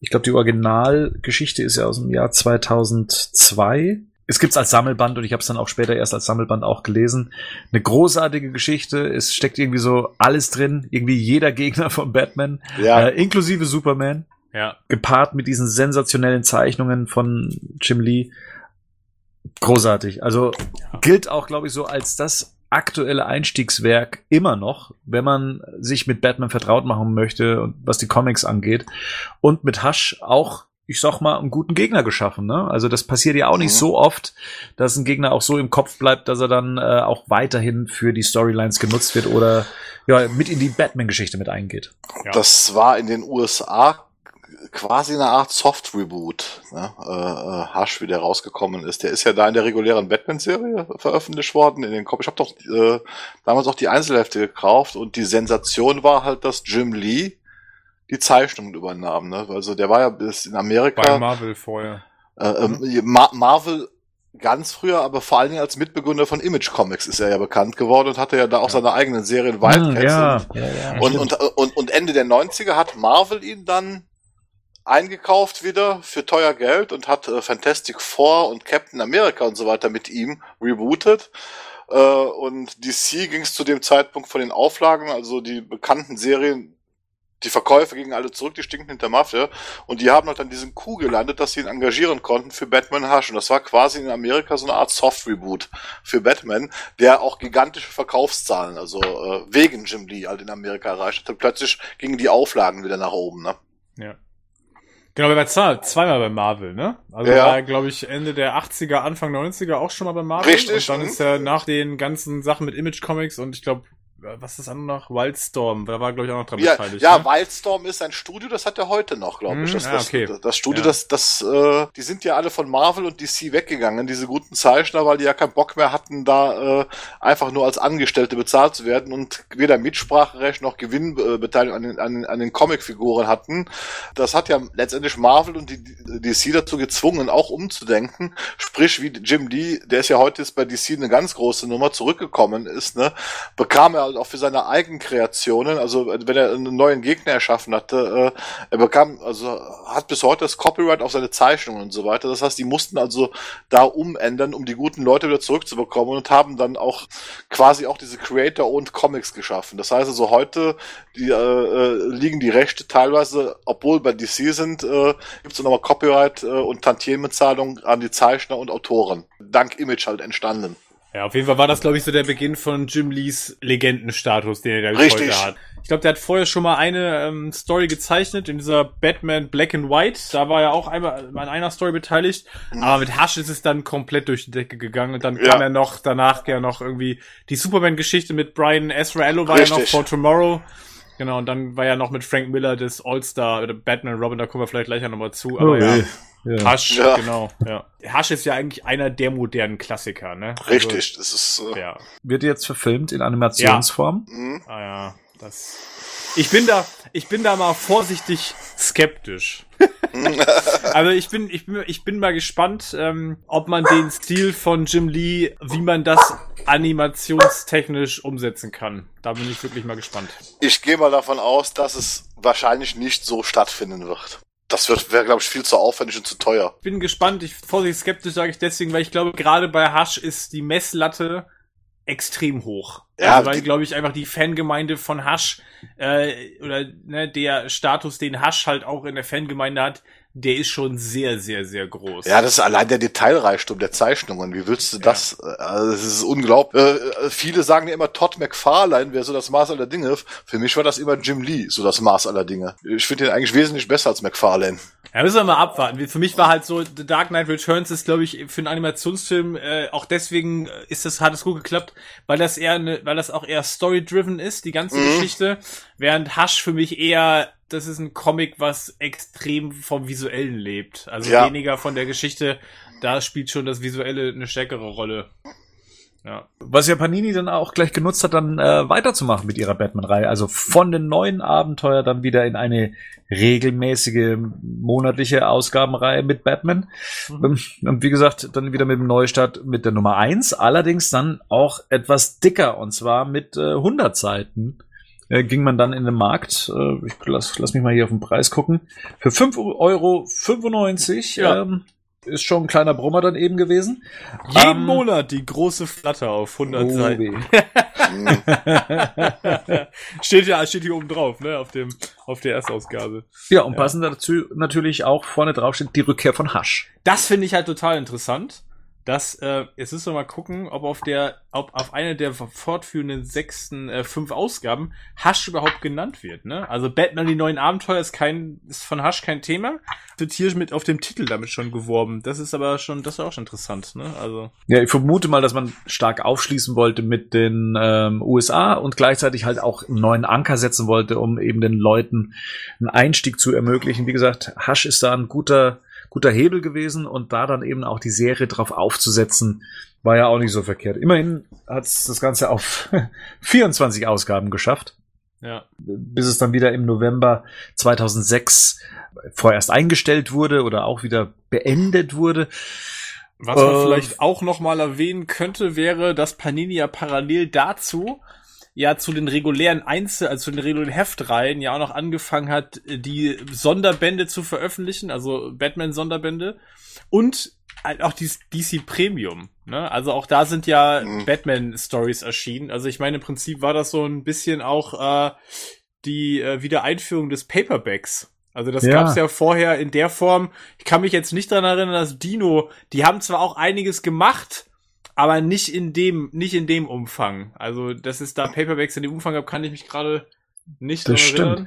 Ich glaube, die Originalgeschichte ist ja aus dem Jahr 2002. Es gibt's als Sammelband und ich habe es dann auch später erst als Sammelband auch gelesen. Eine großartige Geschichte. Es steckt irgendwie so alles drin. Irgendwie jeder Gegner von Batman, ja. äh, inklusive Superman. Ja. Gepaart mit diesen sensationellen Zeichnungen von Jim Lee. Großartig. Also ja. gilt auch, glaube ich, so als das aktuelle Einstiegswerk immer noch, wenn man sich mit Batman vertraut machen möchte, was die Comics angeht. Und mit Hush auch, ich sag mal, einen guten Gegner geschaffen. Ne? Also das passiert ja auch nicht mhm. so oft, dass ein Gegner auch so im Kopf bleibt, dass er dann äh, auch weiterhin für die Storylines genutzt wird oder ja, mit in die Batman-Geschichte mit eingeht. Ja. Das war in den USA quasi eine Art Soft-Reboot, ne? äh, äh, Hush, wie der rausgekommen ist. Der ist ja da in der regulären Batman-Serie veröffentlicht worden. In den Kopf. Ich habe doch äh, damals auch die Einzelhefte gekauft und die Sensation war halt, dass Jim Lee die Zeichnungen übernahm. Ne? Also der war ja bis in Amerika. Bei Marvel vorher. Äh, ähm, Ma Marvel ganz früher, aber vor allen Dingen als Mitbegründer von Image Comics ist er ja bekannt geworden und hatte ja da auch ja. seine eigenen Serien Wildcats. Ja, und, ja, ja, und, und, und, und Ende der 90er hat Marvel ihn dann eingekauft wieder für teuer Geld und hat äh, Fantastic Four und Captain America und so weiter mit ihm rebootet. Äh, und DC ging es zu dem Zeitpunkt von den Auflagen, also die bekannten Serien die Verkäufer gingen alle zurück, die stinken hinter Mafia. Und die haben halt dann diesen Coup gelandet, dass sie ihn engagieren konnten für Batman Hush. Und das war quasi in Amerika so eine Art Soft-Reboot für Batman, der auch gigantische Verkaufszahlen, also äh, wegen Jim Lee halt in Amerika erreicht hat. Plötzlich gingen die Auflagen wieder nach oben, ne? Ja. Genau, wir waren zweimal bei Marvel, ne? Also ja. war, glaube ich, Ende der 80er, Anfang 90er auch schon mal bei Marvel. Richtig. Und dann ist er nach den ganzen Sachen mit Image Comics und ich glaube was ist das andere noch? Wildstorm, da war, glaube ich, auch noch dran ja, beteiligt. Ja, ne? Wildstorm ist ein Studio, das hat er heute noch, glaube ich. Hm, Das, ah, das, okay. das Studio, Ja. das, das, äh, die sind ja alle von Marvel und DC weggegangen, diese guten Zeichner, weil die ja keinen Bock mehr hatten, da äh, einfach nur als Angestellte bezahlt zu werden und weder Mitspracherecht noch Gewinnbeteiligung an den, an, an den Comicfiguren hatten. Das hat ja letztendlich Marvel und die die DC dazu gezwungen, auch umzudenken. Sprich, wie Jim Lee, der ist ja heute jetzt bei DC eine ganz große Nummer, zurückgekommen ist, ne, bekam er halt auch für seine Eigenkreationen, also wenn er einen neuen Gegner erschaffen hatte, äh, er bekam, also hat bis heute das Copyright auf seine Zeichnungen und so weiter. Das heißt, die mussten also da umändern, um die guten Leute wieder zurückzubekommen und haben dann auch quasi auch diese Creator und Comics geschaffen. Das heißt also heute die, äh, äh, liegen die Rechte teilweise, obwohl bei DC sind, äh, gibt es nochmal Copyright äh, und Tantiemenzahlung an die Zeichner und Autoren. Dank Image halt entstanden. Ja, auf jeden Fall war das, glaube ich, so der Beginn von Jim Lees Legendenstatus, den er da Richtig. heute hat. Ich glaube, der hat vorher schon mal eine ähm, Story gezeichnet in dieser Batman Black and White. Da war er auch einmal an einer Story beteiligt. Aber mit Hush ist es dann komplett durch die Decke gegangen. Und dann Ja. kam er noch danach ja noch irgendwie die Superman-Geschichte mit Brian Ezraello war ja noch Richtig. For Tomorrow. Genau, und dann war ja noch mit Frank Miller das All-Star, oder Batman Robin, da kommen wir vielleicht gleich noch mal zu. Aber ja. Ja. Hush, Ja. genau, ja. Hush ist ja eigentlich einer der modernen Klassiker, ne? Also, Richtig, das ist äh, Ja. Wird jetzt verfilmt in Animationsform. mh. Ah ja, das. Ich bin da, ich bin da mal vorsichtig skeptisch. Aber ich bin, ich bin, ich bin mal gespannt, ähm, ob man den Stil von Jim Lee, wie man das animationstechnisch umsetzen kann. Da bin ich wirklich mal gespannt. Ich gehe mal davon aus, dass es wahrscheinlich nicht so stattfinden wird. Das wird wäre, glaube ich, viel zu aufwendig und zu teuer. Ich bin gespannt. Ich vorsichtig skeptisch sage ich deswegen, weil ich glaube, gerade bei Hush ist die Messlatte extrem hoch. Ja, also, weil, glaube ich, einfach die Fangemeinde von Hush äh, oder ne, der Status, den Hush halt auch in der Fangemeinde hat, der ist schon sehr, sehr, sehr groß. Ja, das ist allein der Detailreichtum der Zeichnungen. Wie willst du das? äh, Also, das ist unglaublich. Äh, äh, viele sagen ja immer, Todd McFarlane wäre so das Maß aller Dinge. Für mich war das immer Jim Lee, so das Maß aller Dinge. Ich finde ihn eigentlich wesentlich besser als McFarlane. Ja, müssen wir mal abwarten. Für mich war halt so, The Dark Knight Returns ist, glaube ich, für einen Animationsfilm äh, auch deswegen äh, ist das, hat es gut geklappt, weil das eher eine, weil das auch eher story-driven ist, die ganze Mhm. Geschichte. Während Hush für mich eher, das ist ein Comic, was extrem vom Visuellen lebt. Also Ja. weniger von der Geschichte. Da spielt schon das Visuelle eine stärkere Rolle. Ja. Was ja Panini dann auch gleich genutzt hat, dann äh, weiterzumachen mit ihrer Batman-Reihe. Also von den neuen Abenteuer dann wieder in eine regelmäßige monatliche Ausgabenreihe mit Batman. Ähm, Und wie gesagt, dann wieder mit dem Neustart mit der Nummer eins. Allerdings dann auch etwas dicker und zwar mit äh, 100 Seiten. Äh, ging man dann in den Markt, äh, ich lass, lass mich mal hier auf den Preis gucken, für 5,95 Euro Ja. ähm, ist schon ein kleiner Brummer dann eben gewesen. Jeden Ähm, Monat die große Flatter auf 100 Oh, Seiten. steht ja, steht hier oben drauf, ne, auf dem, auf der Erstausgabe. Ja, und passend dazu natürlich auch vorne drauf steht die Rückkehr von Hasch. Das finde ich halt total interessant. Dass, äh, jetzt müssen wir mal gucken, ob auf der, ob auf einer der fortführenden sechsten, äh, fünf Ausgaben Hush überhaupt genannt wird, ne? Also Batman die neuen Abenteuer ist kein, ist von Hush kein Thema. Wird hier mit auf dem Titel damit schon geworben. Das ist aber schon, das ist auch schon interessant, ne? Also. Ja, ich vermute mal, dass man stark aufschließen wollte mit den ähm, USA und gleichzeitig halt auch einen neuen Anker setzen wollte, um eben den Leuten einen Einstieg zu ermöglichen. Wie gesagt, Hasch ist da ein guter, guter Hebel gewesen und da dann eben auch die Serie drauf aufzusetzen, war ja auch nicht so verkehrt. Immerhin hat es das Ganze auf 24 Ausgaben geschafft. Ja. bis es dann wieder im November 2006 vorerst eingestellt wurde oder auch wieder beendet wurde. Was man Äh, vielleicht auch noch mal erwähnen könnte, wäre, dass Panini ja parallel dazu ja zu den regulären Einzel, also zu den regulären Heftreihen ja auch noch angefangen hat, die Sonderbände zu veröffentlichen, also Batman-Sonderbände und halt auch die DC Premium. Ne? Also auch da sind ja Mhm. Batman-Stories erschienen. Also ich meine, im Prinzip war das so ein bisschen auch äh, die äh, Wiedereinführung des Paperbacks. Also das ja. gab es ja vorher in der Form. Ich kann mich jetzt nicht daran erinnern, dass Dino, die haben zwar auch einiges gemacht, aber nicht in dem, nicht in dem Umfang. Also, dass es da Paperbacks in dem Umfang gab, kann ich mich gerade nicht das erinnern.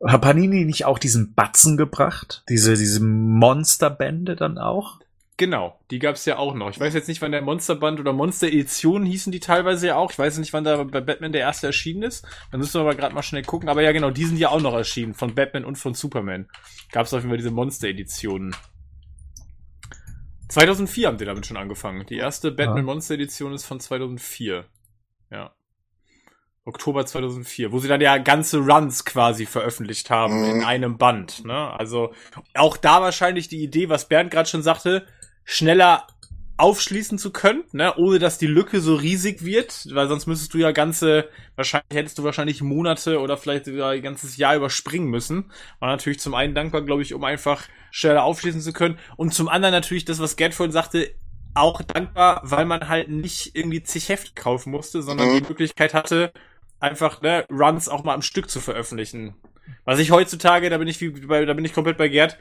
Stimmt. Hat Panini nicht auch diesen Batzen gebracht? Diese, diese Monsterbände dann auch? Genau, die gab's ja auch noch. Ich weiß jetzt nicht, wann der Monsterband oder Monster Edition hießen die teilweise ja auch. Ich weiß nicht, wann da bei Batman der erste erschienen ist. Dann müssen wir aber gerade mal schnell gucken. Aber ja, genau, die sind ja auch noch erschienen von Batman und von Superman. Gab's auf jeden Fall diese Monster Editionen. 2004 haben die damit schon angefangen. Die erste Batman Monster Edition ist von 2004. Ja. Oktober 2004, wo sie dann ja ganze Runs quasi veröffentlicht haben mhm. in einem Band. Ne? Also auch da wahrscheinlich die Idee, was Bernd gerade schon sagte, schneller aufschließen zu können, ne, ohne dass die Lücke so riesig wird, weil sonst müsstest du ja ganze, wahrscheinlich hättest du wahrscheinlich Monate oder vielleicht sogar ein ganzes Jahr überspringen müssen. War natürlich zum einen dankbar, glaube ich, um einfach schneller aufschließen zu können und zum anderen natürlich das, was Gerd vorhin sagte, auch dankbar, weil man halt nicht irgendwie zig Hefte kaufen musste, sondern mhm. die Möglichkeit hatte, einfach ne, Runs auch mal am Stück zu veröffentlichen. Was ich heutzutage, da bin ich wie, da bin ich komplett bei Gerd,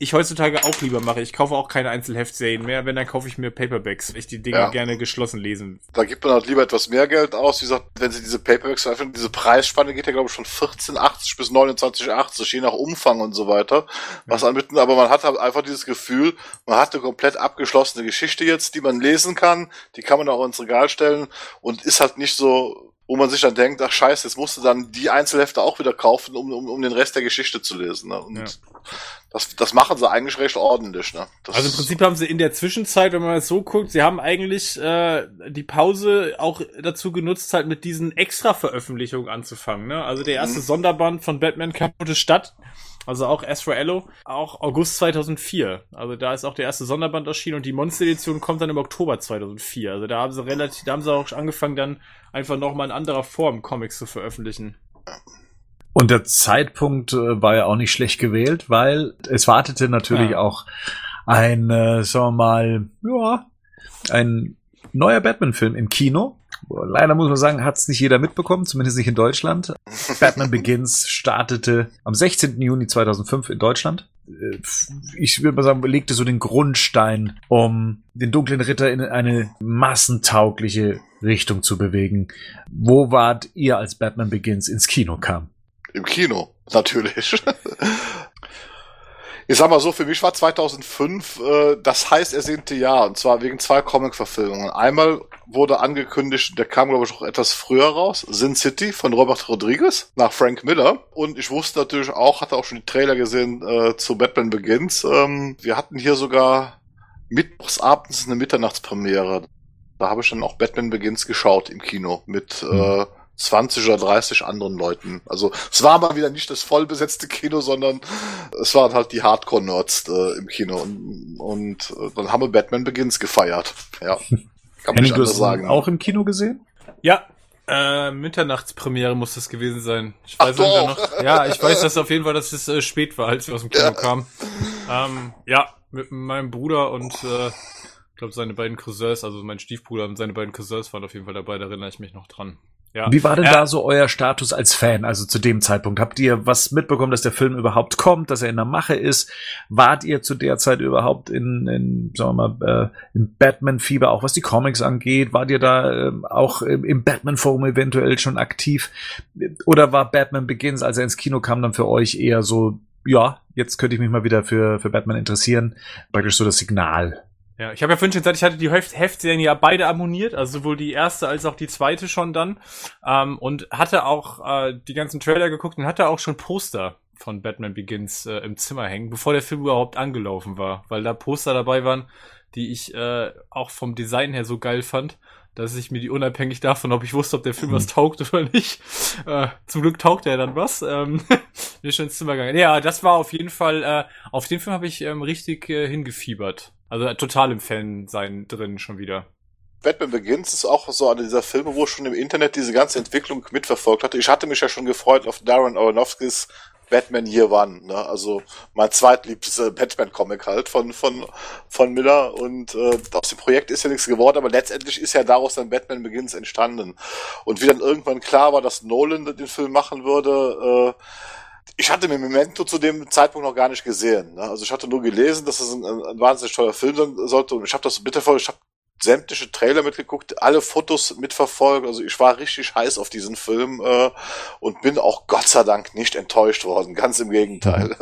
ich heutzutage auch lieber mache. Ich kaufe auch keine Einzelheftserien mehr. Wenn, dann kaufe ich mir Paperbacks, weil ich die Dinge ja. gerne geschlossen lesen. Da gibt man halt lieber etwas mehr Geld aus. Wie gesagt, wenn sie diese Paperbacks veröffentlichen, diese Preisspanne geht ja, glaube ich, von 14,80 bis 29,80, je nach Umfang und so weiter. Was ja. anbieten, aber man hat halt einfach dieses Gefühl, man hat eine komplett abgeschlossene Geschichte jetzt, die man lesen kann. Die kann man auch ins Regal stellen und ist halt nicht so wo man sich dann denkt, ach scheiße, jetzt musst du dann die Einzelhefte auch wieder kaufen, um, um, um den Rest der Geschichte zu lesen. Ne? Und ja. das, das machen sie eigentlich recht ordentlich. Ne? Das also im Prinzip haben sie in der Zwischenzeit, wenn man es so guckt, sie haben eigentlich äh, die Pause auch dazu genutzt, halt mit diesen Extra-Veröffentlichungen anzufangen. Ne? Also der erste mhm. Sonderband von Batman Kaputte Stadt also auch Azraello, auch August 2004. Also da ist auch der erste Sonderband erschienen und die Monster-Edition kommt dann im Oktober 2004. Also da haben sie relativ, da haben sie auch angefangen dann einfach nochmal in anderer Form Comics zu veröffentlichen. Und der Zeitpunkt äh, war ja auch nicht schlecht gewählt, weil es wartete natürlich ja. auch ein, äh, sagen wir mal, ja, ein neuer Batman-Film im Kino. Leider muss man sagen, hat es nicht jeder mitbekommen, zumindest nicht in Deutschland. Batman Begins startete am 16. Juni 2005 in Deutschland. Äh, ich würde mal sagen, legte so den Grundstein, um den dunklen Ritter in eine massentaugliche Richtung zu bewegen. Wo wart ihr, als Batman Begins ins Kino kam? Im Kino, natürlich. Ich sag mal so, für mich war 2005 äh, das heiß ersehnte Jahr, und zwar wegen zwei Comic-Verfilmungen. Einmal wurde angekündigt, der kam glaube ich auch etwas früher raus, Sin City von Robert Rodriguez nach Frank Miller. Und ich wusste natürlich auch, hatte auch schon die Trailer gesehen äh, zu Batman Begins. Ähm, wir hatten hier sogar mittwochsabends eine Mitternachtspremiere. Da habe ich dann auch Batman Begins geschaut im Kino mit mhm. äh, 20 oder 30 anderen Leuten. Also es war mal wieder nicht das vollbesetzte Kino, sondern es waren halt die Hardcore-Nerds äh, im Kino. Und, und äh, dann haben wir Batman Begins gefeiert. Ja. Kann man nicht anders sagen. Auch im Kino gesehen? Ja. Äh, Mitternachtspremiere muss das gewesen sein. Ich weiß Ach, noch. Ja, ich weiß das auf jeden Fall, dass es äh, spät war, als wir aus dem Kino ja. kamen. Ähm, ja, mit meinem Bruder und äh, glaube seine beiden Cousins, also mein Stiefbruder und seine beiden Cousins waren auf jeden Fall dabei, da erinnere ich mich noch dran. Ja. Wie war denn äh, da so euer Status als Fan, also zu dem Zeitpunkt? Habt ihr was mitbekommen, dass der Film überhaupt kommt, dass er in der Mache ist? Wart ihr zu der Zeit überhaupt in, in sagen wir mal, äh, im Batman-Fieber, auch was die Comics angeht? Wart ihr da äh, auch im, im Batman-Forum eventuell schon aktiv? Oder war Batman Begins, als er ins Kino kam, dann für euch eher so, ja, jetzt könnte ich mich mal wieder für, für Batman interessieren? Praktisch so das Signal. Ja, ich habe ja vorhin schon gesagt, ich hatte die Heft Heftserien ja beide abonniert, also sowohl die erste als auch die zweite schon dann. Ähm, und hatte auch äh, die ganzen Trailer geguckt und hatte auch schon Poster von Batman Begins äh, im Zimmer hängen, bevor der Film überhaupt angelaufen war, weil da Poster dabei waren, die ich äh, auch vom Design her so geil fand, dass ich mir die unabhängig davon, ob ich wusste, ob der Film was mhm. taugt oder nicht, äh, zum Glück taugt er dann was, ähm, bin schon ins Zimmer gegangen. Ja, das war auf jeden Fall, äh, auf den Film habe ich ähm, richtig äh, hingefiebert. Also total im Fan sein drin schon wieder. Batman Begins ist auch so einer dieser Filme, wo ich schon im Internet diese ganze Entwicklung mitverfolgt hatte. Ich hatte mich ja schon gefreut auf Darren Aronofskis Batman Year One, ne? Also mein zweitliebstes Batman-Comic halt von, von, von Miller. Und äh, aus dem Projekt ist ja nichts geworden, aber letztendlich ist ja daraus dann Batman Begins entstanden. Und wie dann irgendwann klar war, dass Nolan den Film machen würde, äh, ich hatte Memento zu dem Zeitpunkt noch gar nicht gesehen. Ne? Also ich hatte nur gelesen, dass es ein, ein wahnsinnig toller Film sein sollte und ich habe das bitte voll, ich habe sämtliche Trailer mitgeguckt, alle Fotos mitverfolgt. Also ich war richtig heiß auf diesen Film äh, und bin auch Gott sei Dank nicht enttäuscht worden. Ganz im Gegenteil.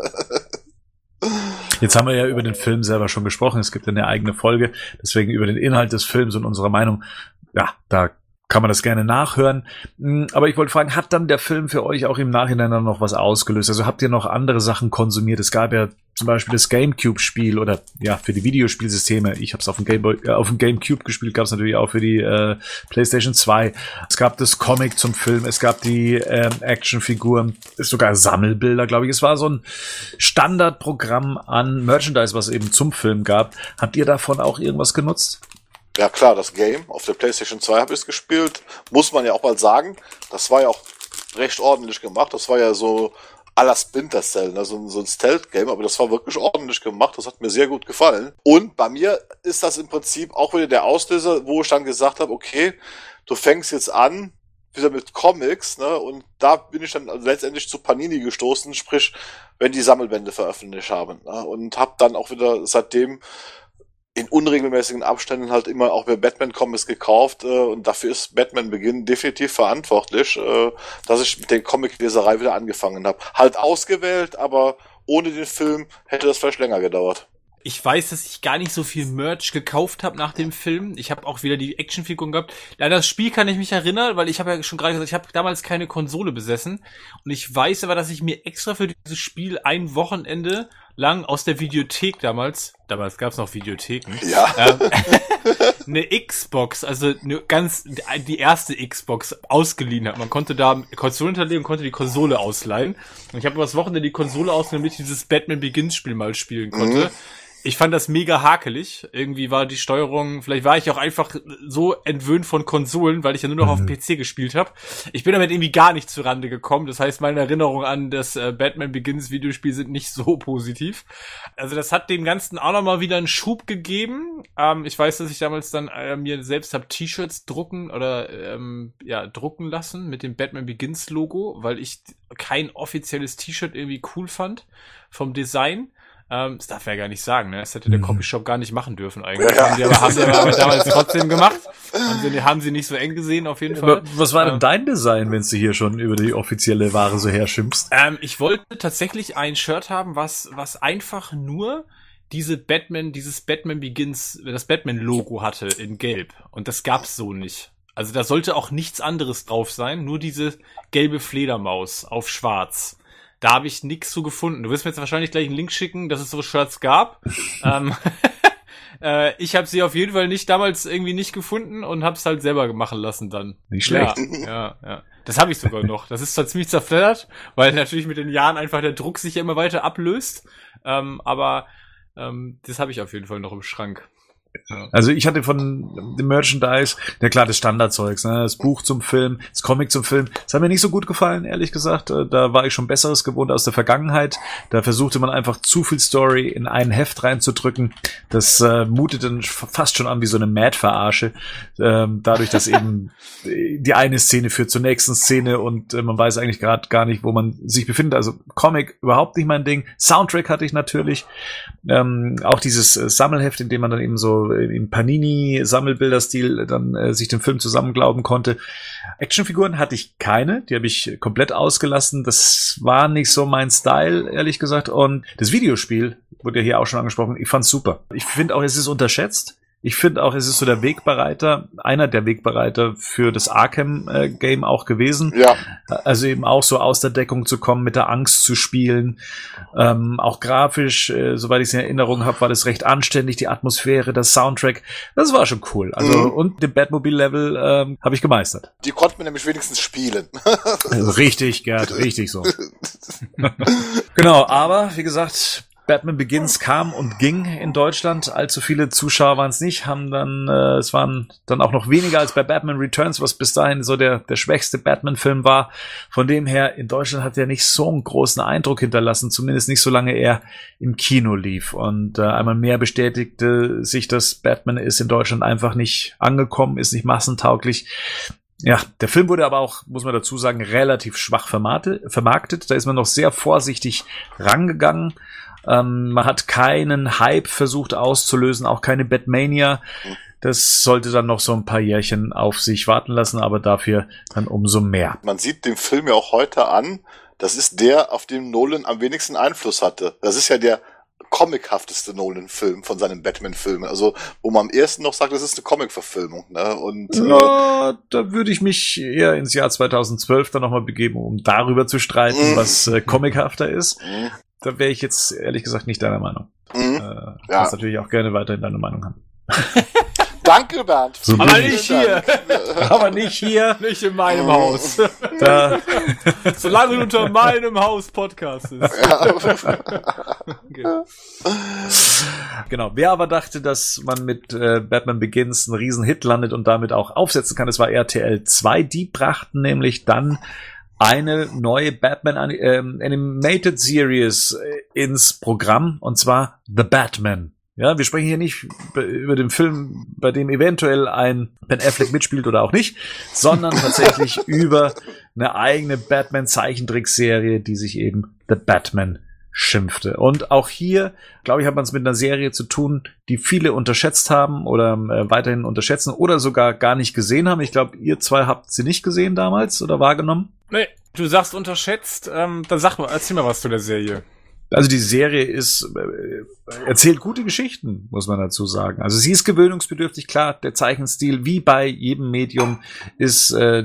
Jetzt haben wir ja über den Film selber schon gesprochen. Es gibt eine eigene Folge. Deswegen über den Inhalt des Films und unserer Meinung. Ja, da kann man das gerne nachhören. Hm, aber ich wollte fragen, hat dann der Film für euch auch im Nachhinein dann noch was ausgelöst? Also habt ihr noch andere Sachen konsumiert? Es gab ja zum Beispiel das GameCube-Spiel oder ja für die Videospielsysteme. Ich habe es auf dem Gameboy, äh, auf dem GameCube gespielt, gab es natürlich auch für die äh, PlayStation 2. Es gab das Comic zum Film, es gab die ähm, Actionfiguren, sogar Sammelbilder, glaube ich. Es war so ein Standardprogramm an Merchandise, was eben zum Film gab. Habt ihr davon auch irgendwas genutzt? Ja klar, das Game auf der PlayStation 2 habe ich gespielt. Muss man ja auch mal sagen. Das war ja auch recht ordentlich gemacht. Das war ja so à la Splinter Cell, ne? so, ein Stealth-Game, aber das war wirklich ordentlich gemacht. Das hat mir sehr gut gefallen. Und bei mir ist das im Prinzip auch wieder der Auslöser, wo ich dann gesagt habe, okay, du fängst jetzt an, wieder mit Comics, ne? Und da bin ich dann letztendlich zu Panini gestoßen, sprich, wenn die Sammelbände veröffentlicht haben. Ne? Und habe dann auch wieder seitdem in unregelmäßigen Abständen halt immer auch bei Batman Comics gekauft äh, und dafür ist Batman Beginn definitiv verantwortlich, äh, dass ich mit der Comic-Leserei wieder angefangen habe. Halt ausgewählt, aber ohne den Film hätte das vielleicht länger gedauert. Ich weiß, dass ich gar nicht so viel Merch gekauft habe nach dem Film. Ich habe auch wieder die Actionfiguren gehabt. Leider das Spiel kann ich mich erinnern, weil ich habe ja schon gerade gesagt, ich habe damals keine Konsole besessen. Und ich weiß aber, dass ich mir extra für dieses Spiel ein Wochenende lang aus der Videothek damals, damals gab's noch Videotheken, ja. ähm, eine Xbox, also eine ganz die erste Xbox ausgeliehen hat. Man konnte da Konsole hinterlegen und konnte die Konsole ausleihen. Und ich habe das Wochenende die Konsole ausgeliehen, damit ich dieses Batman Begins Spiel mal spielen konnte. Mhm ich fand das mega hakelig. Irgendwie war die Steuerung, vielleicht war ich auch einfach so entwöhnt von Konsolen, weil ich ja nur noch mhm. auf dem PC gespielt habe. Ich bin damit irgendwie gar nicht zurande gekommen. Das heißt, meine Erinnerungen an das äh, Batman Begins Videospiel sind nicht so positiv. Also das hat dem Ganzen auch nochmal wieder einen Schub gegeben. Ähm, ich weiß, dass ich damals dann äh, mir selbst habe T-Shirts drucken oder ähm, ja drucken lassen mit dem Batman Begins Logo, weil ich kein offizielles T-Shirt irgendwie cool fand vom Design. Ähm, das darf er ja gar nicht sagen, ne? Das hätte der mhm. Copyshop gar nicht machen dürfen eigentlich. Ja. Haben, die aber, haben sie aber damals trotzdem gemacht. Haben sie, haben sie nicht so eng gesehen, auf jeden Fall. Aber was war denn ähm, dein Design, wenn du hier schon über die offizielle Ware so herschimpfst? Ähm, ich wollte tatsächlich ein Shirt haben, was, was einfach nur diese Batman, dieses Batman Begins, das Batman-Logo hatte in Gelb. Und das gab's so nicht. Also da sollte auch nichts anderes drauf sein, nur diese gelbe Fledermaus auf schwarz. Da habe ich nichts zu gefunden. Du wirst mir jetzt wahrscheinlich gleich einen Link schicken, dass es so Shirts gab. ähm, äh, ich habe sie auf jeden Fall nicht damals irgendwie nicht gefunden und habe es halt selber machen lassen dann. Nicht schlecht. Ja, ja. ja. Das habe ich sogar noch. Das ist zwar ziemlich zerfleddert, weil natürlich mit den Jahren einfach der Druck sich ja immer weiter ablöst. Ähm, aber ähm, das habe ich auf jeden Fall noch im Schrank. Also ich hatte von dem Merchandise, ja klar, das Standardzeugs, ne? das Buch zum Film, das Comic zum Film, das hat mir nicht so gut gefallen, ehrlich gesagt. Äh, da war ich schon Besseres gewohnt aus der Vergangenheit. Da versuchte man einfach zu viel Story in ein Heft reinzudrücken. Das äh, mutet dann fast schon an wie so eine Mad-Verarsche. Ähm, dadurch, dass eben die eine Szene führt zur nächsten Szene und äh, man weiß eigentlich gerade gar nicht, wo man sich befindet. Also Comic überhaupt nicht mein Ding. Soundtrack hatte ich natürlich. Ähm, auch dieses äh, Sammelheft, in dem man dann eben so im Panini-Sammelbilderstil dann äh, sich den Film zusammenglauben konnte. Actionfiguren hatte ich keine, die habe ich komplett ausgelassen. Das war nicht so mein Style, ehrlich gesagt. Und das Videospiel wurde ja hier auch schon angesprochen. Ich fand's super. Ich finde auch, es ist unterschätzt. Ich finde auch, es ist so der Wegbereiter, einer der Wegbereiter für das Arkham-Game äh, auch gewesen. Ja. Also eben auch so aus der Deckung zu kommen, mit der Angst zu spielen. Ähm, auch grafisch, äh, soweit ich es in Erinnerung habe, war das recht anständig, die Atmosphäre, das Soundtrack. Das war schon cool. Also mhm. und den Batmobile-Level ähm, habe ich gemeistert. Die konnten wir nämlich wenigstens spielen. richtig, Gerd, richtig so. genau, aber wie gesagt, Batman Begins kam und ging in Deutschland. Allzu viele Zuschauer waren es nicht, haben dann, äh, es waren dann auch noch weniger als bei Batman Returns, was bis dahin so der, der schwächste Batman-Film war. Von dem her, in Deutschland hat er nicht so einen großen Eindruck hinterlassen, zumindest nicht so lange er im Kino lief. Und äh, einmal mehr bestätigte sich, dass Batman ist in Deutschland einfach nicht angekommen, ist nicht massentauglich. Ja, der Film wurde aber auch, muss man dazu sagen, relativ schwach vermarktet. Da ist man noch sehr vorsichtig rangegangen. Ähm, man hat keinen Hype versucht auszulösen, auch keine Batmania. Das sollte dann noch so ein paar Jährchen auf sich warten lassen, aber dafür dann umso mehr. Man sieht den Film ja auch heute an. Das ist der, auf den Nolan am wenigsten Einfluss hatte. Das ist ja der comichafteste Nolan-Film von seinen Batman-Filmen. Also, wo man am ersten noch sagt, das ist eine Comic-Verfilmung. Ne? Und, ja, äh, da würde ich mich eher ins Jahr 2012 dann nochmal begeben, um darüber zu streiten, mm. was äh, comichafter ist. Da wäre ich jetzt ehrlich gesagt nicht deiner Meinung. Mhm. Äh, ja. Kannst natürlich auch gerne weiterhin deine Meinung haben. Danke, Bernd. So aber nicht hier. aber nicht hier. Nicht in meinem Haus. Da. Solange du unter meinem Haus podcastest. okay. Genau. Wer aber dachte, dass man mit äh, Batman Begins einen riesen Hit landet und damit auch aufsetzen kann, das war RTL 2. Die brachten nämlich dann eine neue Batman ähm, Animated Series äh, ins Programm und zwar The Batman. Ja, wir sprechen hier nicht über den Film, bei dem eventuell ein Ben Affleck mitspielt oder auch nicht, sondern tatsächlich über eine eigene Batman Zeichentrickserie, die sich eben The Batman schimpfte. Und auch hier, glaube ich, hat man es mit einer Serie zu tun, die viele unterschätzt haben oder äh, weiterhin unterschätzen oder sogar gar nicht gesehen haben. Ich glaube, ihr zwei habt sie nicht gesehen damals oder wahrgenommen. Nee, du sagst unterschätzt. Ähm, dann sag mal, erzähl mal was zu der Serie. Also die Serie ist äh, erzählt gute Geschichten, muss man dazu sagen. Also sie ist gewöhnungsbedürftig, klar, der Zeichenstil wie bei jedem Medium ist äh,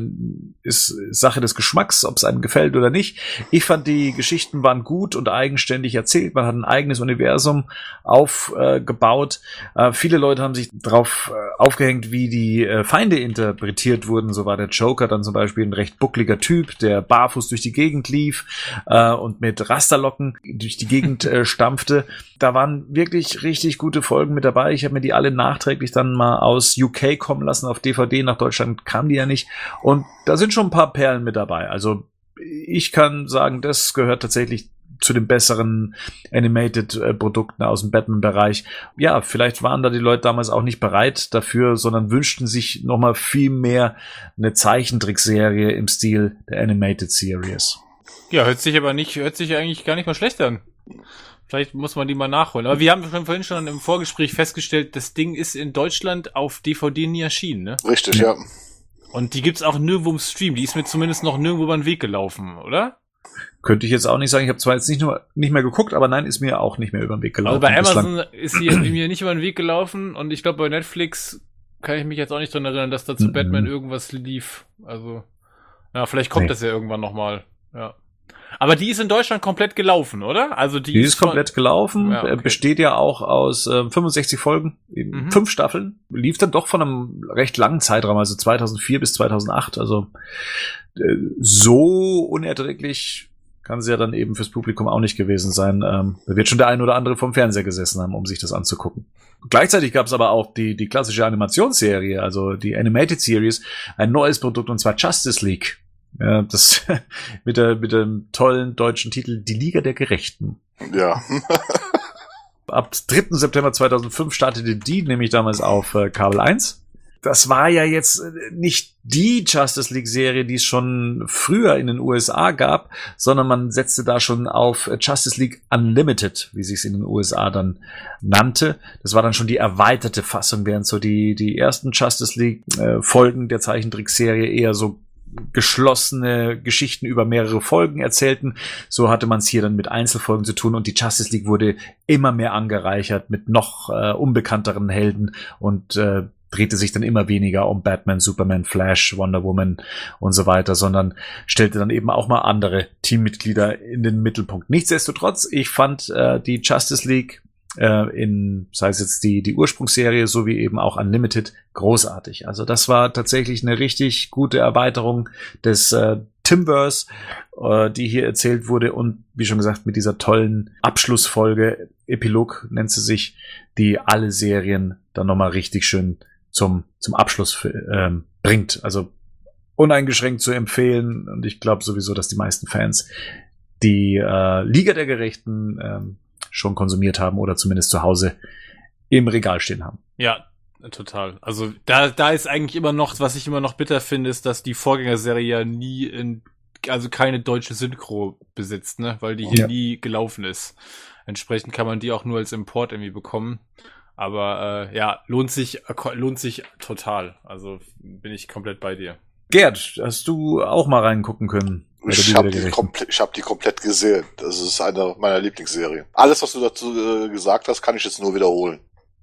ist Sache des Geschmacks, ob es einem gefällt oder nicht. Ich fand die Geschichten waren gut und eigenständig erzählt, man hat ein eigenes Universum aufgebaut. Äh, äh, viele Leute haben sich darauf äh, aufgehängt, wie die äh, Feinde interpretiert wurden. So war der Joker dann zum Beispiel ein recht buckliger Typ, der barfuß durch die Gegend lief äh, und mit Rasterlocken durch die Gegend stampfte. Da waren wirklich richtig gute Folgen mit dabei. Ich habe mir die alle nachträglich dann mal aus UK kommen lassen auf DVD. Nach Deutschland kam die ja nicht. Und da sind schon ein paar Perlen mit dabei. Also ich kann sagen, das gehört tatsächlich zu den besseren Animated-Produkten aus dem Batman-Bereich. Ja, vielleicht waren da die Leute damals auch nicht bereit dafür, sondern wünschten sich nochmal viel mehr eine Zeichentrickserie im Stil der Animated Series. Ja, hört sich aber nicht, hört sich eigentlich gar nicht mal schlecht an. Vielleicht muss man die mal nachholen. Aber wir haben schon vorhin schon im Vorgespräch festgestellt, das Ding ist in Deutschland auf DVD nie erschienen, ne? Richtig, ja. Und die gibt's auch nirgendwo im Stream. Die ist mir zumindest noch nirgendwo über den Weg gelaufen, oder? Könnte ich jetzt auch nicht sagen. Ich habe zwar jetzt nicht nur nicht mehr geguckt, aber nein, ist mir auch nicht mehr über den Weg gelaufen. Also bei Amazon bislang. ist sie mir nicht über den Weg gelaufen und ich glaube bei Netflix kann ich mich jetzt auch nicht dran erinnern, dass da zu mm -mm. Batman irgendwas lief. Also ja, vielleicht kommt nee. das ja irgendwann nochmal. Ja. Aber die ist in Deutschland komplett gelaufen, oder? Also die, die ist, ist komplett gelaufen, ja, okay. besteht ja auch aus äh, 65 Folgen, mhm. fünf Staffeln, lief dann doch von einem recht langen Zeitraum, also 2004 bis 2008, also äh, so unerträglich kann sie ja dann eben fürs Publikum auch nicht gewesen sein. Ähm, da wird schon der ein oder andere vom Fernseher gesessen haben, um sich das anzugucken. Gleichzeitig gab es aber auch die, die klassische Animationsserie, also die Animated Series, ein neues Produkt und zwar Justice League. Ja, das mit, der, mit dem tollen deutschen Titel Die Liga der Gerechten. Ja. Ab 3. September 2005 startete die nämlich damals auf äh, Kabel 1. Das war ja jetzt äh, nicht die Justice League Serie, die es schon früher in den USA gab, sondern man setzte da schon auf Justice League Unlimited, wie sich es in den USA dann nannte. Das war dann schon die erweiterte Fassung, während so die, die ersten Justice League äh, Folgen der Zeichentrickserie eher so geschlossene Geschichten über mehrere Folgen erzählten. So hatte man es hier dann mit Einzelfolgen zu tun und die Justice League wurde immer mehr angereichert mit noch äh, unbekannteren Helden und äh, drehte sich dann immer weniger um Batman, Superman, Flash, Wonder Woman und so weiter, sondern stellte dann eben auch mal andere Teammitglieder in den Mittelpunkt. Nichtsdestotrotz, ich fand äh, die Justice League in, sei es jetzt die, die Ursprungsserie sowie eben auch Unlimited, großartig. Also das war tatsächlich eine richtig gute Erweiterung des äh, Timverse, äh, die hier erzählt wurde und wie schon gesagt mit dieser tollen Abschlussfolge, Epilog nennt sie sich, die alle Serien dann nochmal richtig schön zum, zum Abschluss ähm, bringt. Also uneingeschränkt zu empfehlen und ich glaube sowieso, dass die meisten Fans die äh, Liga der Gerechten ähm, schon konsumiert haben oder zumindest zu Hause im Regal stehen haben. Ja, total. Also da, da ist eigentlich immer noch, was ich immer noch bitter finde, ist, dass die Vorgängerserie ja nie in, also keine deutsche Synchro besitzt, ne, weil die hier ja. nie gelaufen ist. Entsprechend kann man die auch nur als Import irgendwie bekommen. Aber äh, ja, lohnt sich, lohnt sich total. Also bin ich komplett bei dir. Gerd, hast du auch mal reingucken können? Ich habe die, komple ich hab die komplett gesehen. Das ist eine meiner Lieblingsserien. Alles, was du dazu äh, gesagt hast, kann ich jetzt nur wiederholen.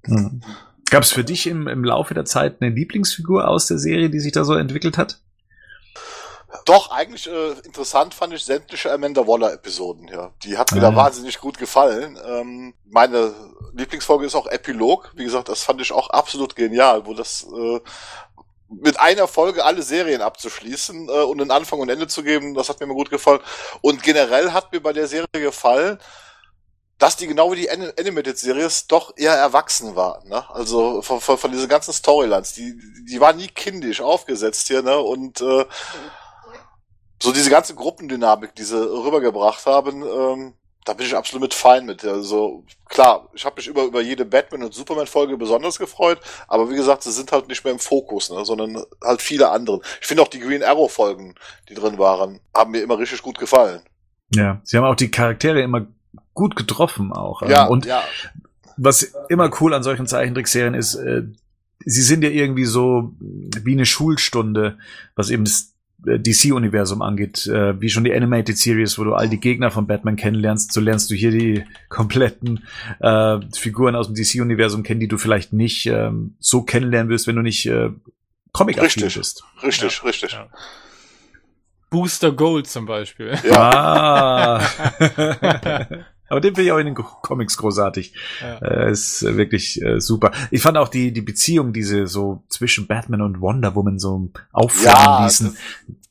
Mhm. Gab es für dich im, im Laufe der Zeit eine Lieblingsfigur aus der Serie, die sich da so entwickelt hat? Doch, eigentlich äh, interessant fand ich sämtliche Amanda Waller-Episoden, ja. Die hat mir ah. da wahnsinnig gut gefallen. Ähm, meine Lieblingsfolge ist auch Epilog. Wie gesagt, das fand ich auch absolut genial, wo das äh, mit einer Folge alle Serien abzuschließen äh, und einen Anfang und Ende zu geben, das hat mir immer gut gefallen. Und generell hat mir bei der Serie gefallen, dass die genau wie die Animated Series doch eher erwachsen war. Ne? Also von, von, von diesen ganzen Storylines, die, die waren nie kindisch aufgesetzt hier, ne? Und äh, so diese ganze Gruppendynamik, die sie rübergebracht haben, ähm, da bin ich absolut mit fein mit. Also klar, ich habe mich über, über jede Batman- und Superman-Folge besonders gefreut, aber wie gesagt, sie sind halt nicht mehr im Fokus, ne, sondern halt viele andere. Ich finde auch die Green Arrow-Folgen, die drin waren, haben mir immer richtig gut gefallen. Ja, sie haben auch die Charaktere immer gut getroffen auch. Ja, und ja. was immer cool an solchen Zeichentrickserien ist, äh, sie sind ja irgendwie so wie eine Schulstunde, was eben das äh, DC-Universum angeht, äh, wie schon die Animated Series, wo du all die Gegner von Batman kennenlernst, so lernst du hier die kompletten äh, Figuren aus dem DC-Universum kennen, die du vielleicht nicht äh, so kennenlernen wirst, wenn du nicht äh, comic richtig, bist. Richtig, ja. richtig. Ja. Booster Gold zum Beispiel. Ja. Ah. Aber den finde ich auch in den Comics großartig. Ja. Äh, ist wirklich äh, super. Ich fand auch die, die Beziehung, diese so zwischen Batman und Wonder Woman so aufflammen ja, ließen.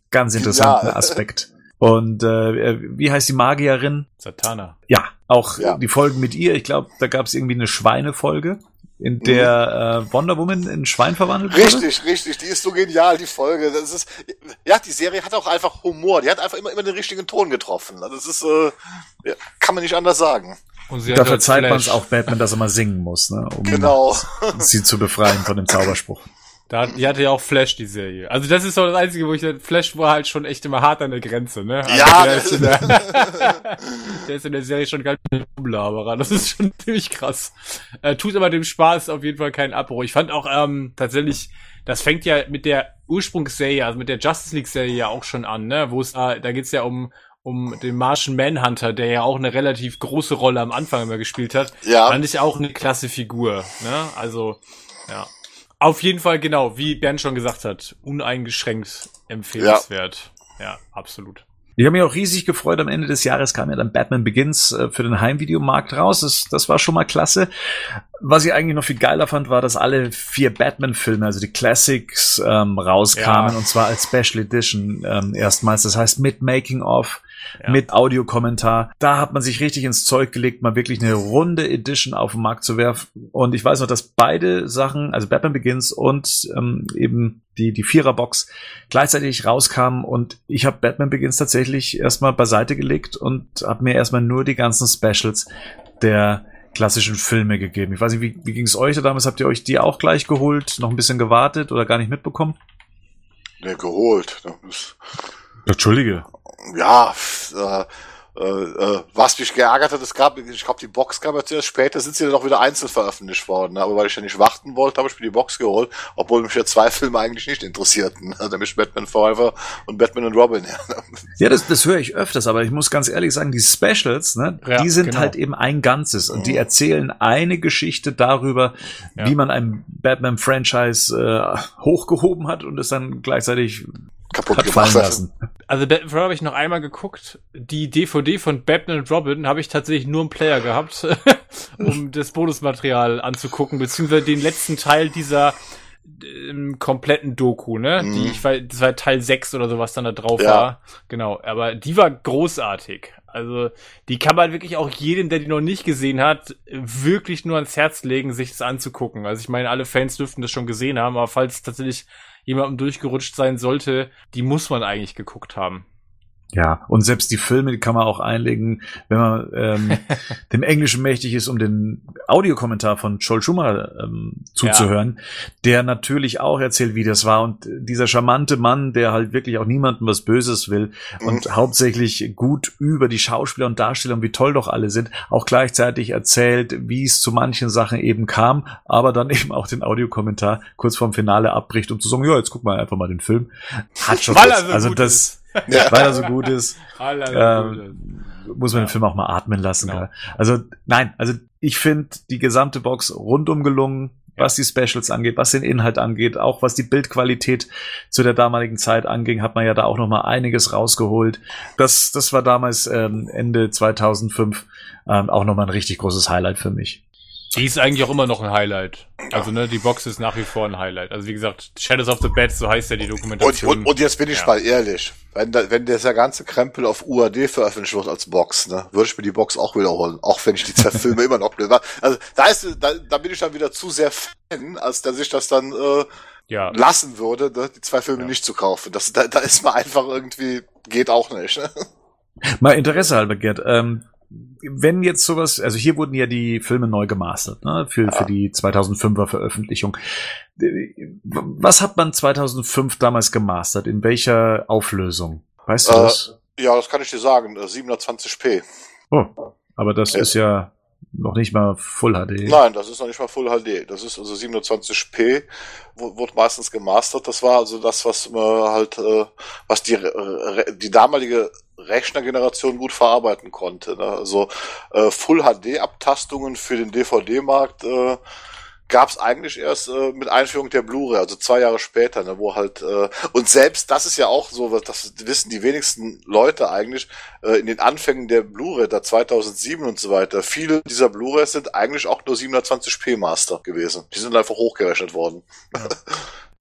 Ganz interessanten ja. Aspekt. Und äh, wie heißt die Magierin? Satana. Ja, auch ja. die Folgen mit ihr. Ich glaube, da gab es irgendwie eine Schweinefolge in der mhm. äh, Wonder Woman in Schwein verwandelt wurde. Richtig, richtig, die ist so genial, die Folge. Das ist, ja, die Serie hat auch einfach Humor. Die hat einfach immer, immer den richtigen Ton getroffen. Also das ist, äh, kann man nicht anders sagen. Und sie da verzeiht man es auch Batman, dass er mal singen muss, ne, um genau. sie zu befreien von dem Zauberspruch. Da, die hatte ja auch Flash, die Serie. Also das ist so das Einzige, wo ich Flash war halt schon echt immer hart an der Grenze, ne? Also ja. Der ist, der, der ist, in der, Serie schon ganz Umlaberer. Das ist schon ziemlich krass. Äh, tut aber dem Spaß auf jeden Fall keinen Abbruch. Ich fand auch ähm, tatsächlich, das fängt ja mit der Ursprungsserie, also mit der Justice League Serie ja auch schon an, ne? Wo es da, da geht's ja um um den Martian Manhunter, der ja auch eine relativ große Rolle am Anfang immer gespielt hat. Ja. Fand ich auch eine klasse Figur, ne? Also, ja. Auf jeden Fall, genau, wie Bernd schon gesagt hat, uneingeschränkt empfehlenswert. Ja, ja absolut. Ich habe mich auch riesig gefreut. Am Ende des Jahres kam ja dann Batman Begins äh, für den Heimvideomarkt raus. Das, das war schon mal klasse. Was ich eigentlich noch viel geiler fand, war, dass alle vier Batman-Filme, also die Classics, ähm, rauskamen ja. und zwar als Special Edition ähm, erstmals. Das heißt mit Making of, ja. mit Audiokommentar. Da hat man sich richtig ins Zeug gelegt, mal wirklich eine runde Edition auf den Markt zu werfen. Und ich weiß noch, dass beide Sachen, also Batman Begins und ähm, eben die, die Viererbox gleichzeitig rauskamen und ich habe Batman Begins tatsächlich erstmal beiseite gelegt und habe mir erstmal nur die ganzen Specials der klassischen Filme gegeben. Ich weiß nicht, wie, wie ging es euch da damals? Habt ihr euch die auch gleich geholt, noch ein bisschen gewartet oder gar nicht mitbekommen? Ne, geholt. Entschuldige ja, äh, äh, äh, was mich geärgert hat, es gab, ich glaube, die Box kam ja zuerst später, sind sie dann auch wieder einzeln veröffentlicht worden. Ne? Aber weil ich ja nicht warten wollte, habe ich mir die Box geholt, obwohl mich ja zwei Filme eigentlich nicht interessierten. Ne? Nämlich Batman Forever und Batman und Robin. Ja, das, das höre ich öfters, aber ich muss ganz ehrlich sagen, die Specials, ne, ja, die sind genau. halt eben ein Ganzes und die mhm. erzählen eine Geschichte darüber, ja. wie man ein Batman-Franchise äh, hochgehoben hat und es dann gleichzeitig kaputt gemacht lassen. Also Batman Forever habe ich noch einmal geguckt. Die DVD von Batman und Robin habe ich tatsächlich nur im Player gehabt, um das Bonusmaterial anzugucken, beziehungsweise den letzten Teil dieser im kompletten Doku, ne? Mhm. Die, ich war, das war Teil 6 oder so, was dann da drauf Ja. war. Genau. Aber die war großartig. Also, die kann man wirklich auch jedem, der die noch nicht gesehen hat, wirklich nur ans Herz legen, sich das anzugucken. Also, ich meine, alle Fans dürften das schon gesehen haben, aber falls tatsächlich jemandem durchgerutscht sein sollte, die muss man eigentlich geguckt haben. Ja, und selbst die Filme die kann man auch einlegen, wenn man ähm, dem Englischen mächtig ist, um den Audiokommentar von Joel Schumacher ähm, zuzuhören, der natürlich auch erzählt, wie das war. Und dieser charmante Mann, der halt wirklich auch niemandem was Böses will und hauptsächlich gut über die Schauspieler und Darsteller und wie toll doch alle sind, auch gleichzeitig erzählt, wie es zu manchen Sachen eben kam, aber dann eben auch den Audiokommentar kurz vorm Finale abbricht, um zu sagen, ja, jetzt guck mal einfach mal den Film. Hat schon was. so also das, ist. weil er so gut ist ähm, muss man den Film auch mal atmen lassen. Genau. Also nein, also ich finde die gesamte Box rundum gelungen, was die Specials angeht, was den Inhalt angeht, auch was die Bildqualität zu der damaligen Zeit anging, hat man ja da auch noch mal einiges rausgeholt. Das, das war damals ähm, Ende 2005 ähm, auch noch mal ein richtig großes Highlight für mich. Die ist eigentlich auch immer noch ein Highlight. Also, ne, die Box ist nach wie vor ein Highlight. Also, wie gesagt, Shadows of the Bed, so heißt ja die Und, Dokumentation. und, und jetzt bin ich Ja. mal ehrlich, wenn, da, wenn dieser ganze Krempel auf UAD veröffentlicht wird als Box, ne, würde ich mir die Box auch wiederholen, auch wenn ich die zwei Filme immer noch blöd war. Also da ist, da, da bin ich dann wieder zu sehr Fan, als dass ich das dann äh, ja. lassen würde, ne, die zwei Filme Ja. nicht zu kaufen. Das, da, da ist man einfach irgendwie, geht auch nicht. Ne? Mal Interesse halber, Gerd. Ähm, wenn jetzt sowas, also hier wurden ja die Filme neu gemastert, ne, für, für die 2005er Veröffentlichung. Was hat man 2005 damals gemastert? In welcher Auflösung? Weißt du Äh, das? Ja, das kann ich dir sagen, äh, 720p. Oh, aber das ja. ist ja noch nicht mal Full HD. Nein, das ist noch nicht mal Full HD. Das ist also 720p, wo- wurde meistens gemastert. Das war also das, was halt, äh, was die, äh, die damalige Rechnergeneration gut verarbeiten konnte. Ne? Also äh, Full HD-Abtastungen für den DVD-Markt äh, gab es eigentlich erst äh, mit Einführung der Blu-ray, also zwei Jahre später, ne, wo halt äh, und selbst das ist ja auch so, was- das wissen die wenigsten Leute eigentlich äh, in den Anfängen der Blu-ray, da 2007 und so weiter. Viele dieser Blu-rays sind eigentlich auch nur 720p Master gewesen. Die sind einfach hochgerechnet worden.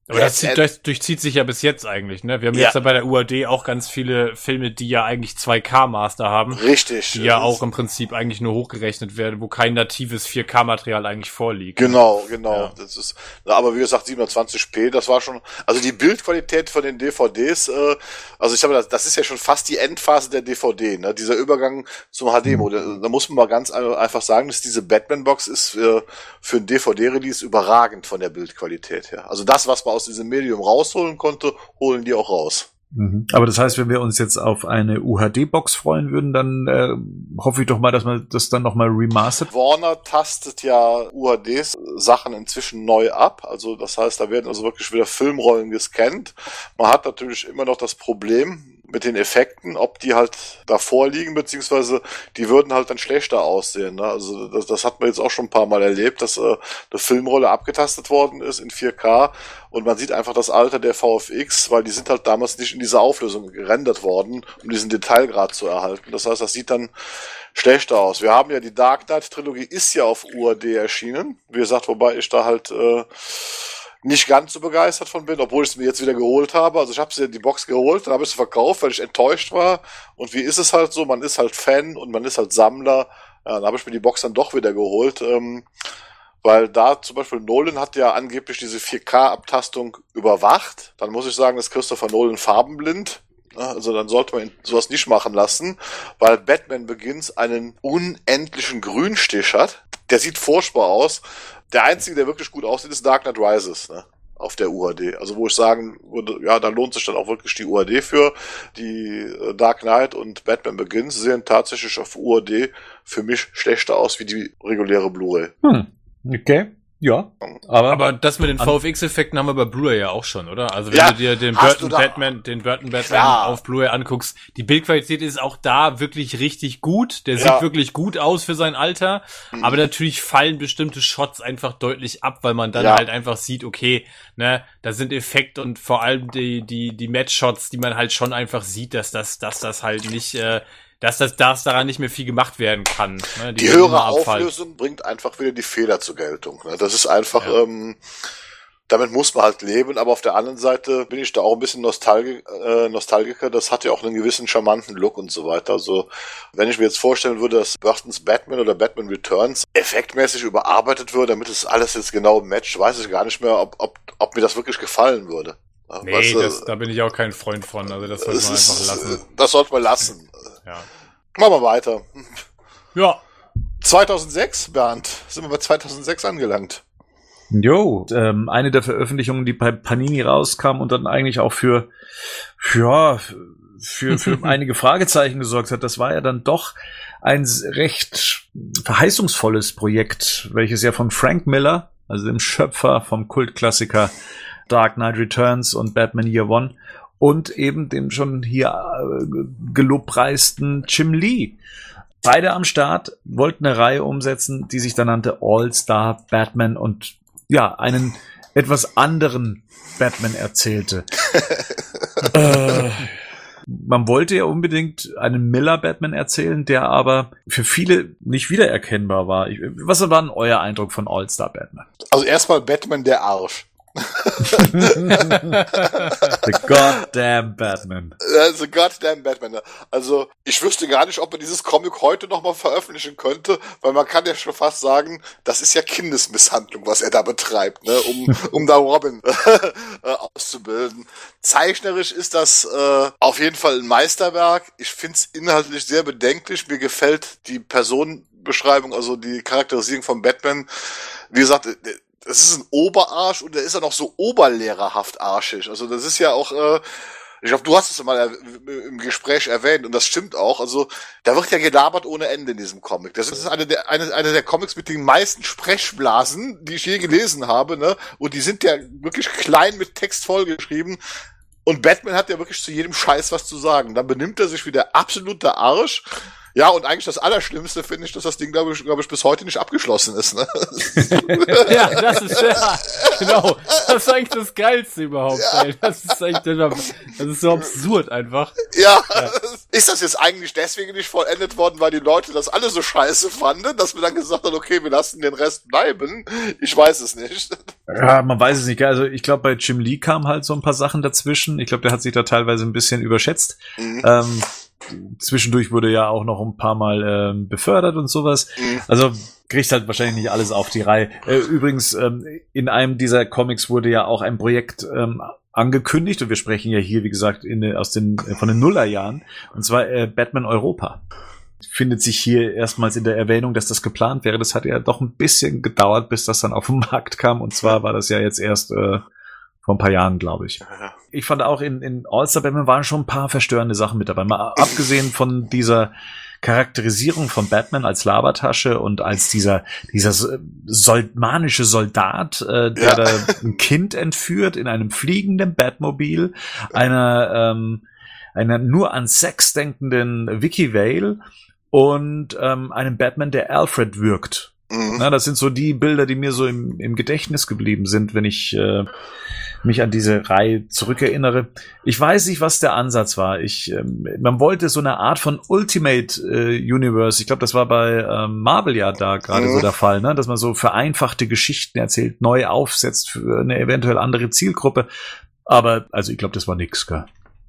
Aber das, Ja, zieht, das durchzieht sich ja bis jetzt eigentlich, ne? Wir haben Ja. jetzt ja bei der UAD auch ganz viele Filme, die ja eigentlich 2K-Master haben. Richtig. Die ja Das auch im Prinzip eigentlich nur hochgerechnet werden, wo kein natives 4K-Material eigentlich vorliegt. Genau, genau. Ja. Das ist, aber wie gesagt, 720p, das war schon, also die Bildqualität von den DVDs, äh, also ich habe das, das ist ja schon fast die Endphase der DVD, ne? Dieser Übergang zum HD-Mode. Da muss man mal ganz ein- einfach sagen, dass diese Batman-Box ist für, für ein DVD-Release überragend von der Bildqualität her. Also das, was man aus diesem Medium rausholen konnte, holen die auch raus. Mhm. Aber das heißt, wenn wir uns jetzt auf eine UHD-Box freuen würden, dann äh, hoffe ich doch mal, dass man das dann nochmal remastert. Warner tastet ja UHDs Sachen inzwischen neu ab. Also das heißt, da werden also wirklich wieder Filmrollen gescannt. Man hat natürlich immer noch das Problem mit den Effekten, ob die halt davor liegen, beziehungsweise die würden halt dann schlechter aussehen. Ne? Also das, das hat man jetzt auch schon ein paar Mal erlebt, dass äh, eine Filmrolle abgetastet worden ist in 4K und man sieht einfach das Alter der VFX, weil die sind halt damals nicht in dieser Auflösung gerendert worden, um diesen Detailgrad zu erhalten. Das heißt, das sieht dann schlechter aus. Wir haben ja die Dark Knight Trilogie ist ja auf UAD erschienen. Wie gesagt, wobei ich da halt äh, nicht ganz so begeistert von bin, obwohl ich es mir jetzt wieder geholt habe. Also ich habe sie die Box geholt, dann habe ich sie verkauft, weil ich enttäuscht war. Und wie ist es halt so? Man ist halt Fan und man ist halt Sammler. Ja, dann habe ich mir die Box dann doch wieder geholt. Ähm, weil da zum Beispiel Nolan hat ja angeblich diese 4K-Abtastung überwacht. Dann muss ich sagen, ist Christopher Nolan farbenblind. Also dann sollte man ihn sowas nicht machen lassen, weil Batman Begins einen unendlichen Grünstich hat. Der sieht furchtbar aus. Der einzige, der wirklich gut aussieht, ist Dark Knight Rises. Ne? auf der UHD. Also wo ich sagen würde, ja, da lohnt sich dann auch wirklich die UHD für. Die äh, Dark Knight und Batman Begins sehen tatsächlich auf UHD für mich schlechter aus wie die reguläre Blu-ray. Hm. Okay. Ja. Aber, Aber das mit den VFX-Effekten haben wir bei Blu-ray ja auch schon, oder? Also wenn Ja, du dir den Burton Batman, den Burton Batman Klar. auf Blu-ray anguckst, die Bildqualität ist auch da wirklich richtig gut. Der Ja. sieht wirklich gut aus für sein Alter. Mhm. Aber natürlich fallen bestimmte Shots einfach deutlich ab, weil man dann Ja. halt einfach sieht, okay, ne, da sind Effekte und vor allem die, die, die Match-Shots, die man halt schon einfach sieht, dass das, dass das halt nicht, äh, dass das, dass daran nicht mehr viel gemacht werden kann. Ne? Die höhere. Auflösung bringt einfach wieder die Fehler zur Geltung. ne? Das ist einfach, Ja. ähm, damit muss man halt leben, aber auf der anderen Seite bin ich da auch ein bisschen Nostalgi äh, Nostalgiker. Das hat ja auch einen gewissen charmanten Look und so weiter. Also, wenn ich mir jetzt vorstellen würde, dass Burtons Batman oder Batman Returns effektmäßig überarbeitet würde, damit es alles jetzt genau matcht, weiß ich gar nicht mehr, ob, ob, ob mir das wirklich gefallen würde. Nee, weißt du, das, da bin ich auch kein Freund von. Also, das sollte man einfach lassen. Das sollte man lassen. Ja. Machen wir weiter. Ja. 2006, Bernd, sind wir bei 2006 angelangt. Jo, ähm, eine der Veröffentlichungen, die bei Panini rauskam und dann eigentlich auch für, für, für, für einige Fragezeichen gesorgt hat, das war ja dann doch ein recht verheißungsvolles Projekt, welches ja von Frank Miller, also dem Schöpfer vom Kultklassiker Dark Knight Returns und Batman Year One und eben dem schon hier äh, gelobpreisten Jim Lee beide am Start, wollten eine Reihe umsetzen, die sich dann nannte All-Star Batman und ja, einen etwas anderen Batman erzählte. äh, man wollte ja unbedingt einen Miller-Batman erzählen, der aber für viele nicht wiedererkennbar war. Was war denn euer Eindruck von All-Star Batman? Also erstmal Batman der Arsch. The goddamn Batman. The goddamn Batman. Also, ich wüsste gar nicht, ob man dieses Comic heute nochmal veröffentlichen könnte, weil man kann ja schon fast sagen, das ist ja Kindesmisshandlung, was er da betreibt, ne, um, um da Robin äh, auszubilden. Zeichnerisch ist das äh, auf jeden Fall ein Meisterwerk. Ich find's inhaltlich sehr bedenklich. Mir gefällt die Personenbeschreibung, also die Charakterisierung von Batman. Wie gesagt, das ist ein Oberarsch und der ist ja noch so oberlehrerhaft arschig. Also das ist ja auch, äh, ich glaube, du hast es mal im Gespräch erwähnt und das stimmt auch. Also da wird ja gelabert ohne Ende in diesem Comic. Das ist eine der, eine, eine der Comics mit den meisten Sprechblasen, die ich je gelesen habe. Ne? Und die sind ja wirklich klein mit Text vollgeschrieben. Und Batman hat ja wirklich zu jedem Scheiß was zu sagen. Dann benimmt er sich wie der absolute Arsch. Ja, und eigentlich das Allerschlimmste finde ich, dass das Ding, glaube ich, glaube ich, bis heute nicht abgeschlossen ist. Ne? ja, das ist ja, genau. Das ist eigentlich das Geilste überhaupt. Ja. Ey. Das ist eigentlich, das ist so absurd einfach. Ja. ja. Ist das jetzt eigentlich deswegen nicht vollendet worden, weil die Leute das alle so scheiße fanden, dass wir dann gesagt haben, okay, wir lassen den Rest bleiben? Ich weiß es nicht. Ja, man weiß es nicht. Also ich glaube, bei Jim Lee kamen halt so ein paar Sachen dazwischen. Ich glaube, der hat sich da teilweise ein bisschen überschätzt. Mhm. Ähm, zwischendurch wurde ja auch noch ein paar Mal ähm, befördert und sowas. Mhm. Also kriegt halt wahrscheinlich nicht alles auf die Reihe. Äh, übrigens, ähm, in einem dieser Comics wurde ja auch ein Projekt ähm, angekündigt und wir sprechen ja hier, wie gesagt, in, aus den, äh, von den Nullerjahren, und zwar äh, Batman Europa. Findet sich hier erstmals in der Erwähnung, dass das geplant wäre. Das hat ja doch ein bisschen gedauert, bis das dann auf den Markt kam. Und zwar war das ja jetzt erst äh, vor ein paar Jahren, glaube ich. Ich fand auch in, in All-Star Batman waren schon ein paar verstörende Sachen mit dabei. Mal abgesehen von dieser Charakterisierung von Batman als Labertasche und als dieser, dieser soldmanische Soldat, äh, der ja. da ein Kind entführt in einem fliegenden Batmobil, einer, ähm, einer nur an Sex denkenden Vicky Vale und ähm, einem Batman, der Alfred wirkt. Mhm. Na, das sind so die Bilder, die mir so im, im Gedächtnis geblieben sind, wenn ich äh, mich an diese Reihe zurückerinnere. Ich weiß nicht, was der Ansatz war. Ich, ähm, man wollte so eine Art von Ultimate äh, Universe. Ich glaube, das war bei ähm, Marvel ja da gerade mhm. so der Fall, ne? dass man so vereinfachte Geschichten erzählt, neu aufsetzt für eine eventuell andere Zielgruppe. Aber also ich glaube, das war nix, gell?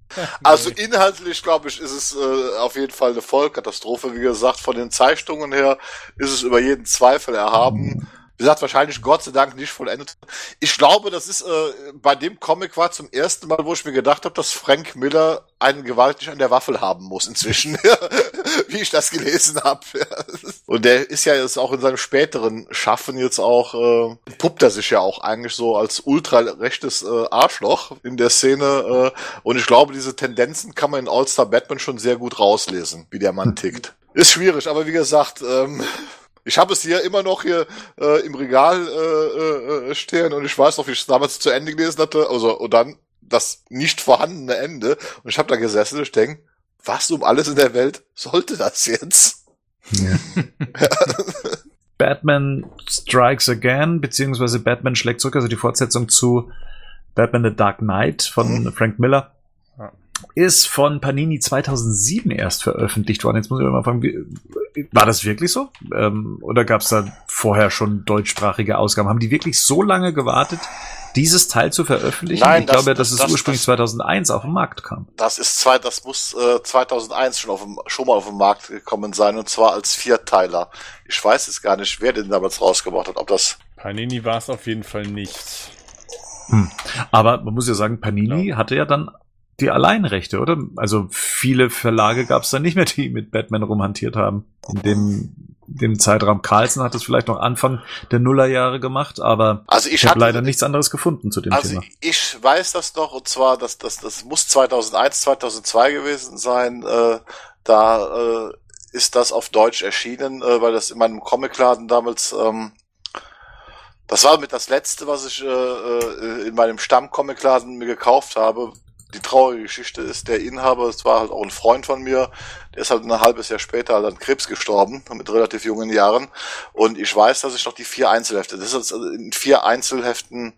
Also inhaltlich, glaube ich, ist es äh, auf jeden Fall eine Vollkatastrophe. Wie gesagt, von den Zeichnungen her ist es über jeden Zweifel erhaben. Wie gesagt, wahrscheinlich Gott sei Dank nicht vollendet. Ich glaube, das ist äh, bei dem Comic war zum ersten Mal, wo ich mir gedacht habe, dass Frank Miller einen gewaltig an der Waffel haben muss inzwischen, wie ich das gelesen habe. Und der ist ja jetzt auch in seinem späteren Schaffen jetzt auch, äh, puppt er sich ja auch eigentlich so als ultra-rechtes äh, Arschloch in der Szene. Äh, und ich glaube, diese Tendenzen kann man in All-Star Batman schon sehr gut rauslesen, wie der Mann tickt. Ist schwierig, aber wie gesagt, ähm, ich habe es hier immer noch hier äh, im Regal äh, äh, stehen und ich weiß noch, wie ich es damals zu Ende gelesen hatte. Also und dann das nicht vorhandene Ende. Und ich habe da gesessen und ich denke, was um alles in der Welt sollte das jetzt? Ja. Batman Strikes Again, beziehungsweise Batman schlägt zurück, also die Fortsetzung zu Batman The Dark Knight von mhm. Frank Miller ist von Panini 2007 erst veröffentlicht worden. Jetzt muss ich mal fragen, war das wirklich so? Ähm, oder gab es da vorher schon deutschsprachige Ausgaben? Haben die wirklich so lange gewartet, dieses Teil zu veröffentlichen? Nein, ich das- glaube, dass es das- ursprünglich das- 2001 auf den Markt kam. Das ist zwei, das muss äh, 2001 schon auf dem, schon mal auf den Markt gekommen sein und zwar als Vierteiler. Ich weiß jetzt gar nicht, wer den damals rausgebracht hat. Ob das Panini war es auf jeden Fall nicht. Aber man muss ja sagen, Panini hatte ja dann die Alleinrechte, oder? Also viele Verlage gab es dann nicht mehr, die mit Batman rumhantiert haben. In dem, dem Zeitraum Carlsen hat es vielleicht noch Anfang der Nullerjahre gemacht, aber Also ich, ich habe leider nichts anderes gefunden zu dem Also Thema. ich weiß das noch und zwar, dass das, das muss 2001, 2002 gewesen sein. Äh, da äh, ist das auf Deutsch erschienen, äh, weil das in meinem Comicladen damals. Ähm, das war mit das letzte, was ich äh, äh, in meinem Stammcomicladen mir gekauft habe. Die traurige Geschichte ist, der Inhaber, es war halt auch ein Freund von mir, der ist halt ein halbes Jahr später halt an Krebs gestorben, mit relativ jungen Jahren. Und ich weiß, dass ich noch die vier Einzelhefte, das ist also in vier Einzelheften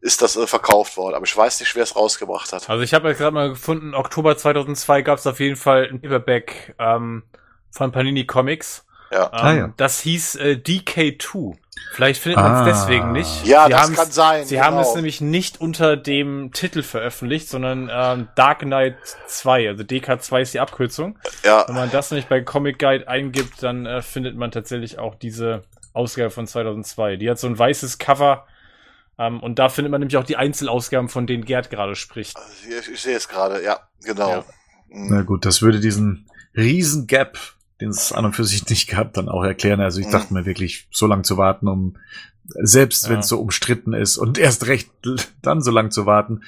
ist das äh, verkauft worden, aber ich weiß nicht, wer es rausgebracht hat. Also ich habe jetzt gerade mal gefunden, Oktober 2002 gab es auf jeden Fall ein Paperback ähm, von Panini Comics. Ja. Ähm, Ah, ja. Das hieß äh, DK2. Vielleicht findet man es Ah. deswegen nicht. Ja, Sie das kann sein, Sie haben genau. es nämlich nicht unter dem Titel veröffentlicht, sondern ähm, Dark Knight 2, also DK2 ist die Abkürzung. Wenn Ja, man das nämlich bei Comic Guide eingibt, dann äh, findet man tatsächlich auch diese Ausgabe von 2002. Die hat so ein weißes Cover ähm, und da findet man nämlich auch die Einzelausgaben, von denen Gerd gerade spricht. ich, ich sehe es gerade, ja, genau. Ja. Mhm. Na gut, das würde diesen riesen Gap, den es an und für sich nicht gab, dann auch erklären. Also ich Mhm. dachte mir wirklich, so lange zu warten, um selbst wenn Ja. es so umstritten ist und erst recht dann so lang zu warten,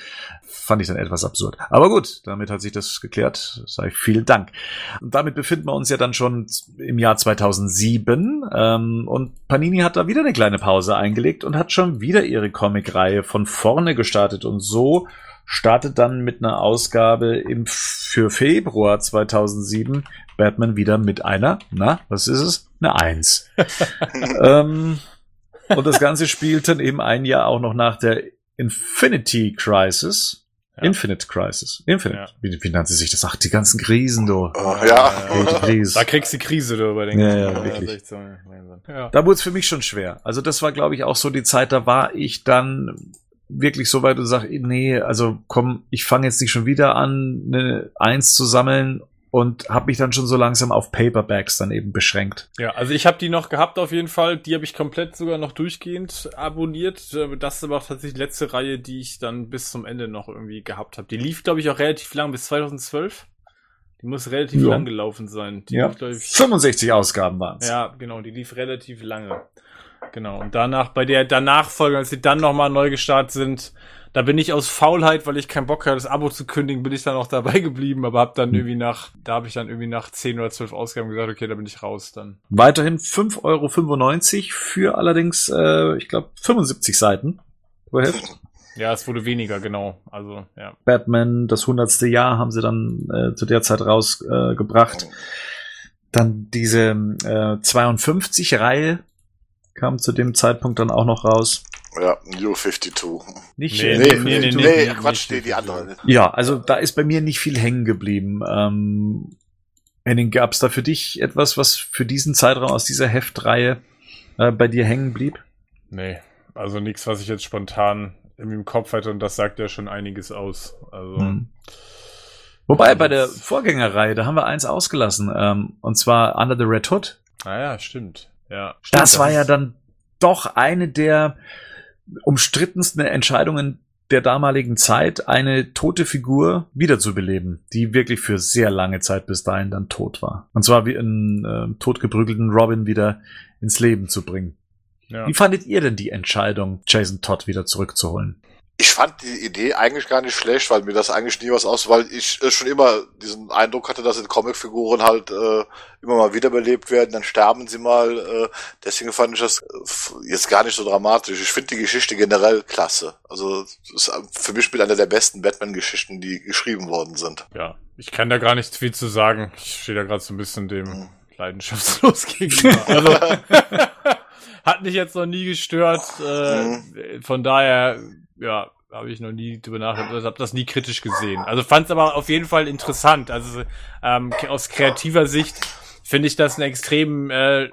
fand ich dann etwas absurd. Aber gut, damit hat sich das geklärt. Ich vielen Dank. Und damit befinden wir uns ja dann schon im Jahr 2007 ähm, und Panini hat da wieder eine kleine Pause eingelegt und hat schon wieder ihre Comicreihe von vorne gestartet und so startet dann mit einer Ausgabe im für Februar 2007 Batman wieder mit einer, na, was ist es? Eine Eins. ähm, und das Ganze spielt dann eben ein Jahr auch noch nach der Infinity Crisis. Ja. Infinite Crisis. Infinite. Ja. Wie, wie nannte sich das? Ach, die ganzen Krisen, du. Oh, ja. Krise. Da kriegst du die Krise du über den Ja, ja, wirklich. ja. Da wurde es für mich schon schwer. Also das war, glaube ich, auch so die Zeit, da war ich dann wirklich so weit und sag, nee, also komm, ich fange jetzt nicht schon wieder an, eine Eins zu sammeln und habe mich dann schon so langsam auf Paperbacks dann eben beschränkt. Ja, also ich habe die noch gehabt auf jeden Fall. Die habe ich komplett sogar noch durchgehend abonniert. Äh, Das ist aber auch tatsächlich die letzte Reihe, die ich dann bis zum Ende noch irgendwie gehabt habe. Die lief, glaube ich, auch relativ lang, bis 2012. Die muss relativ Ja. lang gelaufen sein. Die Ja. lief, ich, 65 Ausgaben waren es. ja, genau, die lief relativ lange. Genau. Und danach, bei der danach Folge, als sie dann nochmal neu gestartet sind, da bin ich aus Faulheit, weil ich keinen Bock hatte, das Abo zu kündigen, bin ich dann auch dabei geblieben, aber hab dann Hm. irgendwie nach, da habe ich dann irgendwie nach 10 oder 12 Ausgaben gesagt, okay, da bin ich raus dann. Weiterhin 5,95 Euro für allerdings, äh, ich glaube, 75 Seiten. pro Heft. Ja, es wurde weniger, genau. Also, ja. Batman, das hundertste Jahr haben sie dann äh, zu der Zeit rausgebracht. Äh, gebracht. Dann diese äh, 52-Reihe kam zu dem Zeitpunkt dann auch noch raus. Ja, New 52. Nicht Nee, Nee, nee, nee, nee, Quatsch, nee, die andere. Ja, also da ist bei mir nicht viel hängen geblieben. Ähm, Henning, gab es da für dich etwas, was für diesen Zeitraum aus dieser Heftreihe äh, bei dir hängen blieb? Nee, also nichts, was ich jetzt spontan im Kopf hatte und das sagt ja schon einiges aus. Also, Hm. Wobei bei der Vorgängerreihe, da haben wir eins ausgelassen, ähm, und zwar Under the Red Hood. naja, stimmt. Ja. Das Stimmt, war ja ist- dann doch eine der umstrittensten Entscheidungen der damaligen Zeit, eine tote Figur wiederzubeleben, die wirklich für sehr lange Zeit bis dahin dann tot war. Und zwar wie einen äh, totgeprügelten Robin wieder ins Leben zu bringen. Ja. Wie fandet ihr denn die Entscheidung, Jason Todd wieder zurückzuholen? Ich fand die Idee eigentlich gar nicht schlecht, weil mir das eigentlich nie was aus, weil ich äh, schon immer diesen Eindruck hatte, dass in Comicfiguren halt äh, immer mal wiederbelebt werden, dann sterben sie mal. Äh, deswegen fand ich das äh, jetzt gar nicht so dramatisch. Ich finde die Geschichte generell klasse. Also ist für mich mit einer der besten Batman-Geschichten, die geschrieben worden sind. ja, ich kann da gar nicht viel zu sagen. Ich stehe da gerade so ein bisschen dem Mhm. leidenschaftslos gegenüber. Also, hat mich jetzt noch nie gestört. Äh, von daher, ja, habe ich noch nie drüber nachgedacht, habe das nie kritisch gesehen. Also fand es aber auf jeden Fall interessant. Also ähm, aus kreativer Sicht finde ich das eine extrem äh,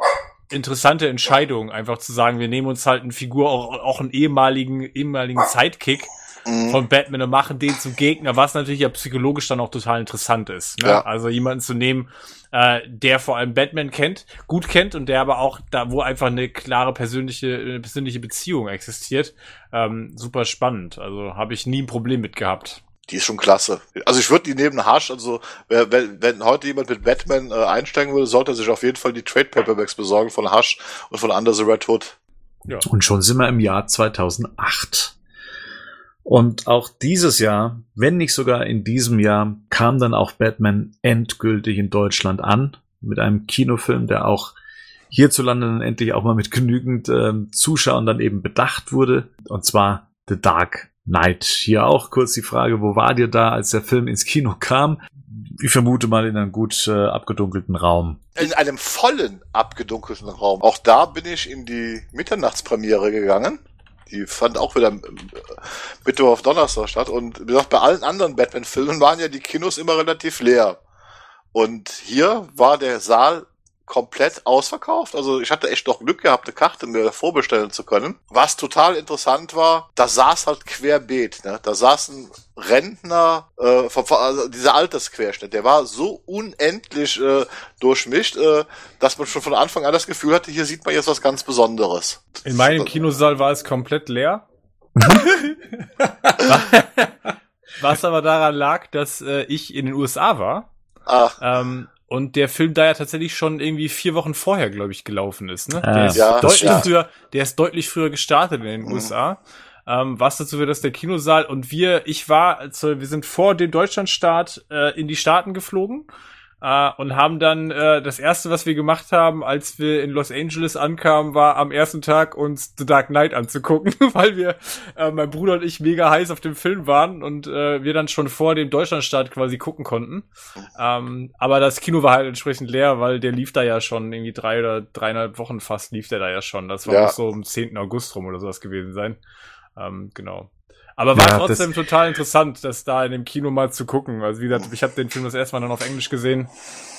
interessante Entscheidung, einfach zu sagen, wir nehmen uns halt eine Figur, auch, auch einen ehemaligen, ehemaligen Sidekick Mhm. von Batman und machen den zum Gegner, was natürlich ja psychologisch dann auch total interessant ist. Ne? Ja. Also jemanden zu nehmen, äh, der vor allem Batman kennt, gut kennt und der aber auch da, wo einfach eine klare persönliche, eine persönliche Beziehung existiert, ähm, super spannend. Also habe ich nie ein Problem mit gehabt. Die ist schon klasse. Also ich würde die neben Hush, also wer- wenn, wenn heute jemand mit Batman äh, einsteigen würde, sollte er sich auf jeden Fall die Trade Paperbacks besorgen von Hush und von Under the Red Hood. Und schon sind wir im Jahr 2008. Und auch dieses Jahr, wenn nicht sogar in diesem Jahr, kam dann auch Batman endgültig in Deutschland an. Mit einem Kinofilm, der auch hierzulande dann endlich auch mal mit genügend ähm, Zuschauern dann eben bedacht wurde. Und zwar The Dark Knight. Hier auch kurz die Frage, wo war dir da, als der Film ins Kino kam? Ich vermute mal in einem gut äh, abgedunkelten Raum. In einem vollen, abgedunkelten Raum. Auch da bin ich in die Mitternachtspremiere gegangen. Die fand auch wieder äh, Mittwoch auf Donnerstag statt. Und wie gesagt, bei allen anderen Batman-Filmen waren ja die Kinos immer relativ leer. Und hier war der Saal komplett ausverkauft. Also ich hatte echt noch Glück gehabt, eine Karte mir vorbestellen zu können. Was total interessant war, da saß halt querbeet. Ne? Da saß ein Rentner, äh, vom, also dieser Altersquerschnitt, der war so unendlich äh, durchmischt, äh, dass man schon von Anfang an das Gefühl hatte, hier sieht man jetzt was ganz Besonderes. In meinem Kinosaal war es komplett leer. Was aber daran lag, dass äh, ich in den USA war Ah, ähm, und der Film da ja tatsächlich schon irgendwie vier Wochen vorher, glaube ich, gelaufen ist. Ne? Ah, der, ist ja, deutlich stimmt. früher, der ist deutlich früher gestartet in den Mhm. USA. Ähm, was dazu wird, dass der Kinosaal und wir, ich war, also wir sind vor dem Deutschlandstart äh, in die Staaten geflogen äh, und haben dann äh, das erste, was wir gemacht haben, als wir in Los Angeles ankamen, war am ersten Tag uns The Dark Knight anzugucken, weil wir, äh, mein Bruder und ich mega heiß auf dem Film waren und äh, wir dann schon vor dem Deutschlandstart quasi gucken konnten. Ähm, aber das Kino war halt entsprechend leer, weil der lief da ja schon irgendwie drei oder dreieinhalb Wochen fast lief der da ja schon. Das war Ja. muss so am 10. August rum oder sowas gewesen sein. Ähm, genau. Aber war Ja, trotzdem total interessant, das da in dem Kino mal zu gucken. Also wie gesagt, ich habe den Film das erste Mal dann auf Englisch gesehen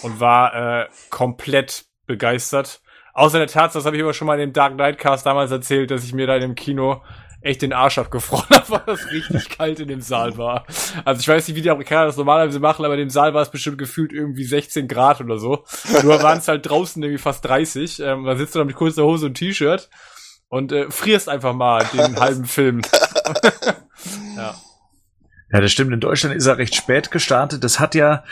und war äh, komplett begeistert. Außer der Tatsache, das habe ich aber schon mal in dem Dark Knight Cast damals erzählt, dass ich mir da in dem Kino echt den Arsch abgefroren habe, weil das richtig kalt in dem Saal war. Also ich weiß nicht, wie die Amerikaner das normalerweise machen, aber in dem Saal war es bestimmt gefühlt irgendwie 16 Grad oder so. Nur waren es halt draußen irgendwie fast 30. Ähm, da sitzt du dann mit kurzer Hose und T-Shirt und äh, frierst einfach mal den halben Film. ja. Ja, das stimmt. In Deutschland ist er recht spät gestartet. Das hat ja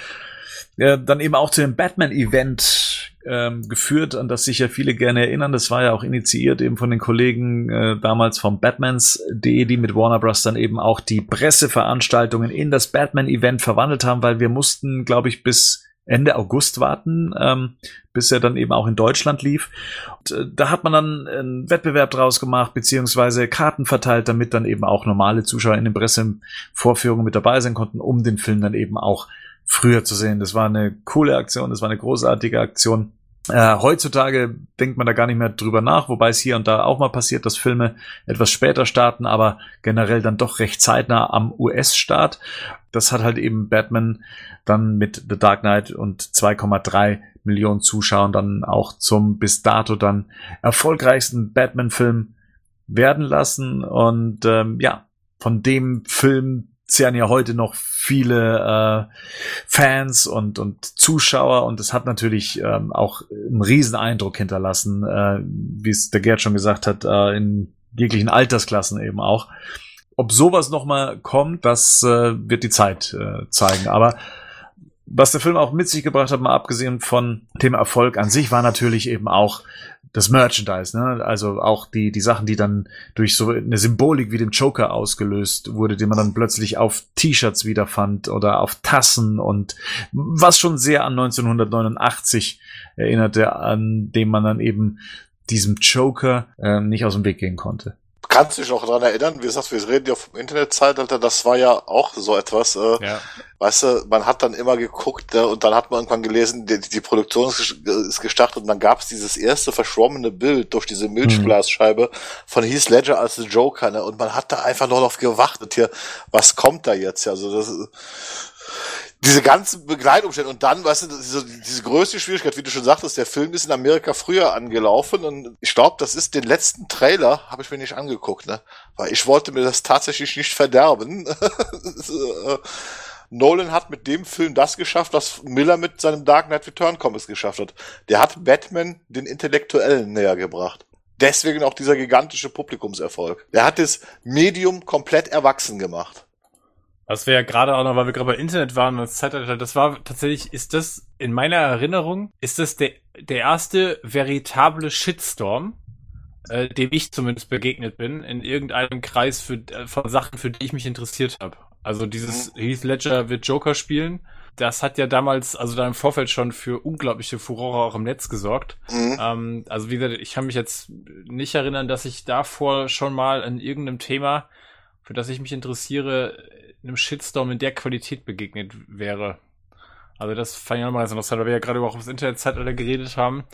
äh, dann eben auch zu dem Batman-Event ähm, geführt, an das sich ja viele gerne erinnern. Das war ja auch initiiert eben von den Kollegen äh, damals vom Batmans.de, die mit Warner Bros. dann eben auch die Presseveranstaltungen in das Batman-Event verwandelt haben, weil wir mussten, glaube ich, bis Ende August warten, ähm, bis er dann eben auch in Deutschland lief. Und, äh, da hat man dann einen Wettbewerb draus gemacht, beziehungsweise Karten verteilt, damit dann eben auch normale Zuschauer in den Pressevorführungen mit dabei sein konnten, um den Film dann eben auch früher zu sehen. Das war eine coole Aktion, das war eine großartige Aktion. Äh, heutzutage denkt man da gar nicht mehr drüber nach, wobei es hier und da auch mal passiert, dass Filme etwas später starten, aber generell dann doch recht zeitnah am US-Start. Das hat halt eben Batman dann mit The Dark Knight und 2,3 Millionen Zuschauern dann auch zum bis dato dann erfolgreichsten Batman-Film werden lassen. Und ähm, ja, von dem Film zehren ja heute noch viele äh, Fans und, und Zuschauer und es hat natürlich ähm, auch einen riesen Eindruck hinterlassen, äh, wie es der Gerd schon gesagt hat, äh, in jeglichen Altersklassen eben auch. Ob sowas nochmal kommt, das äh, wird die Zeit äh, zeigen. Aber was der Film auch mit sich gebracht hat, mal abgesehen von dem Erfolg an sich, war natürlich eben auch das Merchandise, ne? Also auch die, die Sachen, die dann durch so eine Symbolik wie dem Joker ausgelöst wurde, die man dann plötzlich auf T-Shirts wiederfand oder auf Tassen und was schon sehr an 1989 erinnerte, an dem man dann eben diesem Joker äh, nicht aus dem Weg gehen konnte. Kannst du dich noch daran erinnern, wie gesagt, wir reden ja vom Internetzeitalter, das war ja auch so etwas, äh, Ja. weißt du, man hat dann immer geguckt äh, und dann hat man irgendwann gelesen, die, die Produktion ist ist gestartet und dann gab es dieses erste verschwommene Bild durch diese Milchglasscheibe von Heath Ledger als The Joker, ne? Und man hat da einfach nur noch gewartet hier, was kommt da jetzt? Also das diese ganzen Begleitumstände und dann, weißt du, diese, diese größte Schwierigkeit, wie du schon sagtest, der Film ist in Amerika früher angelaufen und ich glaube, das ist den letzten Trailer, habe ich mir nicht angeguckt, ne? Weil ich wollte mir das tatsächlich nicht verderben. Nolan hat mit dem Film das geschafft, was Miller mit seinem Dark Knight Return Comics geschafft hat. Der hat Batman den Intellektuellen näher gebracht. Deswegen auch dieser gigantische Publikumserfolg. Der hat das Medium komplett erwachsen gemacht. Was wir ja gerade auch noch, weil wir gerade bei Internet waren, das Zeitalter, das war tatsächlich, ist das in meiner Erinnerung, ist das der, der erste veritable Shitstorm, äh, dem ich zumindest begegnet bin, in irgendeinem Kreis für, äh, von Sachen, für die ich mich interessiert habe. Also dieses mhm. Heath Ledger wird Joker spielen. Das hat ja damals, also da im Vorfeld schon für unglaubliche Furore auch im Netz gesorgt. Mhm. Ähm, also wie gesagt, ich kann mich jetzt nicht erinnern, dass ich davor schon mal in irgendeinem Thema, für das ich mich interessiere, einem Shitstorm in der Qualität begegnet wäre. Also das fand ich nochmal ganz interessant, weil wir ja gerade auch das Internetzeitalter geredet haben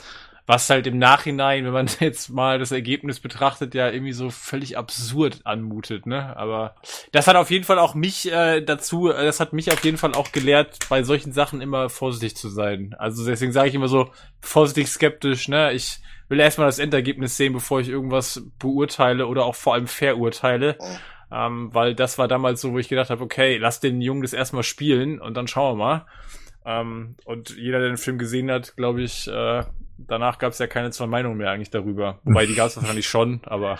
was halt im Nachhinein, wenn man jetzt mal das Ergebnis betrachtet, ja irgendwie so völlig absurd anmutet, ne? Aber das hat auf jeden Fall auch mich äh, dazu, äh, das hat mich auf jeden Fall auch gelehrt, bei solchen Sachen immer vorsichtig zu sein. Also deswegen sage ich immer so vorsichtig skeptisch, ne? Ich will erstmal das Endergebnis sehen, bevor ich irgendwas beurteile oder auch vor allem verurteile. Ähm, weil das war damals so, wo ich gedacht habe, okay, lass den Jungen das erstmal spielen und dann schauen wir mal. Ähm, und jeder, der den Film gesehen hat, glaube ich, äh, danach gab es ja keine zwei Meinungen mehr eigentlich darüber. Wobei die gab es wahrscheinlich schon, aber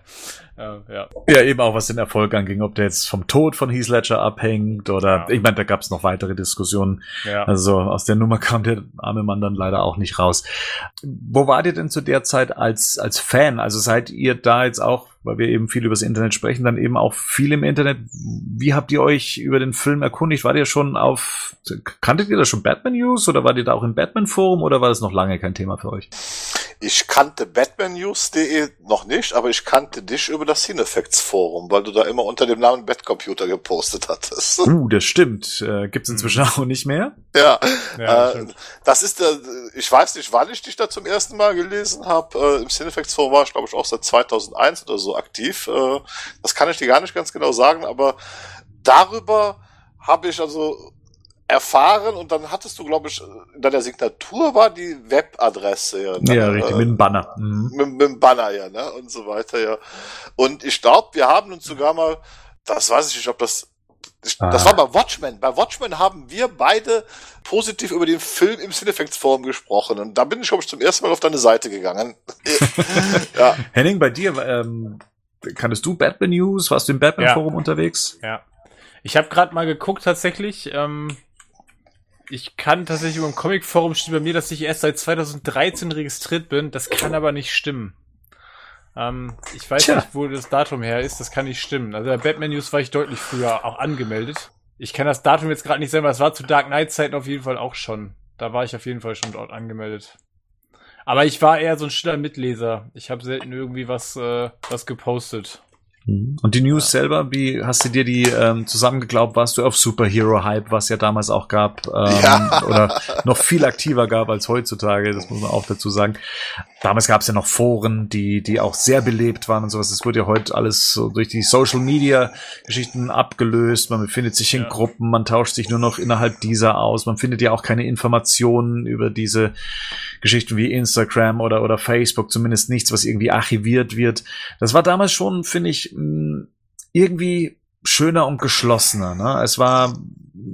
ja, ja. Ja, eben auch was den Erfolg anging, ob der jetzt vom Tod von Heath Ledger abhängt oder ja. ich meine, da gab es noch weitere Diskussionen. Ja. Also aus der Nummer kam der arme Mann dann leider auch nicht raus. Wo wart ihr denn zu der Zeit als als Fan? Also seid ihr da jetzt auch weil wir eben viel über das Internet sprechen, dann eben auch viel im Internet. Wie habt ihr euch über den Film erkundigt? Wart ihr schon auf, kanntet ihr da schon Batman News oder wart ihr da auch im Batman Forum oder war das noch lange kein Thema für euch? Ich kannte batmannews.de noch nicht, aber ich kannte dich über das Cinefacts Forum, weil du da immer unter dem Namen Batcomputer gepostet hattest. Uh, das stimmt. Äh, gibt's inzwischen auch nicht mehr? Ja, ja äh, das ist der, ich weiß nicht, wann ich dich da zum ersten Mal gelesen habe. Äh, Im Cinefacts Forum war ich, glaube ich, auch seit 2001 oder so aktiv. Äh, das kann ich dir gar nicht ganz genau sagen, aber darüber habe ich also erfahren und dann hattest du, glaube ich, in deiner Signatur war die Webadresse. Ja, ne? ja richtig, mit dem Banner. Mhm. Mit, mit dem Banner, ja, ne? Und so weiter, ja. Und ich glaube, wir haben uns sogar mal, das weiß ich nicht, ob das ah. das war bei Watchmen. Bei Watchmen haben wir beide positiv über den Film im Cinefacts Forum gesprochen. Und da bin ich, glaube ich, zum ersten Mal auf deine Seite gegangen. ja. Henning, bei dir, ähm, kanntest du Batman News? Warst du im Batman Forum ja. unterwegs? Ja. Ich habe gerade mal geguckt tatsächlich. Ähm, ich kann tatsächlich über ein Comic-Forum steht bei mir, dass ich erst seit 2013 registriert bin. Das kann aber nicht stimmen. Ähm, ich weiß Tja. nicht, wo das Datum her ist. Das kann nicht stimmen. Also bei Batman News war ich deutlich früher auch angemeldet. Ich kann das Datum jetzt gerade nicht sagen, aber es war zu Dark Knight Zeiten auf jeden Fall auch schon. Da war ich auf jeden Fall schon dort angemeldet. Aber ich war eher so ein stiller Mitleser. Ich habe selten irgendwie was, äh, was gepostet. Mhm. Und die News ja. selber, wie hast du dir die ähm, zusammengeglaubt? Warst du auf Superhero-Hype, was ja damals auch gab, ähm, ja. oder noch viel aktiver gab als heutzutage, das muss man auch dazu sagen. Damals gab es ja noch Foren, die, die auch sehr belebt waren und sowas. Das wurde ja heute alles so durch die Social-Media-Geschichten abgelöst. Man befindet sich in ja. Gruppen, man tauscht sich nur noch innerhalb dieser aus. Man findet ja auch keine Informationen über diese Geschichten wie Instagram oder, oder Facebook, zumindest nichts, was irgendwie archiviert wird. Das war damals schon, finde ich, irgendwie schöner und geschlossener. Ne? Es war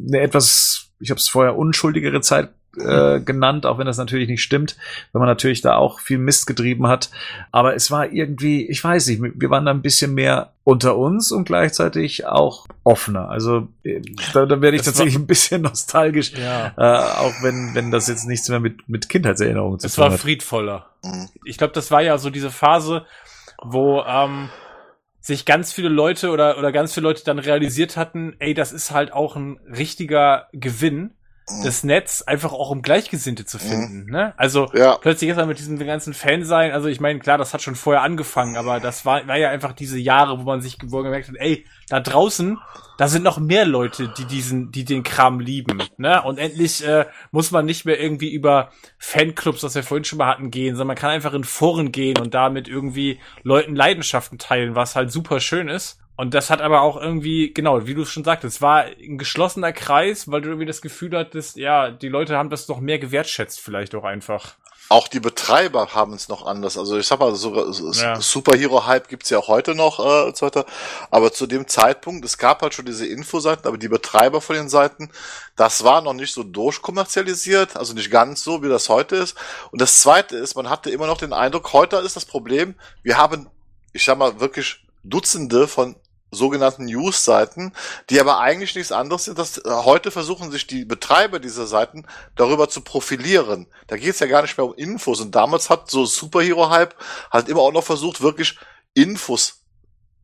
eine etwas, ich habe es vorher unschuldigere Zeit äh, genannt, auch wenn das natürlich nicht stimmt, wenn man natürlich da auch viel Mist getrieben hat. Aber es war irgendwie, ich weiß nicht, wir waren da ein bisschen mehr unter uns und gleichzeitig auch offener. Also äh, da, da werde ich das tatsächlich ein bisschen nostalgisch, ja. äh, auch wenn, wenn das jetzt nichts mehr mit, mit Kindheitserinnerungen zu tun hat. Es war friedvoller. Mhm. Ich glaube, das war ja so diese Phase, wo ähm, sich ganz viele Leute oder, oder ganz viele Leute dann realisiert hatten, ey, das ist halt auch ein richtiger Gewinn, das Netz einfach auch um Gleichgesinnte zu finden. Mhm. Ne? Also ja. plötzlich ist er mit diesem ganzen Fan sein. Also ich meine, klar, das hat schon vorher angefangen, aber das war, war ja einfach diese Jahre, wo man sich wo man gemerkt hat, ey, da draußen, da sind noch mehr Leute, die diesen, die den Kram lieben. Ne? Und endlich äh, muss man nicht mehr irgendwie über Fanclubs, was wir vorhin schon mal hatten, gehen, sondern man kann einfach in Foren gehen und damit irgendwie Leuten Leidenschaften teilen, was halt super schön ist. Und das hat aber auch irgendwie, genau, wie du es schon sagtest, es war ein geschlossener Kreis, weil du irgendwie das Gefühl hattest, ja, die Leute haben das noch mehr gewertschätzt, vielleicht auch einfach. Auch die Betreiber haben es noch anders. Also ich sag mal, so, so ja. Superhero-Hype gibt's ja auch heute noch äh, und so weiter. Aber zu dem Zeitpunkt, es gab halt schon diese Infoseiten, aber die Betreiber von den Seiten, das war noch nicht so durchkommerzialisiert, also nicht ganz so, wie das heute ist. Und das Zweite ist, man hatte immer noch den Eindruck, heute ist das Problem, wir haben, ich sag mal, wirklich Dutzende von sogenannten News-Seiten, die aber eigentlich nichts anderes sind, dass äh, heute versuchen sich die Betreiber dieser Seiten darüber zu profilieren. Da geht es ja gar nicht mehr um Infos. Und damals hat so Superhero-Hype halt immer auch noch versucht, wirklich Infos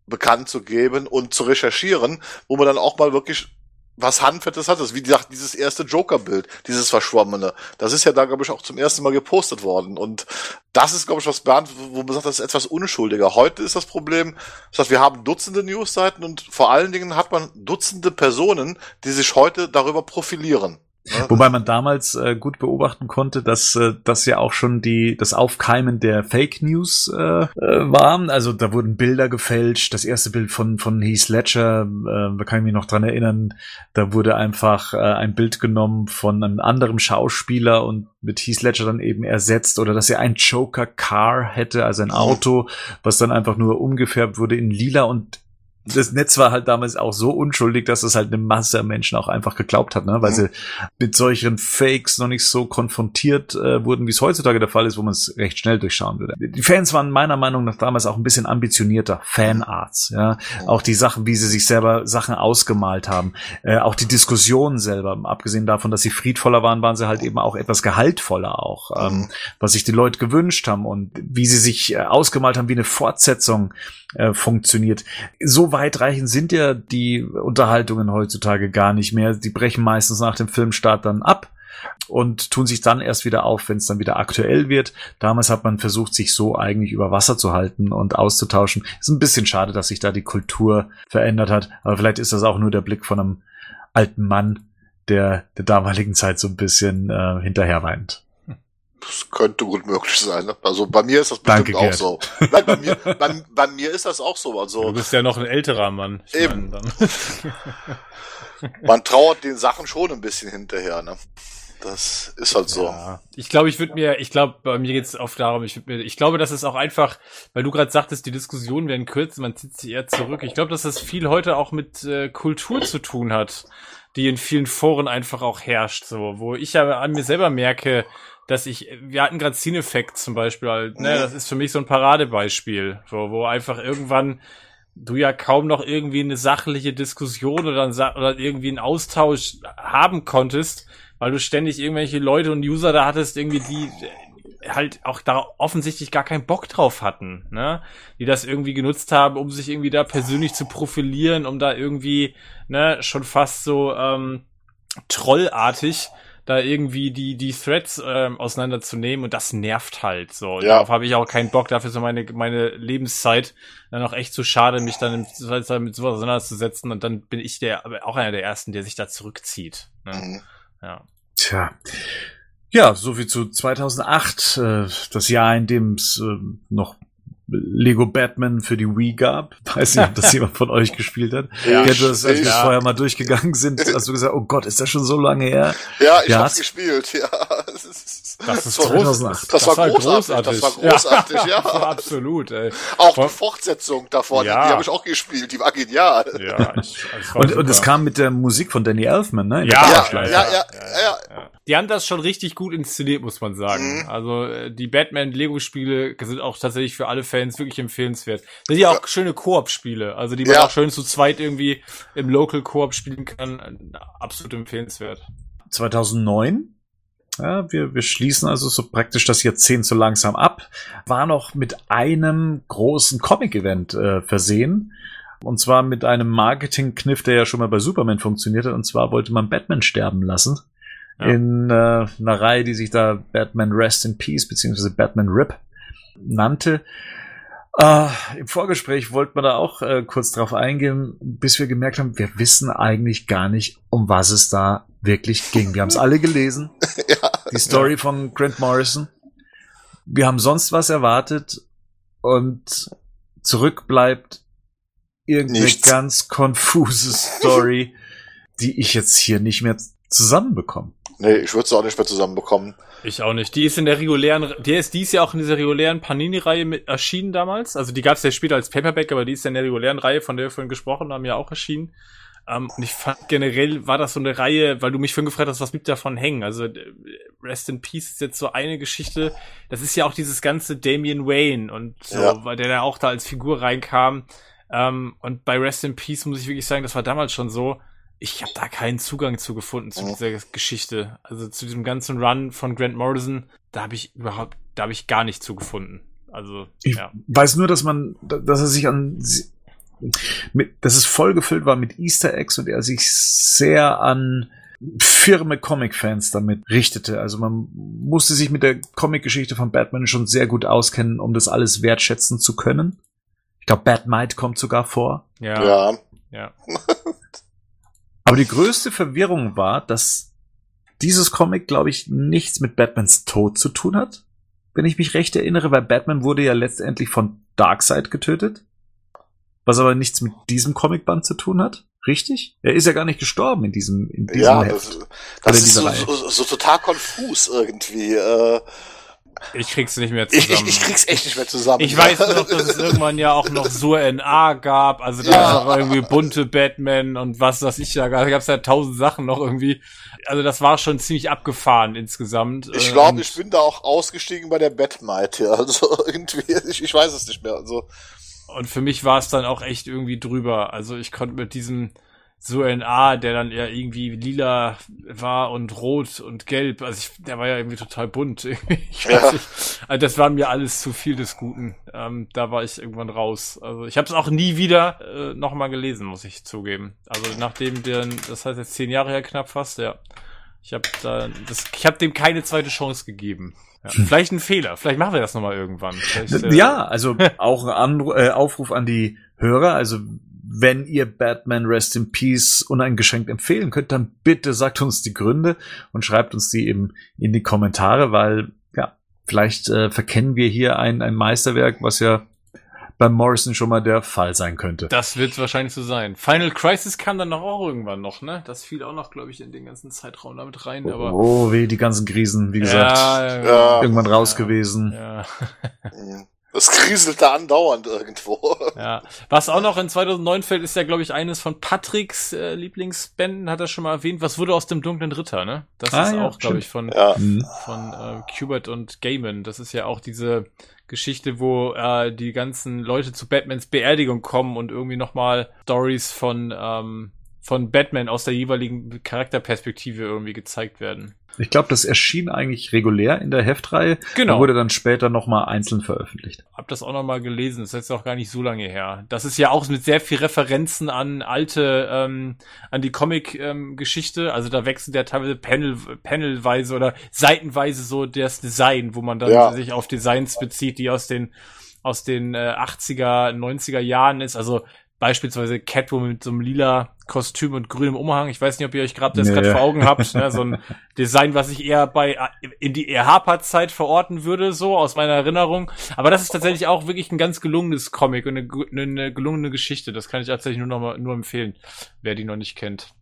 bekannt zu geben und zu recherchieren, wo man dann auch mal wirklich was Handfettes hat. Das wie gesagt dieses erste Joker-Bild, dieses Verschwommene. Das ist ja da, glaube ich, auch zum ersten Mal gepostet worden. Und das ist, glaube ich, was Bernd, wo man sagt, das ist etwas unschuldiger. Heute ist das Problem, das wir haben Dutzende Newsseiten und vor allen Dingen hat man Dutzende Personen, die sich heute darüber profilieren. Ja. Wobei man damals äh, gut beobachten konnte, dass äh, das ja auch schon die das Aufkeimen der Fake News äh, äh, war. Also da wurden Bilder gefälscht. Das erste Bild von von Heath Ledger, äh, da kann ich mich noch dran erinnern. Da wurde einfach äh, ein Bild genommen von einem anderen Schauspieler und mit Heath Ledger dann eben ersetzt oder dass er ein Joker Car hätte, also ein Auto, was dann einfach nur umgefärbt wurde in lila und das Netz war halt damals auch so unschuldig, dass es halt eine Masse Menschen auch einfach geglaubt hat, ne? weil mhm. sie mit solchen Fakes noch nicht so konfrontiert äh, wurden, wie es heutzutage der Fall ist, wo man es recht schnell durchschauen würde. Die Fans waren meiner Meinung nach damals auch ein bisschen ambitionierter, Fanarts, ja, mhm. auch die Sachen, wie sie sich selber Sachen ausgemalt haben, äh, auch die Diskussionen selber, abgesehen davon, dass sie friedvoller waren, waren sie halt eben auch etwas gehaltvoller auch, ähm, mhm. was sich die Leute gewünscht haben und wie sie sich äh, ausgemalt haben, wie eine Fortsetzung äh, funktioniert. So weitreichend sind ja die Unterhaltungen heutzutage gar nicht mehr. Die brechen meistens nach dem Filmstart dann ab und tun sich dann erst wieder auf, wenn es dann wieder aktuell wird. Damals hat man versucht, sich so eigentlich über Wasser zu halten und auszutauschen. Ist ein bisschen schade, dass sich da die Kultur verändert hat, aber vielleicht ist das auch nur der Blick von einem alten Mann, der der damaligen Zeit so ein bisschen äh, hinterher weint. Das könnte gut möglich sein. Ne? Also bei mir ist das bestimmt Danke, auch Gerd. so. Nein, bei, mir, bei, bei, mir ist das auch so. Also, du bist ja noch ein älterer Mann. Ich eben. Meine, Man trauert den Sachen schon ein bisschen hinterher. Ne? Das ist halt so. Ja. Ich glaube, ich würde mir, ich glaube, bei mir geht es oft darum, ich würde mir, ich glaube, das ist auch einfach, weil du gerade sagtest, die Diskussionen werden kürzer, man zieht sie eher zurück. Ich glaube, dass das viel heute auch mit äh, Kultur zu tun hat, die in vielen Foren einfach auch herrscht, so, wo ich ja an mir selber merke, dass ich, wir hatten gerade Cinefect zum Beispiel halt, ne, das ist für mich so ein Paradebeispiel, wo, wo einfach irgendwann du ja kaum noch irgendwie eine sachliche Diskussion oder, ein, oder irgendwie einen Austausch haben konntest, weil du ständig irgendwelche Leute und User da hattest, irgendwie die halt auch da offensichtlich gar keinen Bock drauf hatten, ne? Die das irgendwie genutzt haben, um sich irgendwie da persönlich zu profilieren, um da irgendwie, ne, schon fast so ähm, trollartig da irgendwie die, die Threads ähm, auseinanderzunehmen und das nervt halt so. Ja. Darauf habe ich auch keinen Bock, dafür so meine, meine Lebenszeit dann auch echt zu schade, mich dann mit sowas auseinanderzusetzen und dann bin ich der, auch einer der Ersten, der sich da zurückzieht. Ne? Mhm. Ja. Tja. Ja, soviel zu 2008, äh, das Jahr, in dem es äh, noch Lego Batman für die Wii gab. Weiß nicht, ob das jemand von euch gespielt hat. Ja, ja das, als wir ja. vorher mal durchgegangen sind, hast du gesagt, oh Gott, ist das schon so lange her? Ja, ich ja, hab's gespielt, ja. Das, ist 2008. Das, war, großartig. Das war großartig, ja. ja. Absolut, ey. Auch die Fortsetzung davon, ja. die habe ich auch gespielt, die war genial. Ja, ich, und, und es kam mit der Musik von Danny Elfman, ne? Ja, ja, ja, ja, ja, ja, Die haben das schon richtig gut inszeniert, muss man sagen. Mhm. Also äh, die Batman-Lego-Spiele sind auch tatsächlich für alle Fans wirklich empfehlenswert. Das sind ja auch schöne Koop-Spiele, also die man auch schön zu zweit irgendwie im Local Koop spielen kann. Absolut empfehlenswert. 2009 ja, wir, wir schließen also so praktisch das Jahrzehnt so langsam ab. War noch mit einem großen Comic-Event äh, versehen. Und zwar mit einem Marketing-Kniff, der ja schon mal bei Superman funktioniert hat. Und zwar wollte man Batman sterben lassen. Ja. In äh, einer Reihe, die sich da Batman Rest in Peace beziehungsweise Batman Rip nannte. Uh, Im Vorgespräch wollten wir da auch äh, kurz drauf eingehen, bis wir gemerkt haben, wir wissen eigentlich gar nicht, um was es da wirklich ging. Wir haben es alle gelesen. ja, die Story ja. von Grant Morrison. Wir haben sonst was erwartet und zurück bleibt irgendeine Nichts. ganz konfuse Story, die ich jetzt hier nicht mehr zusammenbekomme. Nee, ich würde es auch nicht mehr zusammenbekommen. Ich auch nicht. Die ist in der regulären, die ist, die ist ja auch in dieser regulären Panini-Reihe erschienen damals. Also die gab es ja später als Paperback, aber die ist ja in der regulären Reihe, von der wir vorhin gesprochen haben, ja auch erschienen. Ähm, und ich fand generell war das so eine Reihe, weil du mich vorhin gefragt hast, was blieb davon hängen. Also äh, Rest in Peace ist jetzt so eine Geschichte. Das ist ja auch dieses ganze Damian Wayne und so, Ja. weil der da auch da als Figur reinkam. Ähm, und bei Rest in Peace muss ich wirklich sagen, das war damals schon so. Ich habe da keinen Zugang zu gefunden zu dieser Geschichte. Also zu diesem ganzen Run von Grant Morrison, da habe ich überhaupt, da habe ich gar nicht zugefunden. Also, Ich ja. weiß nur, dass man, dass er sich an, mit, dass es vollgefüllt war mit Easter Eggs und er sich sehr an firme Comic-Fans damit richtete. Also man musste sich mit der Comic-Geschichte von Batman schon sehr gut auskennen, um das alles wertschätzen zu können. Ich glaube, Batmite kommt sogar vor. Ja, Ja. ja. Aber die größte Verwirrung war, dass dieses Comic, glaube ich, nichts mit Batmans Tod zu tun hat. Wenn ich mich recht erinnere, weil Batman wurde ja letztendlich von Darkseid getötet. Was aber nichts mit diesem Comicband zu tun hat. Richtig? Er ist ja gar nicht gestorben in diesem, in diesem Ja, Heft. das, das ist so, so, so total konfus irgendwie. Äh, Ich krieg's nicht mehr ich, zusammen. ich, ich krieg's echt nicht mehr zusammen. Ich weiß noch, dass es irgendwann ja auch noch Sur NA gab, also da Ja. auch irgendwie bunte Batman und was das ich ja, da gab's ja tausend Sachen noch irgendwie. Also das war schon ziemlich abgefahren insgesamt. Ich glaube, ich bin da auch ausgestiegen bei der Batmite. Ja. Also irgendwie, ich, ich weiß es nicht mehr. Also Und für mich war es dann auch echt irgendwie drüber. Also ich konnte mit diesem so NA, der dann ja irgendwie lila war und rot und gelb, also ich, der war ja irgendwie total bunt. ich weiß Ja. nicht. Also das war mir alles zu viel des Guten. Ähm, da war ich irgendwann raus. Also ich habe es auch nie wieder äh, nochmal gelesen, muss ich zugeben. Also nachdem der, das heißt jetzt zehn Jahre her knapp fast, ja. Ich habe da, das, ich habe dem keine zweite Chance gegeben. Ja. Vielleicht ein Fehler. Vielleicht machen wir das nochmal irgendwann. Äh, Ja, also auch ein Anru äh, Aufruf an die Hörer. Also wenn ihr Batman Rest in Peace uneingeschränkt empfehlen könnt, dann bitte sagt uns die Gründe und schreibt uns die eben in die Kommentare, weil ja, vielleicht äh, verkennen wir hier ein, ein Meisterwerk, was ja beim Morrison schon mal der Fall sein könnte. Das wird wahrscheinlich so sein. Final Crisis kam dann noch auch irgendwann noch, ne? Das fiel auch noch, glaube ich, in den ganzen Zeitraum damit rein, aber. oh, wie die ganzen Krisen, wie gesagt, ja, Ja. irgendwann raus gewesen. Ja, es kriselt da andauernd irgendwo. ja. Was auch noch in 2009 fällt, ist ja, glaube ich, eines von Patricks äh, Lieblingsbänden, hat er schon mal erwähnt. Was wurde aus dem dunklen Ritter, ne? Das Ah, ist ja, auch, glaube ich, von, Ja. Mhm. von äh, Kubert und Gaiman. Das ist ja auch diese Geschichte, wo äh, die ganzen Leute zu Batmans Beerdigung kommen und irgendwie nochmal Stories von, ähm, von Batman aus der jeweiligen Charakterperspektive irgendwie gezeigt werden. Ich glaube, das erschien eigentlich regulär in der Heftreihe Genau. und wurde dann später nochmal einzeln veröffentlicht. Hab das auch nochmal gelesen, das ist jetzt auch gar nicht so lange her. Das ist ja auch mit sehr viel Referenzen an alte, ähm, an die Comic-Geschichte. also da wechselt ja teilweise Panel, panelweise oder seitenweise so das Design, wo man dann Ja. sich auf Designs bezieht, die aus den aus den äh, 80er, 90er Jahren ist. Also beispielsweise Catwoman mit so einem lila Kostüm und grünem Umhang. Ich weiß nicht, ob ihr euch gerade das Nee. gerade vor Augen habt. Ne? So ein Design, was ich eher bei äh, in die eher Harper-Zeit verorten würde, so aus meiner Erinnerung. Aber das ist tatsächlich auch wirklich ein ganz gelungenes Comic und eine, eine gelungene Geschichte. Das kann ich tatsächlich nur noch mal nur empfehlen, wer die noch nicht kennt.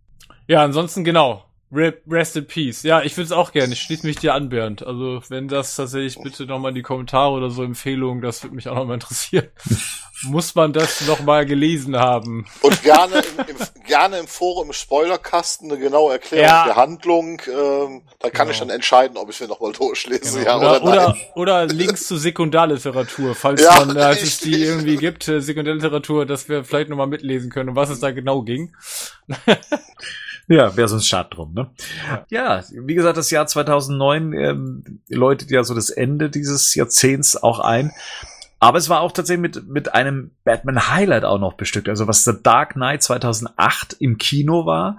Ja, ansonsten genau. Re- Rest in Peace. Ja, ich würde es auch gerne. Ich schließe mich dir an, Bernd. Also, wenn das tatsächlich bitte noch mal in die Kommentare oder so Empfehlungen, das würde mich auch noch mal interessieren. Muss man das noch mal gelesen haben? Und gerne im, im, gerne im Forum, im Spoilerkasten eine genaue Erklärung Ja. der Handlung. Ähm, da kann Genau. ich dann entscheiden, ob ich mir nochmal durchlese. Genau. Ja, oder, oder, oder, oder Links zu Sekundarliteratur, falls Ja, man, äh, als es die irgendwie gibt, äh, Sekundarliteratur, dass wir vielleicht nochmal mitlesen können, um was es da genau ging. Ja, wäre sonst schad drum, ne? Ja. wie gesagt, das Jahr 2009 ähm, läutet ja so das Ende dieses Jahrzehnts auch ein. Aber es war auch tatsächlich mit, mit einem Batman-Highlight auch noch bestückt. Also was The Dark Knight 2008 im Kino war,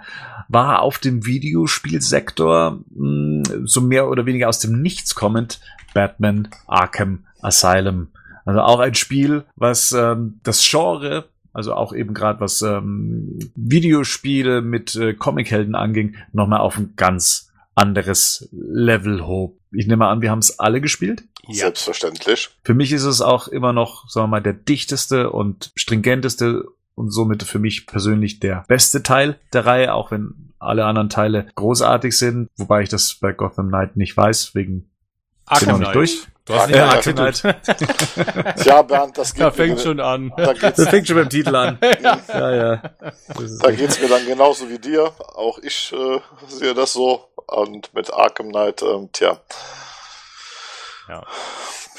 war auf dem Videospielsektor mh, so mehr oder weniger aus dem Nichts kommend Batman Arkham Asylum. Also auch ein Spiel, was ähm, das Genre also auch eben gerade was ähm, Videospiele mit äh, Comichelden anging, nochmal auf ein ganz anderes Level hob. Ich nehme an, wir haben es alle gespielt. Selbstverständlich. Für mich ist es auch immer noch, sagen wir mal, der dichteste und stringenteste und somit für mich persönlich der beste Teil der Reihe, auch wenn alle anderen Teile großartig sind, wobei ich das bei Gotham Knight nicht weiß, wegen Arkham bin noch nicht durch. Du hast nicht Ja, getitelt. Tja, Bernd, das geht Da mir, fängt schon an. da geht's, Das fängt schon beim Titel an. ja, ja. Da geht's mir dann genauso wie dir. Auch ich äh, sehe das so. Und mit Arkham Knight, ähm, tja. Ja.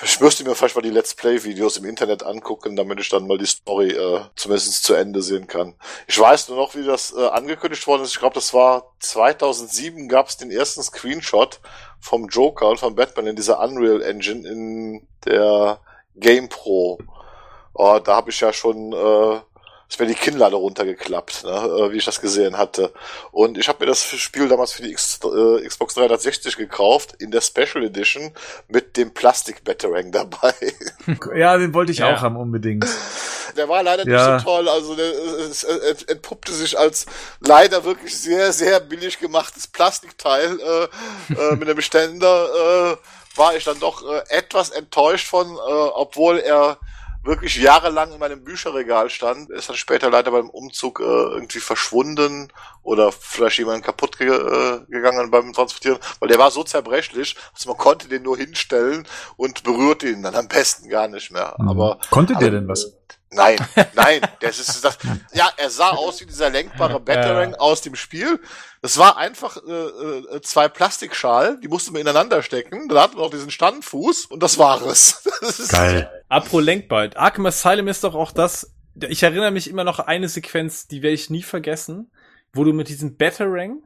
Ich müsste mir vielleicht mal die Let's Play-Videos im Internet angucken, damit ich dann mal die Story äh, zumindest zu Ende sehen kann. Ich weiß nur noch, wie das äh, angekündigt worden ist. Ich glaube, das war 2007 gab es den ersten Screenshot vom Joker und von Batman in dieser Unreal Engine in der GamePro. Oh, da habe ich ja schon, äh, ist mir die Kinnlade runtergeklappt, ne, äh, wie ich das gesehen hatte. Und ich habe mir das Spiel damals für die X, äh, Xbox 360 gekauft, in der Special Edition mit dem Plastik-Batarang dabei. Ja, den wollte ich Ja. auch haben, unbedingt. Der war leider Ja. nicht so toll, also der, es, es entpuppte sich als leider wirklich sehr, sehr billig gemachtes Plastikteil äh, äh, mit einem Ständer. Äh, war ich dann doch äh, etwas enttäuscht von, äh, obwohl er wirklich jahrelang in meinem Bücherregal stand. Ist dann später leider beim Umzug äh, irgendwie verschwunden oder vielleicht jemand kaputt ge äh, gegangen beim Transportieren, weil der war so zerbrechlich, dass man konnte den nur hinstellen und berührt ihn dann am besten gar nicht mehr. Mhm. Aber Konntet ihr aber, denn was? Nein, nein, das ist das. Ja, er sah aus wie dieser lenkbare Batarang aus dem Spiel. Das war einfach äh, äh, zwei Plastikschalen, die musste man ineinander stecken. Dann hat man noch diesen Standfuß und das war es. Das ist, Geil. Apro Lenkbald. Arkham Asylum ist doch auch das. Ich erinnere mich immer noch an eine Sequenz, die werde ich nie vergessen, wo du mit diesem Batarang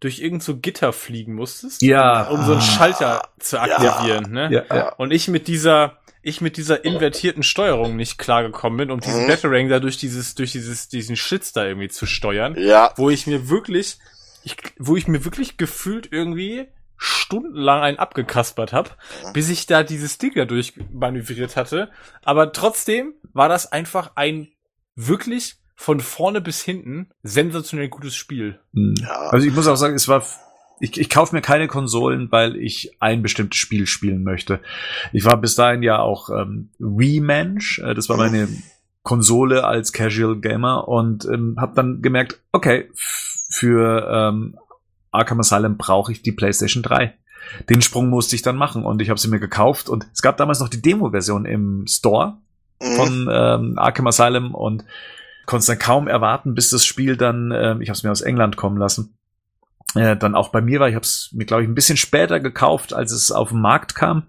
durch irgend so Gitter fliegen musstest, Ja. um so einen Schalter zu aktivieren, ne? Ja, ja. Und ich mit dieser, ich mit dieser invertierten Steuerung nicht klargekommen bin, um diesen Mhm. Batarang da durch dieses, durch dieses, diesen Schlitz da irgendwie zu steuern, ja, wo ich mir wirklich, ich, wo ich mir wirklich gefühlt irgendwie stundenlang einen abgekaspert hab, Mhm. bis ich da dieses Ding da durchmanövriert hatte. Aber trotzdem war das einfach ein wirklich von vorne bis hinten sensationell gutes Spiel. Mhm. Ja. Also ich muss auch sagen, es war. Ich, ich kaufe mir keine Konsolen, weil ich ein bestimmtes Spiel spielen möchte. Ich war bis dahin ja auch ähm, Wii-Mensch. Äh, das war meine Konsole als Casual Gamer und ähm, habe dann gemerkt, okay, für ähm, Arkham Asylum brauche ich die PlayStation 3. Den Sprung musste ich dann machen und ich habe sie mir gekauft und es gab damals noch die Demo-Version im Store mhm. von ähm, Arkham Asylum und konnte es dann kaum erwarten, bis das Spiel dann, ähm, ich habe es mir aus England kommen lassen, äh, dann auch bei mir war. Ich habe es mir, glaube ich, ein bisschen später gekauft, als es auf den Markt kam.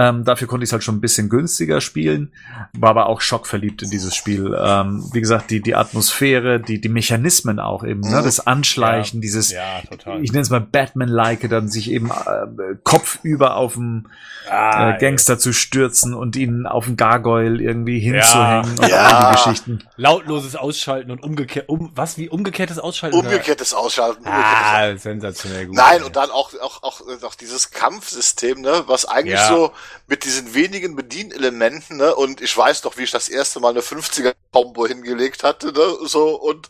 Ähm, dafür konnte ich es halt schon ein bisschen günstiger spielen, war aber auch schockverliebt in dieses Spiel. Ähm, wie gesagt, die, die Atmosphäre, die, die Mechanismen auch eben, ne? Mhm. das Anschleichen, dieses, Ja, total. ich nenne es mal Batman-like, dann sich eben äh, kopfüber auf dem Ah, äh, Gangster zu stürzen und ihn auf den Gargoyle irgendwie hinzuhängen und Ja. all die Geschichten. Lautloses Ausschalten und umgekehrt, um, was wie umgekehrtes Ausschalten? umgekehrtes Ausschalten. umgekehrtes Ah, sensationell gut. Nein, und dann auch, auch, auch, auch dieses Kampfsystem, ne, was eigentlich Ja. so mit diesen wenigen Bedienelementen, ne, und ich weiß doch, wie ich das erste Mal eine 50er-Combo hingelegt hatte, ne, so, und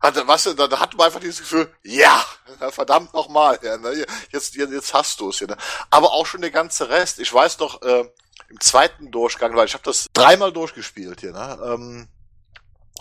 hatte, was, da, da hatte man einfach dieses Gefühl, ja, verdammt nochmal, ja, ne, jetzt, jetzt, hast du es, ja, ne. aber auch schon der ganze Rest, ich weiß doch, äh, im zweiten Durchgang, weil ich habe das dreimal durchgespielt hier, ne, ähm,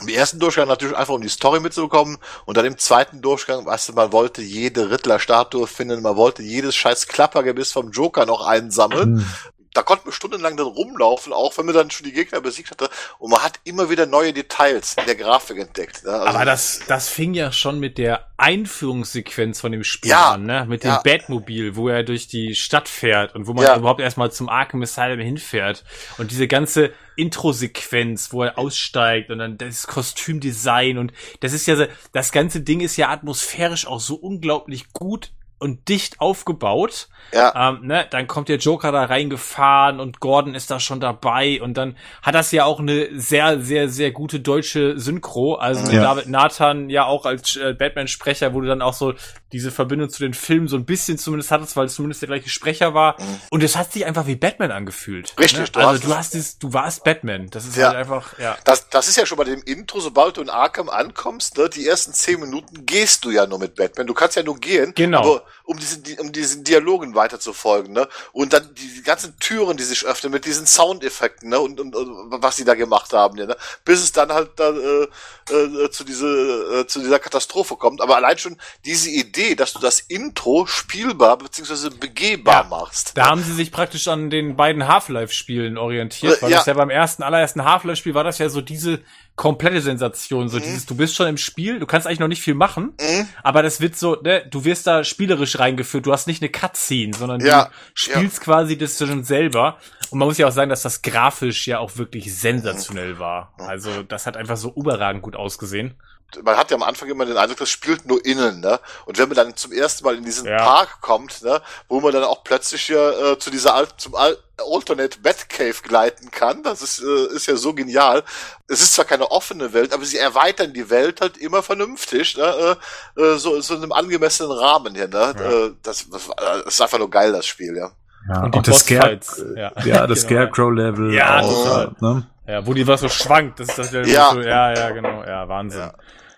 im ersten Durchgang natürlich einfach um die Story mitzubekommen und dann im zweiten Durchgang, weißt du, man wollte jede Riddler-Statue finden, man wollte jedes scheiß Klappergebiss vom Joker noch einsammeln. Hm. Da konnte man stundenlang dann rumlaufen, auch wenn man dann schon die Gegner besiegt hatte. Und man hat immer wieder neue Details in der Grafik entdeckt. Ne? Also, Aber das, das fing ja schon mit der Einführungssequenz von dem Spiel Ja, an, ne? Mit dem ja. Batmobil, wo er durch die Stadt fährt und wo man Ja. überhaupt erstmal zum Arkham Asylum hinfährt. Und diese ganze Intro-Sequenz, wo er aussteigt und dann das Kostümdesign und das ist ja so, das ganze Ding ist ja atmosphärisch auch so unglaublich gut und dicht aufgebaut. ja, Ähm, ne, dann kommt der Joker da reingefahren und Gordon ist da schon dabei und dann hat das ja auch eine sehr, sehr, sehr gute deutsche Synchro. Also Ja. David Nathan ja auch als äh, Batman-Sprecher, wo du dann auch so diese Verbindung zu den Filmen so ein bisschen zumindest hattest, weil es zumindest der gleiche Sprecher war. Mhm. Und es hat sich einfach wie Batman angefühlt. Richtig, ne? du also hast du hast es, du warst Batman. Das ist ja. halt einfach, ja. Das, das ist ja schon bei dem Intro, sobald du in Arkham ankommst, ne, die ersten zehn Minuten gehst du ja nur mit Batman. Du kannst ja nur gehen, genau. Um diesen, um diesen Dialogen weiter zu folgen, ne? Und dann die ganzen Türen, die sich öffnen mit diesen Soundeffekten, ne? Und, und, und was sie da gemacht haben, ne? Bis es dann halt dann, äh, äh, zu diese äh, zu dieser Katastrophe kommt. Aber allein schon diese Idee, dass du das Intro spielbar bzw. begehbar ja, machst. Da haben sie sich praktisch an den beiden Half-Life-Spielen orientiert, äh, weil ja. das ja beim ersten allerersten Half-Life-Spiel war das ja so diese komplette Sensation, so mhm. dieses, du bist schon im Spiel, du kannst eigentlich noch nicht viel machen, mhm. aber das wird so, ne, du wirst da spielerisch reingeführt, du hast nicht eine Cutscene, sondern ja. du spielst ja. quasi das schon selber. Und man muss ja auch sagen, dass das grafisch ja auch wirklich sensationell war. Also das hat einfach so überragend gut ausgesehen man hat ja am Anfang immer den Eindruck, das spielt nur innen, ne? Und wenn man dann zum ersten Mal in diesen ja. Park kommt, ne, wo man dann auch plötzlich ja äh, zu dieser Al zum Al Alternate Batcave gleiten kann, das ist, äh, ist ja so genial. Es ist zwar keine offene Welt, aber sie erweitern die Welt halt immer vernünftig, ne? Äh, äh so, so in einem angemessenen Rahmen hier, ne? Ja. Äh, das, das, das ist einfach nur geil, das Spiel, ja. Ja, und, und das, Scare ja. ja, das genau. Scarecrow-Level. Ja, auch, ne? Ja, wo die was so schwankt. Das ist das ja. So, ja, ja, genau. Ja, Wahnsinn.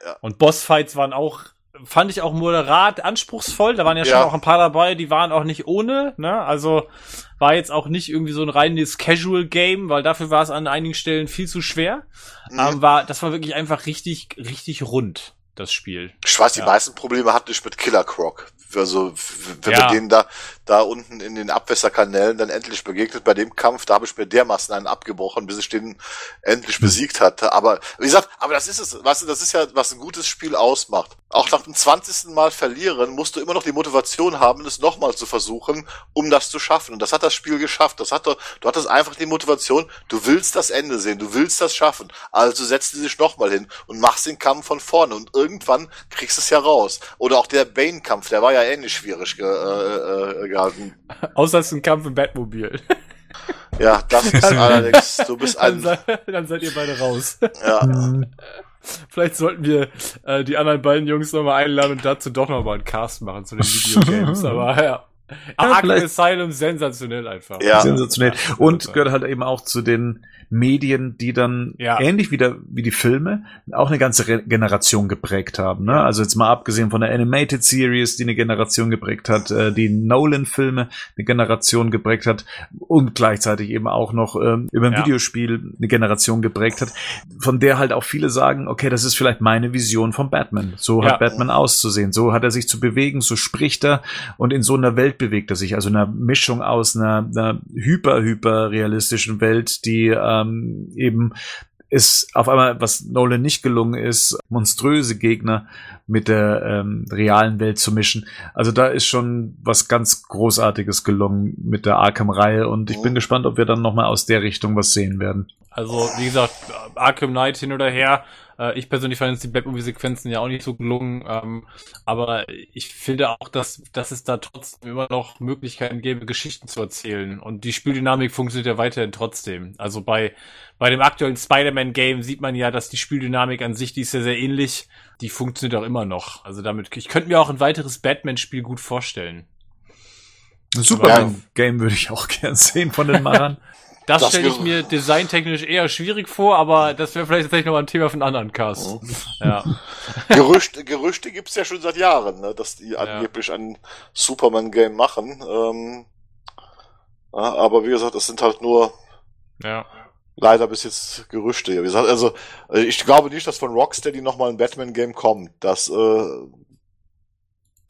Ja. Und Bossfights waren auch, fand ich auch moderat anspruchsvoll. Da waren ja, ja, schon auch ein paar dabei, die waren auch nicht ohne, ne? Also war jetzt auch nicht irgendwie so ein reines Casual Game, weil dafür war es an einigen Stellen viel zu schwer. Mhm. Aber war, das war wirklich einfach richtig, richtig rund das Spiel. Ich weiß, die ja. meisten Probleme hatte ich mit Killer Croc. Also, wenn ja. wir denen da, da unten in den Abwässerkanälen dann endlich begegnet bei dem Kampf, da habe ich mir dermaßen einen abgebrochen, bis ich den endlich besiegt hatte. Aber, wie gesagt, aber das ist es, weißt du, das ist ja, was ein gutes Spiel ausmacht. Auch nach dem 20. Mal verlieren musst du immer noch die Motivation haben, es nochmal zu versuchen, um das zu schaffen. Und das hat das Spiel geschafft. Das hat, du hattest einfach die Motivation, du willst das Ende sehen, du willst das schaffen. Also setzt du dich nochmal hin und machst den Kampf von vorne. Und irgendwann kriegst du es ja raus. Oder auch der Bane-Kampf, der war ja ähnlich schwierig ge äh, äh, gehalten. Außer es ist ein Kampf im Batmobil. Ja, das ist allerdings, du bist ein... Dann, dann seid ihr beide raus. Ja. Vielleicht sollten wir äh, die anderen beiden Jungs nochmal einladen und dazu doch nochmal einen Cast machen zu den Videogames. Aber ja. Ja, Arkham Asylum sensationell einfach. Ja. Sensationell. Und gehört halt eben auch zu den Medien, die dann ja. ähnlich wie, der, wie die Filme auch eine ganze Re Generation geprägt haben. Ne? Also jetzt mal abgesehen von der Animated Series, die eine Generation geprägt hat, äh, die Nolan-Filme eine Generation geprägt hat und gleichzeitig eben auch noch ähm, über ein ja. Videospiel eine Generation geprägt hat, von der halt auch viele sagen, okay, das ist vielleicht meine Vision von Batman. So ja. hat Batman auszusehen, so hat er sich zu bewegen, so spricht er und in so einer Welt bewegt er sich. Also einer Mischung aus einer, einer hyper, hyper realistischen Welt, die äh, ähm, eben ist auf einmal, was Nolan nicht gelungen ist, monströse Gegner mit der ähm, realen Welt zu mischen. Also da ist schon was ganz Großartiges gelungen mit der Arkham-Reihe und ich bin gespannt, ob wir dann nochmal aus der Richtung was sehen werden. Also, wie gesagt, Arkham Knight hin oder her, äh, ich persönlich fand jetzt die Batmovie-Sequenzen ja auch nicht so gelungen, ähm, aber ich finde auch, dass, dass es da trotzdem immer noch Möglichkeiten gäbe, Geschichten zu erzählen. Und die Spieldynamik funktioniert ja weiterhin trotzdem. Also bei, bei dem aktuellen Spider-Man-Game sieht man ja, dass die Spieldynamik an sich, die ist ja sehr ähnlich, die funktioniert auch immer noch. Also damit, ich könnte mir auch ein weiteres Batman-Spiel gut vorstellen. Ein Superman-Game würde ich auch gern sehen von den Machern. Das, das stelle ich mir designtechnisch eher schwierig vor, aber das wäre vielleicht tatsächlich noch ein Thema für einen anderen Cast. Mhm. Ja. Gerüchte, Gerüchte gibt's ja schon seit Jahren, ne, dass die angeblich ja. ein Superman-Game machen. Ähm, aber wie gesagt, das sind halt nur ja. leider bis jetzt Gerüchte. Wie gesagt, also ich glaube nicht, dass von Rocksteady nochmal ein Batman-Game kommt. Das äh,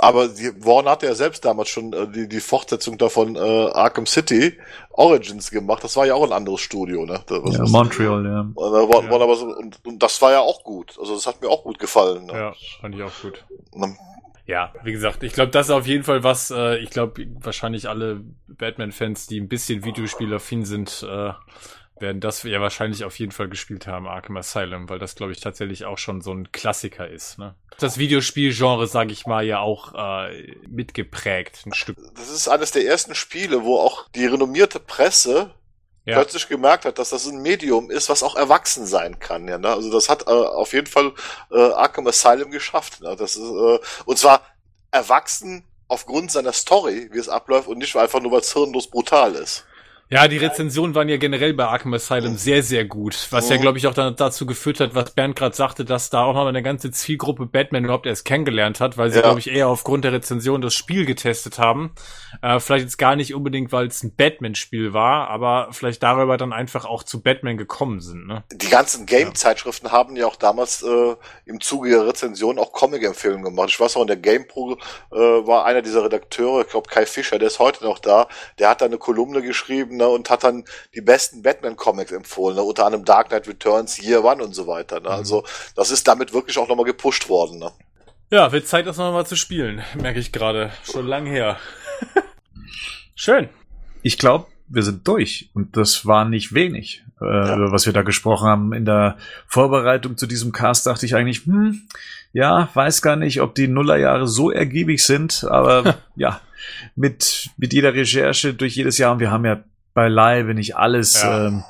aber die, Warner hat ja selbst damals schon äh, die, die Fortsetzung davon äh, Arkham City Origins gemacht. Das war ja auch ein anderes Studio, ne? Das, ja, Montreal, ja. Und, äh, war, ja. War aber so, und, und, das war ja auch gut. Also das hat mir auch gut gefallen. Ne? Ja, fand ich auch gut. Und, ja, wie gesagt, ich glaube, das ist auf jeden Fall was, äh, ich glaube, wahrscheinlich alle Batman-Fans, die ein bisschen Videospielaffin sind, äh, werden das ja wahrscheinlich auf jeden Fall gespielt haben, Arkham Asylum, weil das, glaube ich, tatsächlich auch schon so ein Klassiker ist. Ne? Das Videospielgenre, sage ich mal, ja auch äh, mitgeprägt, ein Stück. Das ist eines der ersten Spiele, wo auch die renommierte Presse ja. plötzlich gemerkt hat, dass das ein Medium ist, was auch erwachsen sein kann. Ja, ne? Also das hat äh, auf jeden Fall äh, Arkham Asylum geschafft. Ne? Das ist, äh, und zwar erwachsen aufgrund seiner Story, wie es abläuft und nicht einfach nur, weil es hirnlos brutal ist. Ja, die Rezensionen waren ja generell bei Arkham Asylum sehr, sehr gut. Was ja, glaube ich, auch dann dazu geführt hat, was Bernd gerade sagte, dass da auch noch eine ganze Zielgruppe Batman überhaupt erst kennengelernt hat, weil sie, ja. glaube ich, eher aufgrund der Rezension das Spiel getestet haben. Äh, vielleicht jetzt gar nicht unbedingt, weil es ein Batman-Spiel war, aber vielleicht darüber dann einfach auch zu Batman gekommen sind. Ne? Die ganzen Game-Zeitschriften ja. haben ja auch damals äh, im Zuge der Rezension auch Comic-Empfehlungen gemacht. Ich weiß auch, in der GamePro äh, war einer dieser Redakteure, ich glaube Kai Fischer, der ist heute noch da, der hat da eine Kolumne geschrieben, ne, und hat dann die besten Batman-Comics empfohlen, ne? unter anderem Dark Knight Returns, Year One und so weiter. Ne? Mhm. Also das ist damit wirklich auch nochmal gepusht worden. Ne? Ja, wird Zeit, das nochmal zu spielen, merke ich gerade. Schon lang her. Schön. Ich glaube, wir sind durch und das war nicht wenig, äh, ja. was wir da gesprochen haben. In der Vorbereitung zu diesem Cast dachte ich eigentlich, hm, ja, weiß gar nicht, ob die Nullerjahre so ergiebig sind, aber ja, mit, mit jeder Recherche durch jedes Jahr und wir haben ja beileibe nicht alles ja. ähm,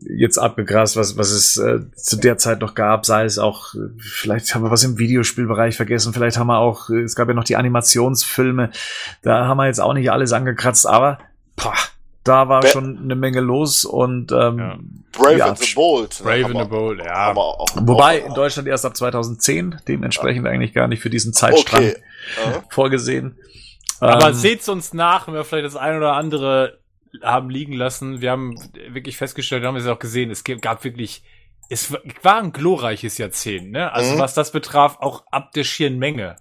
jetzt abgegrast, was, was es äh, zu der Zeit noch gab, sei es auch, vielleicht haben wir was im Videospielbereich vergessen, vielleicht haben wir auch, es gab ja noch die Animationsfilme, da haben wir jetzt auch nicht alles angekratzt, aber pah, da war Be schon eine Menge los und ähm, ja. Brave ja, and the Bold. Brave and the Bold, ja. Auch, Wobei in Deutschland erst ab 2010, dementsprechend ja. eigentlich gar nicht für diesen Zeitstrang okay. vorgesehen. Aber ähm, seht's uns nach, wenn wir vielleicht das ein oder andere haben liegen lassen. Wir haben wirklich festgestellt, wir haben es auch gesehen, es gab wirklich, es war ein glorreiches Jahrzehnt, ne? Also mhm. was das betraf, auch ab der schieren Menge.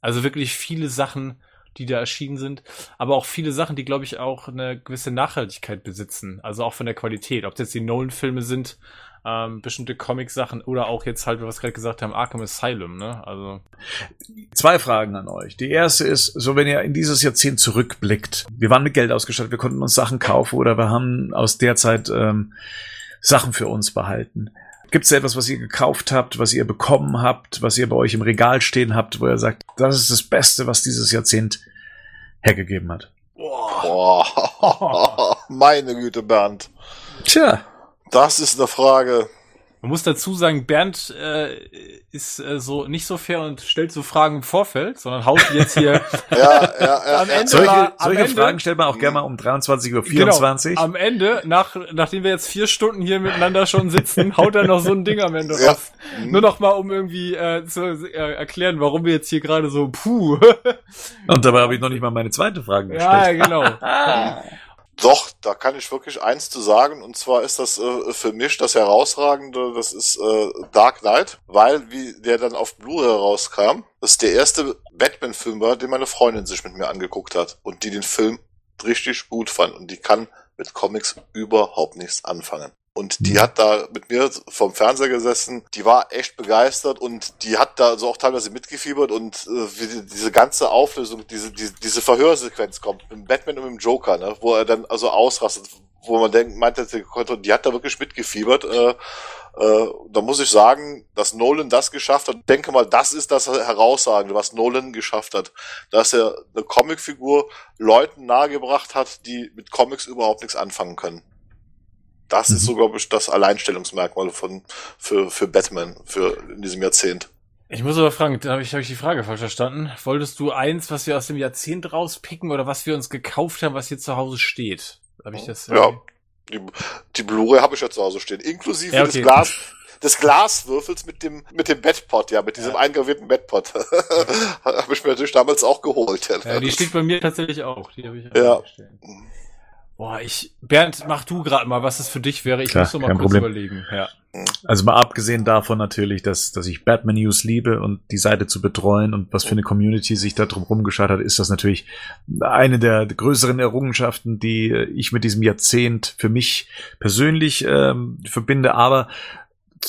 Also wirklich viele Sachen, die da erschienen sind, aber auch viele Sachen, die, glaube ich, auch eine gewisse Nachhaltigkeit besitzen. Also auch von der Qualität. Ob es jetzt die Nolan-Filme sind, ähm, bestimmte Comic-Sachen oder auch jetzt halt, was wir gerade gesagt haben, Arkham Asylum, ne? Also. Zwei Fragen an euch. Die erste ist, so wenn ihr in dieses Jahrzehnt zurückblickt, wir waren mit Geld ausgestattet, wir konnten uns Sachen kaufen oder wir haben aus der Zeit ähm, Sachen für uns behalten. Gibt es etwas, was ihr gekauft habt, was ihr bekommen habt, was ihr bei euch im Regal stehen habt, wo ihr sagt, das ist das Beste, was dieses Jahrzehnt hergegeben hat? Boah. Meine Güte, Bernd. Tja. Das ist eine Frage. Man muss dazu sagen, Bernd äh, ist äh, so nicht so fair und stellt so Fragen im Vorfeld, sondern haut jetzt hier ja, ja, ja, am Ende solche, mal, solche Ende, Fragen stellt man auch gerne mal um 23.24 Uhr. Genau, am Ende, nach, nachdem wir jetzt vier Stunden hier miteinander schon sitzen, haut er noch so ein Ding am Ende ja. raus. Nur noch mal, um irgendwie äh, zu äh, erklären, warum wir jetzt hier gerade so puh. und dabei habe ich noch nicht mal meine zweite Frage gestellt. Ja, genau. Doch, da kann ich wirklich eins zu sagen, und zwar ist das äh, für mich das Herausragende, das ist äh, Dark Knight, weil, wie der dann auf Blu-ray rauskam, ist der erste Batman-Film war, den meine Freundin sich mit mir angeguckt hat und die den Film richtig gut fand. Und die kann mit Comics überhaupt nichts anfangen. Und die mhm. hat da mit mir vom Fernseher gesessen, die war echt begeistert und die hat da so auch teilweise mitgefiebert und äh, wie diese ganze Auflösung, diese, diese, diese Verhörsequenz kommt mit Batman und mit dem Joker, ne, wo er dann also ausrastet, wo man denkt, meint, die hat da wirklich mitgefiebert. Äh, äh, da muss ich sagen, dass Nolan das geschafft hat. Ich denke mal, das ist das Herausragende, was Nolan geschafft hat. Dass er eine Comicfigur Leuten nahegebracht hat, die mit Comics überhaupt nichts anfangen können. Das mhm. ist so, glaube ich, das Alleinstellungsmerkmal von, für, für Batman für in diesem Jahrzehnt. Ich muss aber fragen, da habe ich, hab ich die Frage falsch verstanden. Wolltest du eins, was wir aus dem Jahrzehnt rauspicken oder was wir uns gekauft haben, was hier zu Hause steht? Habe ich das? Ja, die, die Blu-ray habe ich ja zu Hause stehen, inklusive ja, okay. des Glas des Glaswürfels mit dem mit dem Bettpot, ja, mit diesem ja. eingravierten Bettpot. habe ich mir natürlich damals auch geholt. Ja, ja die steht bei mir tatsächlich auch. Die habe ich auch ja. Stehen. Boah, ich, Bernd, mach du gerade mal, was es für dich wäre. Ich Klar, muss noch mal kurz Problem. überlegen. Ja. Also mal abgesehen davon natürlich, dass, dass ich Batman News liebe und die Seite zu betreuen und was für eine Community sich da drum rumgeschaut hat, ist das natürlich eine der größeren Errungenschaften, die ich mit diesem Jahrzehnt für mich persönlich ähm, verbinde. Aber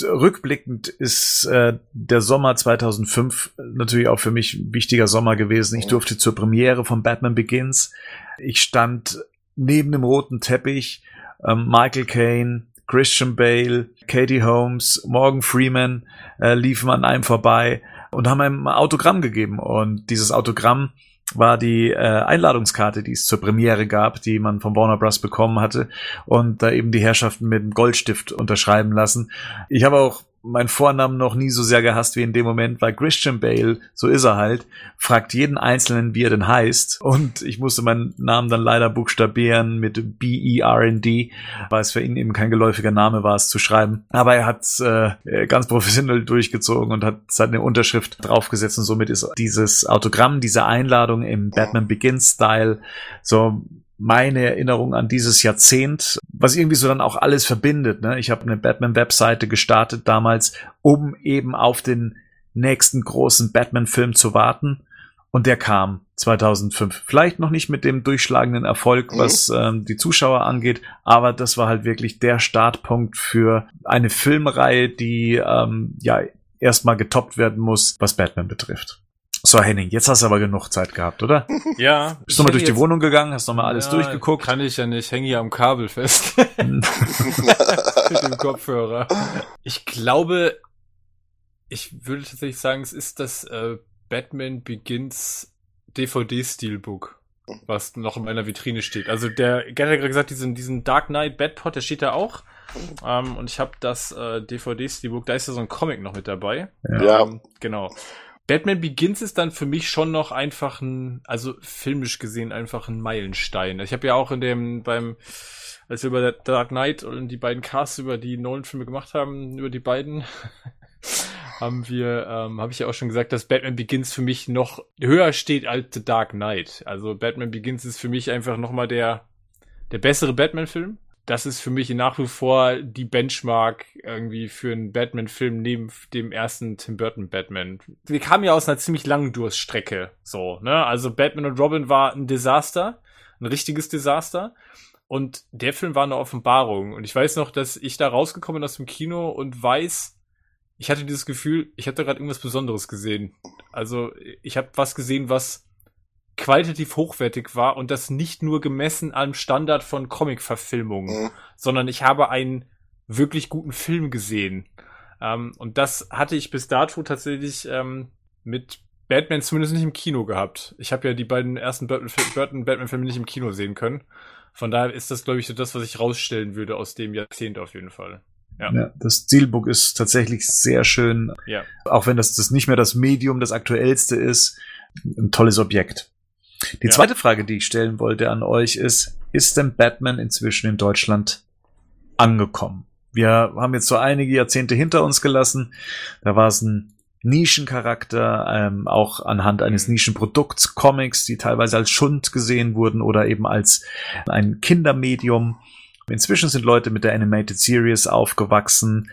rückblickend ist äh, der Sommer 2005 natürlich auch für mich ein wichtiger Sommer gewesen. Ich durfte zur Premiere von Batman Begins. Ich stand neben dem roten Teppich ähm, Michael Caine, Christian Bale, Katie Holmes, Morgan Freeman äh, liefen an einem vorbei und haben einem ein Autogramm gegeben. Und dieses Autogramm war die äh, Einladungskarte, die es zur Premiere gab, die man von Warner Bros. bekommen hatte und da eben die Herrschaften mit dem Goldstift unterschreiben lassen. Ich habe auch meinen Vornamen noch nie so sehr gehasst wie in dem Moment, weil Christian Bale, so ist er halt, fragt jeden Einzelnen, wie er denn heißt. Und ich musste meinen Namen dann leider buchstabieren mit B-E-R-N-D, weil es für ihn eben kein geläufiger Name war, es zu schreiben. Aber er hat es äh, ganz professionell durchgezogen und hat seine Unterschrift draufgesetzt und somit ist dieses Autogramm, diese Einladung im Batman Begins-Style so meine Erinnerung an dieses Jahrzehnt, was irgendwie so dann auch alles verbindet. Ne? Ich habe eine Batman-Webseite gestartet damals, um eben auf den nächsten großen Batman-Film zu warten. Und der kam 2005. Vielleicht noch nicht mit dem durchschlagenden Erfolg, mhm. was ähm, die Zuschauer angeht, aber das war halt wirklich der Startpunkt für eine Filmreihe, die ähm, ja erstmal getoppt werden muss, was Batman betrifft. So, Henning, jetzt hast du aber genug Zeit gehabt, oder? Ja. Bist du mal durch die Wohnung gegangen, hast nochmal alles ja, durchgeguckt? Kann ich ja nicht, hänge hier am Kabel fest. Mit dem Kopfhörer. Ich glaube, ich würde tatsächlich sagen, es ist das äh, Batman Begins DVD-Steelbook, was noch in meiner Vitrine steht. Also der, Gerd hat gerade gesagt, diesen, diesen Dark Knight Batpot, der steht da auch. Ähm, und ich habe das äh, DVD-Steelbook, da ist ja so ein Comic noch mit dabei. Ja. Ähm, genau. Batman Begins ist dann für mich schon noch einfach ein, also filmisch gesehen einfach ein Meilenstein. Ich habe ja auch in dem beim als wir über Dark Knight und die beiden Casts über die neuen Filme gemacht haben, über die beiden haben wir, ähm, habe ich ja auch schon gesagt, dass Batman Begins für mich noch höher steht als The Dark Knight. Also Batman Begins ist für mich einfach nochmal der der bessere Batman-Film das ist für mich nach wie vor die Benchmark irgendwie für einen Batman-Film neben dem ersten Tim Burton Batman. Wir kamen ja aus einer ziemlich langen Durststrecke, so, ne? Also Batman und Robin war ein Desaster, ein richtiges Desaster. Und der Film war eine Offenbarung. Und ich weiß noch, dass ich da rausgekommen bin aus dem Kino und weiß, ich hatte dieses Gefühl, ich hatte gerade irgendwas Besonderes gesehen. Also ich habe was gesehen, was qualitativ hochwertig war und das nicht nur gemessen am Standard von Comic-Verfilmungen, mhm. sondern ich habe einen wirklich guten Film gesehen. Ähm, und das hatte ich bis dato tatsächlich ähm, mit Batman zumindest nicht im Kino gehabt. Ich habe ja die beiden ersten Burton-Batman-Filme nicht im Kino sehen können. Von daher ist das, glaube ich, so das, was ich rausstellen würde aus dem Jahrzehnt auf jeden Fall. Ja. ja. das Steelbook ist tatsächlich sehr schön. Ja. Auch wenn das, das nicht mehr das Medium, das aktuellste ist. Ein tolles Objekt. Die ja. zweite Frage, die ich stellen wollte an euch ist, ist denn Batman inzwischen in Deutschland angekommen? Wir haben jetzt so einige Jahrzehnte hinter uns gelassen. Da war es ein Nischencharakter, ähm, auch anhand eines mhm. Nischenprodukts, Comics, die teilweise als Schund gesehen wurden oder eben als ein Kindermedium. Inzwischen sind Leute mit der Animated Series aufgewachsen,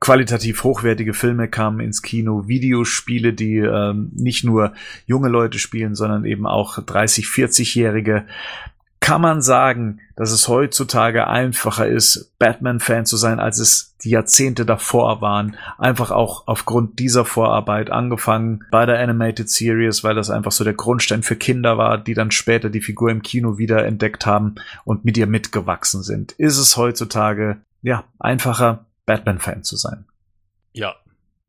qualitativ hochwertige Filme kamen ins Kino, Videospiele, die ähm, nicht nur junge Leute spielen, sondern eben auch 30, 40-Jährige. Kann man sagen, dass es heutzutage einfacher ist, Batman-Fan zu sein, als es die Jahrzehnte davor waren? Einfach auch aufgrund dieser Vorarbeit angefangen bei der Animated Series, weil das einfach so der Grundstein für Kinder war, die dann später die Figur im Kino wieder entdeckt haben und mit ihr mitgewachsen sind. Ist es heutzutage, ja, einfacher, Batman-Fan zu sein. Ja.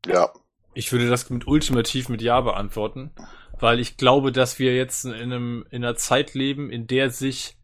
Ja. Ich würde das mit ultimativ mit Ja beantworten, weil ich glaube, dass wir jetzt in, einem, in einer Zeit leben, in der sich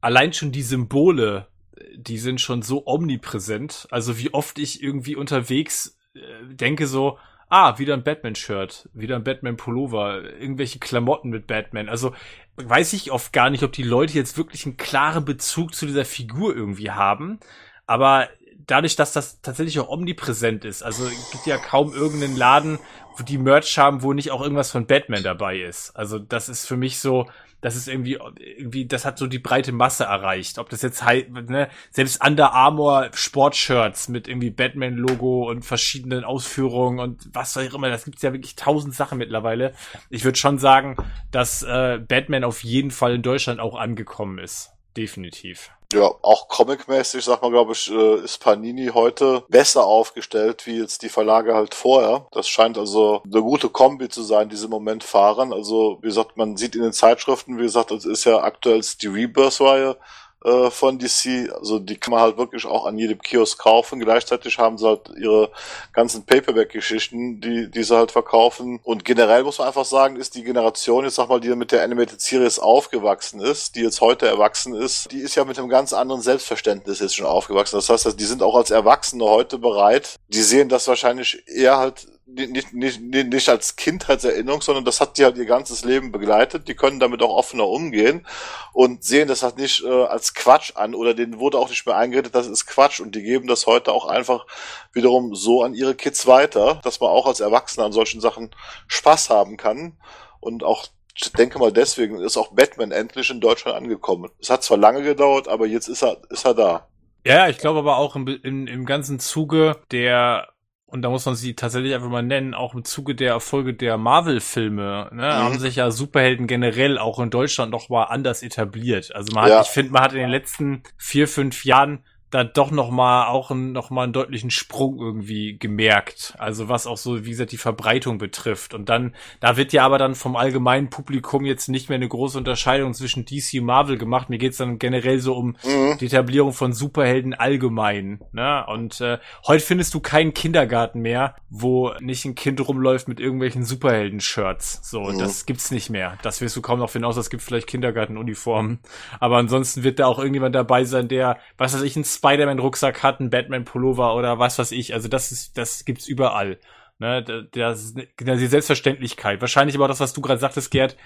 allein schon die Symbole, die sind schon so omnipräsent. Also wie oft ich irgendwie unterwegs äh, denke so, ah, wieder ein Batman-Shirt, wieder ein Batman-Pullover, irgendwelche Klamotten mit Batman. Also weiß ich oft gar nicht, ob die Leute jetzt wirklich einen klaren Bezug zu dieser Figur irgendwie haben. Aber dadurch, dass das tatsächlich auch omnipräsent ist, also gibt ja kaum irgendeinen Laden, wo die Merch haben, wo nicht auch irgendwas von Batman dabei ist. Also das ist für mich so, das ist irgendwie, irgendwie, das hat so die breite Masse erreicht. Ob das jetzt halt, ne, selbst Under Armour Sportshirts mit irgendwie Batman-Logo und verschiedenen Ausführungen und was auch immer, das gibt's ja wirklich tausend Sachen mittlerweile. Ich würde schon sagen, dass äh, Batman auf jeden Fall in Deutschland auch angekommen ist. Definitiv. Ja, auch comicmäßig, sag mal, glaube ich, äh, ist Panini heute besser aufgestellt wie jetzt die Verlage halt vorher. Das scheint also eine gute Kombi zu sein, die sie im Moment fahren. Also, wie gesagt, man sieht in den Zeitschriften, wie gesagt, das ist ja aktuell die Rebirth-Reihe. Äh, von DC. Also die kann man halt wirklich auch an jedem Kiosk kaufen. Gleichzeitig haben sie halt ihre ganzen Paperback-Geschichten, die, die sie halt verkaufen. Und generell muss man einfach sagen, ist die Generation, jetzt sag mal, die mit der Animated Series aufgewachsen ist, die jetzt heute erwachsen ist, die ist ja mit einem ganz anderen Selbstverständnis jetzt schon aufgewachsen. Das heißt, die sind auch als Erwachsene heute bereit. Die sehen das wahrscheinlich eher halt nicht, nicht, nicht, als Kindheitserinnerung, sondern das hat die halt ihr ganzes Leben begleitet. Die können damit auch offener umgehen und sehen das halt nicht äh, als Quatsch an oder denen wurde auch nicht mehr eingeredet, das ist Quatsch und die geben das heute auch einfach wiederum so an ihre Kids weiter, dass man auch als Erwachsener an solchen Sachen Spaß haben kann und auch ich denke mal deswegen ist auch Batman endlich in Deutschland angekommen. Es hat zwar lange gedauert, aber jetzt ist er, ist er da. Ja, ich glaube aber auch im, im, im ganzen Zuge der und da muss man sie tatsächlich einfach mal nennen, auch im Zuge der Erfolge der Marvel-Filme, ne, mhm. haben sich ja Superhelden generell auch in Deutschland noch mal anders etabliert. Also man hat, ja. ich finde, man hat in den letzten vier, fünf Jahren da doch noch mal auch ein, noch mal einen deutlichen Sprung irgendwie gemerkt. Also was auch so, wie gesagt, die Verbreitung betrifft. Und dann, da wird ja aber dann vom allgemeinen Publikum jetzt nicht mehr eine große Unterscheidung zwischen DC und Marvel gemacht. Mir geht's dann generell so um mhm. die Etablierung von Superhelden allgemein. Ne? Und äh, heute findest du keinen Kindergarten mehr, wo nicht ein Kind rumläuft mit irgendwelchen Superhelden-Shirts. So, mhm. das gibt's nicht mehr. Das wirst du kaum noch finden, außer es gibt vielleicht Kindergartenuniformen. Aber ansonsten wird da auch irgendjemand dabei sein, der, was weiß ich, ein Spider-Man-Rucksack hat, ein Batman-Pullover oder was weiß ich. Also das ist, das gibt's überall. Ne, das ist genau die Selbstverständlichkeit. Wahrscheinlich aber auch das, was du gerade sagtest, Gerd.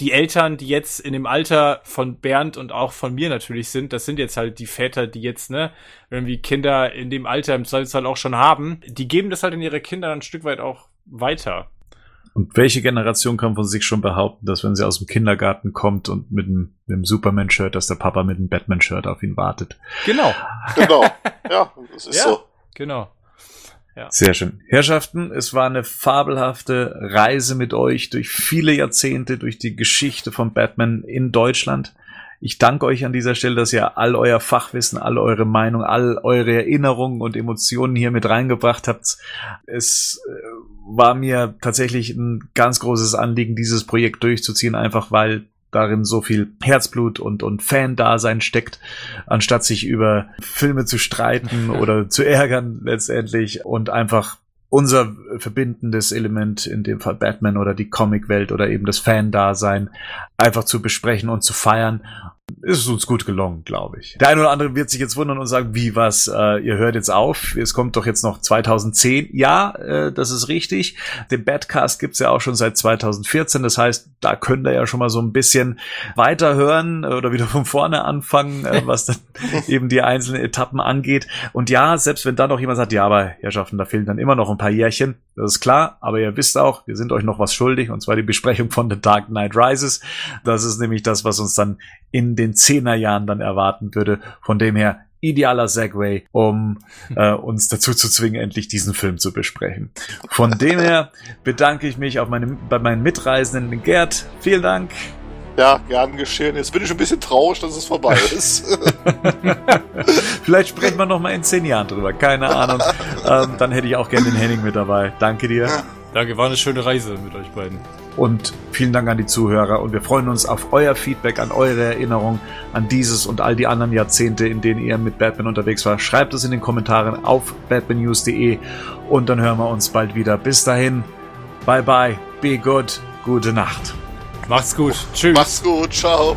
Die Eltern, die jetzt in dem Alter von Bernd und auch von mir natürlich sind, das sind jetzt halt die Väter, die jetzt, ne, irgendwie Kinder in dem Alter im Zweifelsfall auch schon haben, die geben das halt in ihre Kinder ein Stück weit auch weiter. Und welche Generation kann von sich schon behaupten, dass wenn sie aus dem Kindergarten kommt und mit einem, mit einem Superman-Shirt, dass der Papa mit einem Batman-Shirt auf ihn wartet? Genau. Genau. Ja, das ist ja, so. Genau. Ja. Sehr schön. Herrschaften, es war eine fabelhafte Reise mit euch durch viele Jahrzehnte, durch die Geschichte von Batman in Deutschland. Ich danke euch an dieser Stelle, dass ihr all euer Fachwissen, all eure Meinung, all eure Erinnerungen und Emotionen hier mit reingebracht habt. Es äh, war mir tatsächlich ein ganz großes Anliegen, dieses Projekt durchzuziehen, einfach weil darin so viel Herzblut und, und Fan-Dasein steckt, anstatt sich über Filme zu streiten oder zu ärgern letztendlich und einfach unser verbindendes Element, in dem Fall Batman oder die Comicwelt oder eben das Fan-Dasein, einfach zu besprechen und zu feiern ist es uns gut gelungen, glaube ich. Der eine oder andere wird sich jetzt wundern und sagen, wie was, äh, ihr hört jetzt auf, es kommt doch jetzt noch 2010. Ja, äh, das ist richtig. Den Badcast gibt's ja auch schon seit 2014, das heißt, da könnt ihr ja schon mal so ein bisschen weiterhören oder wieder von vorne anfangen, äh, was dann eben die einzelnen Etappen angeht. Und ja, selbst wenn da noch jemand sagt, ja, aber Herrschaften, da fehlen dann immer noch ein paar Jährchen, das ist klar, aber ihr wisst auch, wir sind euch noch was schuldig, und zwar die Besprechung von The Dark Knight Rises. Das ist nämlich das, was uns dann in den Zehnerjahren dann erwarten würde. Von dem her idealer Segway, um äh, uns dazu zu zwingen, endlich diesen Film zu besprechen. Von dem her bedanke ich mich auf meine, bei meinen Mitreisenden Gerd. Vielen Dank. Ja, gern geschehen. Jetzt bin ich ein bisschen traurig, dass es vorbei ist. Vielleicht sprechen wir noch mal in zehn Jahren drüber. Keine Ahnung. Ähm, dann hätte ich auch gerne den Henning mit dabei. Danke dir. Danke, war eine schöne Reise mit euch beiden. Und vielen Dank an die Zuhörer und wir freuen uns auf euer Feedback, an eure Erinnerung an dieses und all die anderen Jahrzehnte, in denen ihr mit Batman unterwegs war. Schreibt es in den Kommentaren auf batmannews.de und dann hören wir uns bald wieder. Bis dahin, bye bye, be good, gute Nacht. Macht's gut. Tschüss. Macht's gut. Ciao.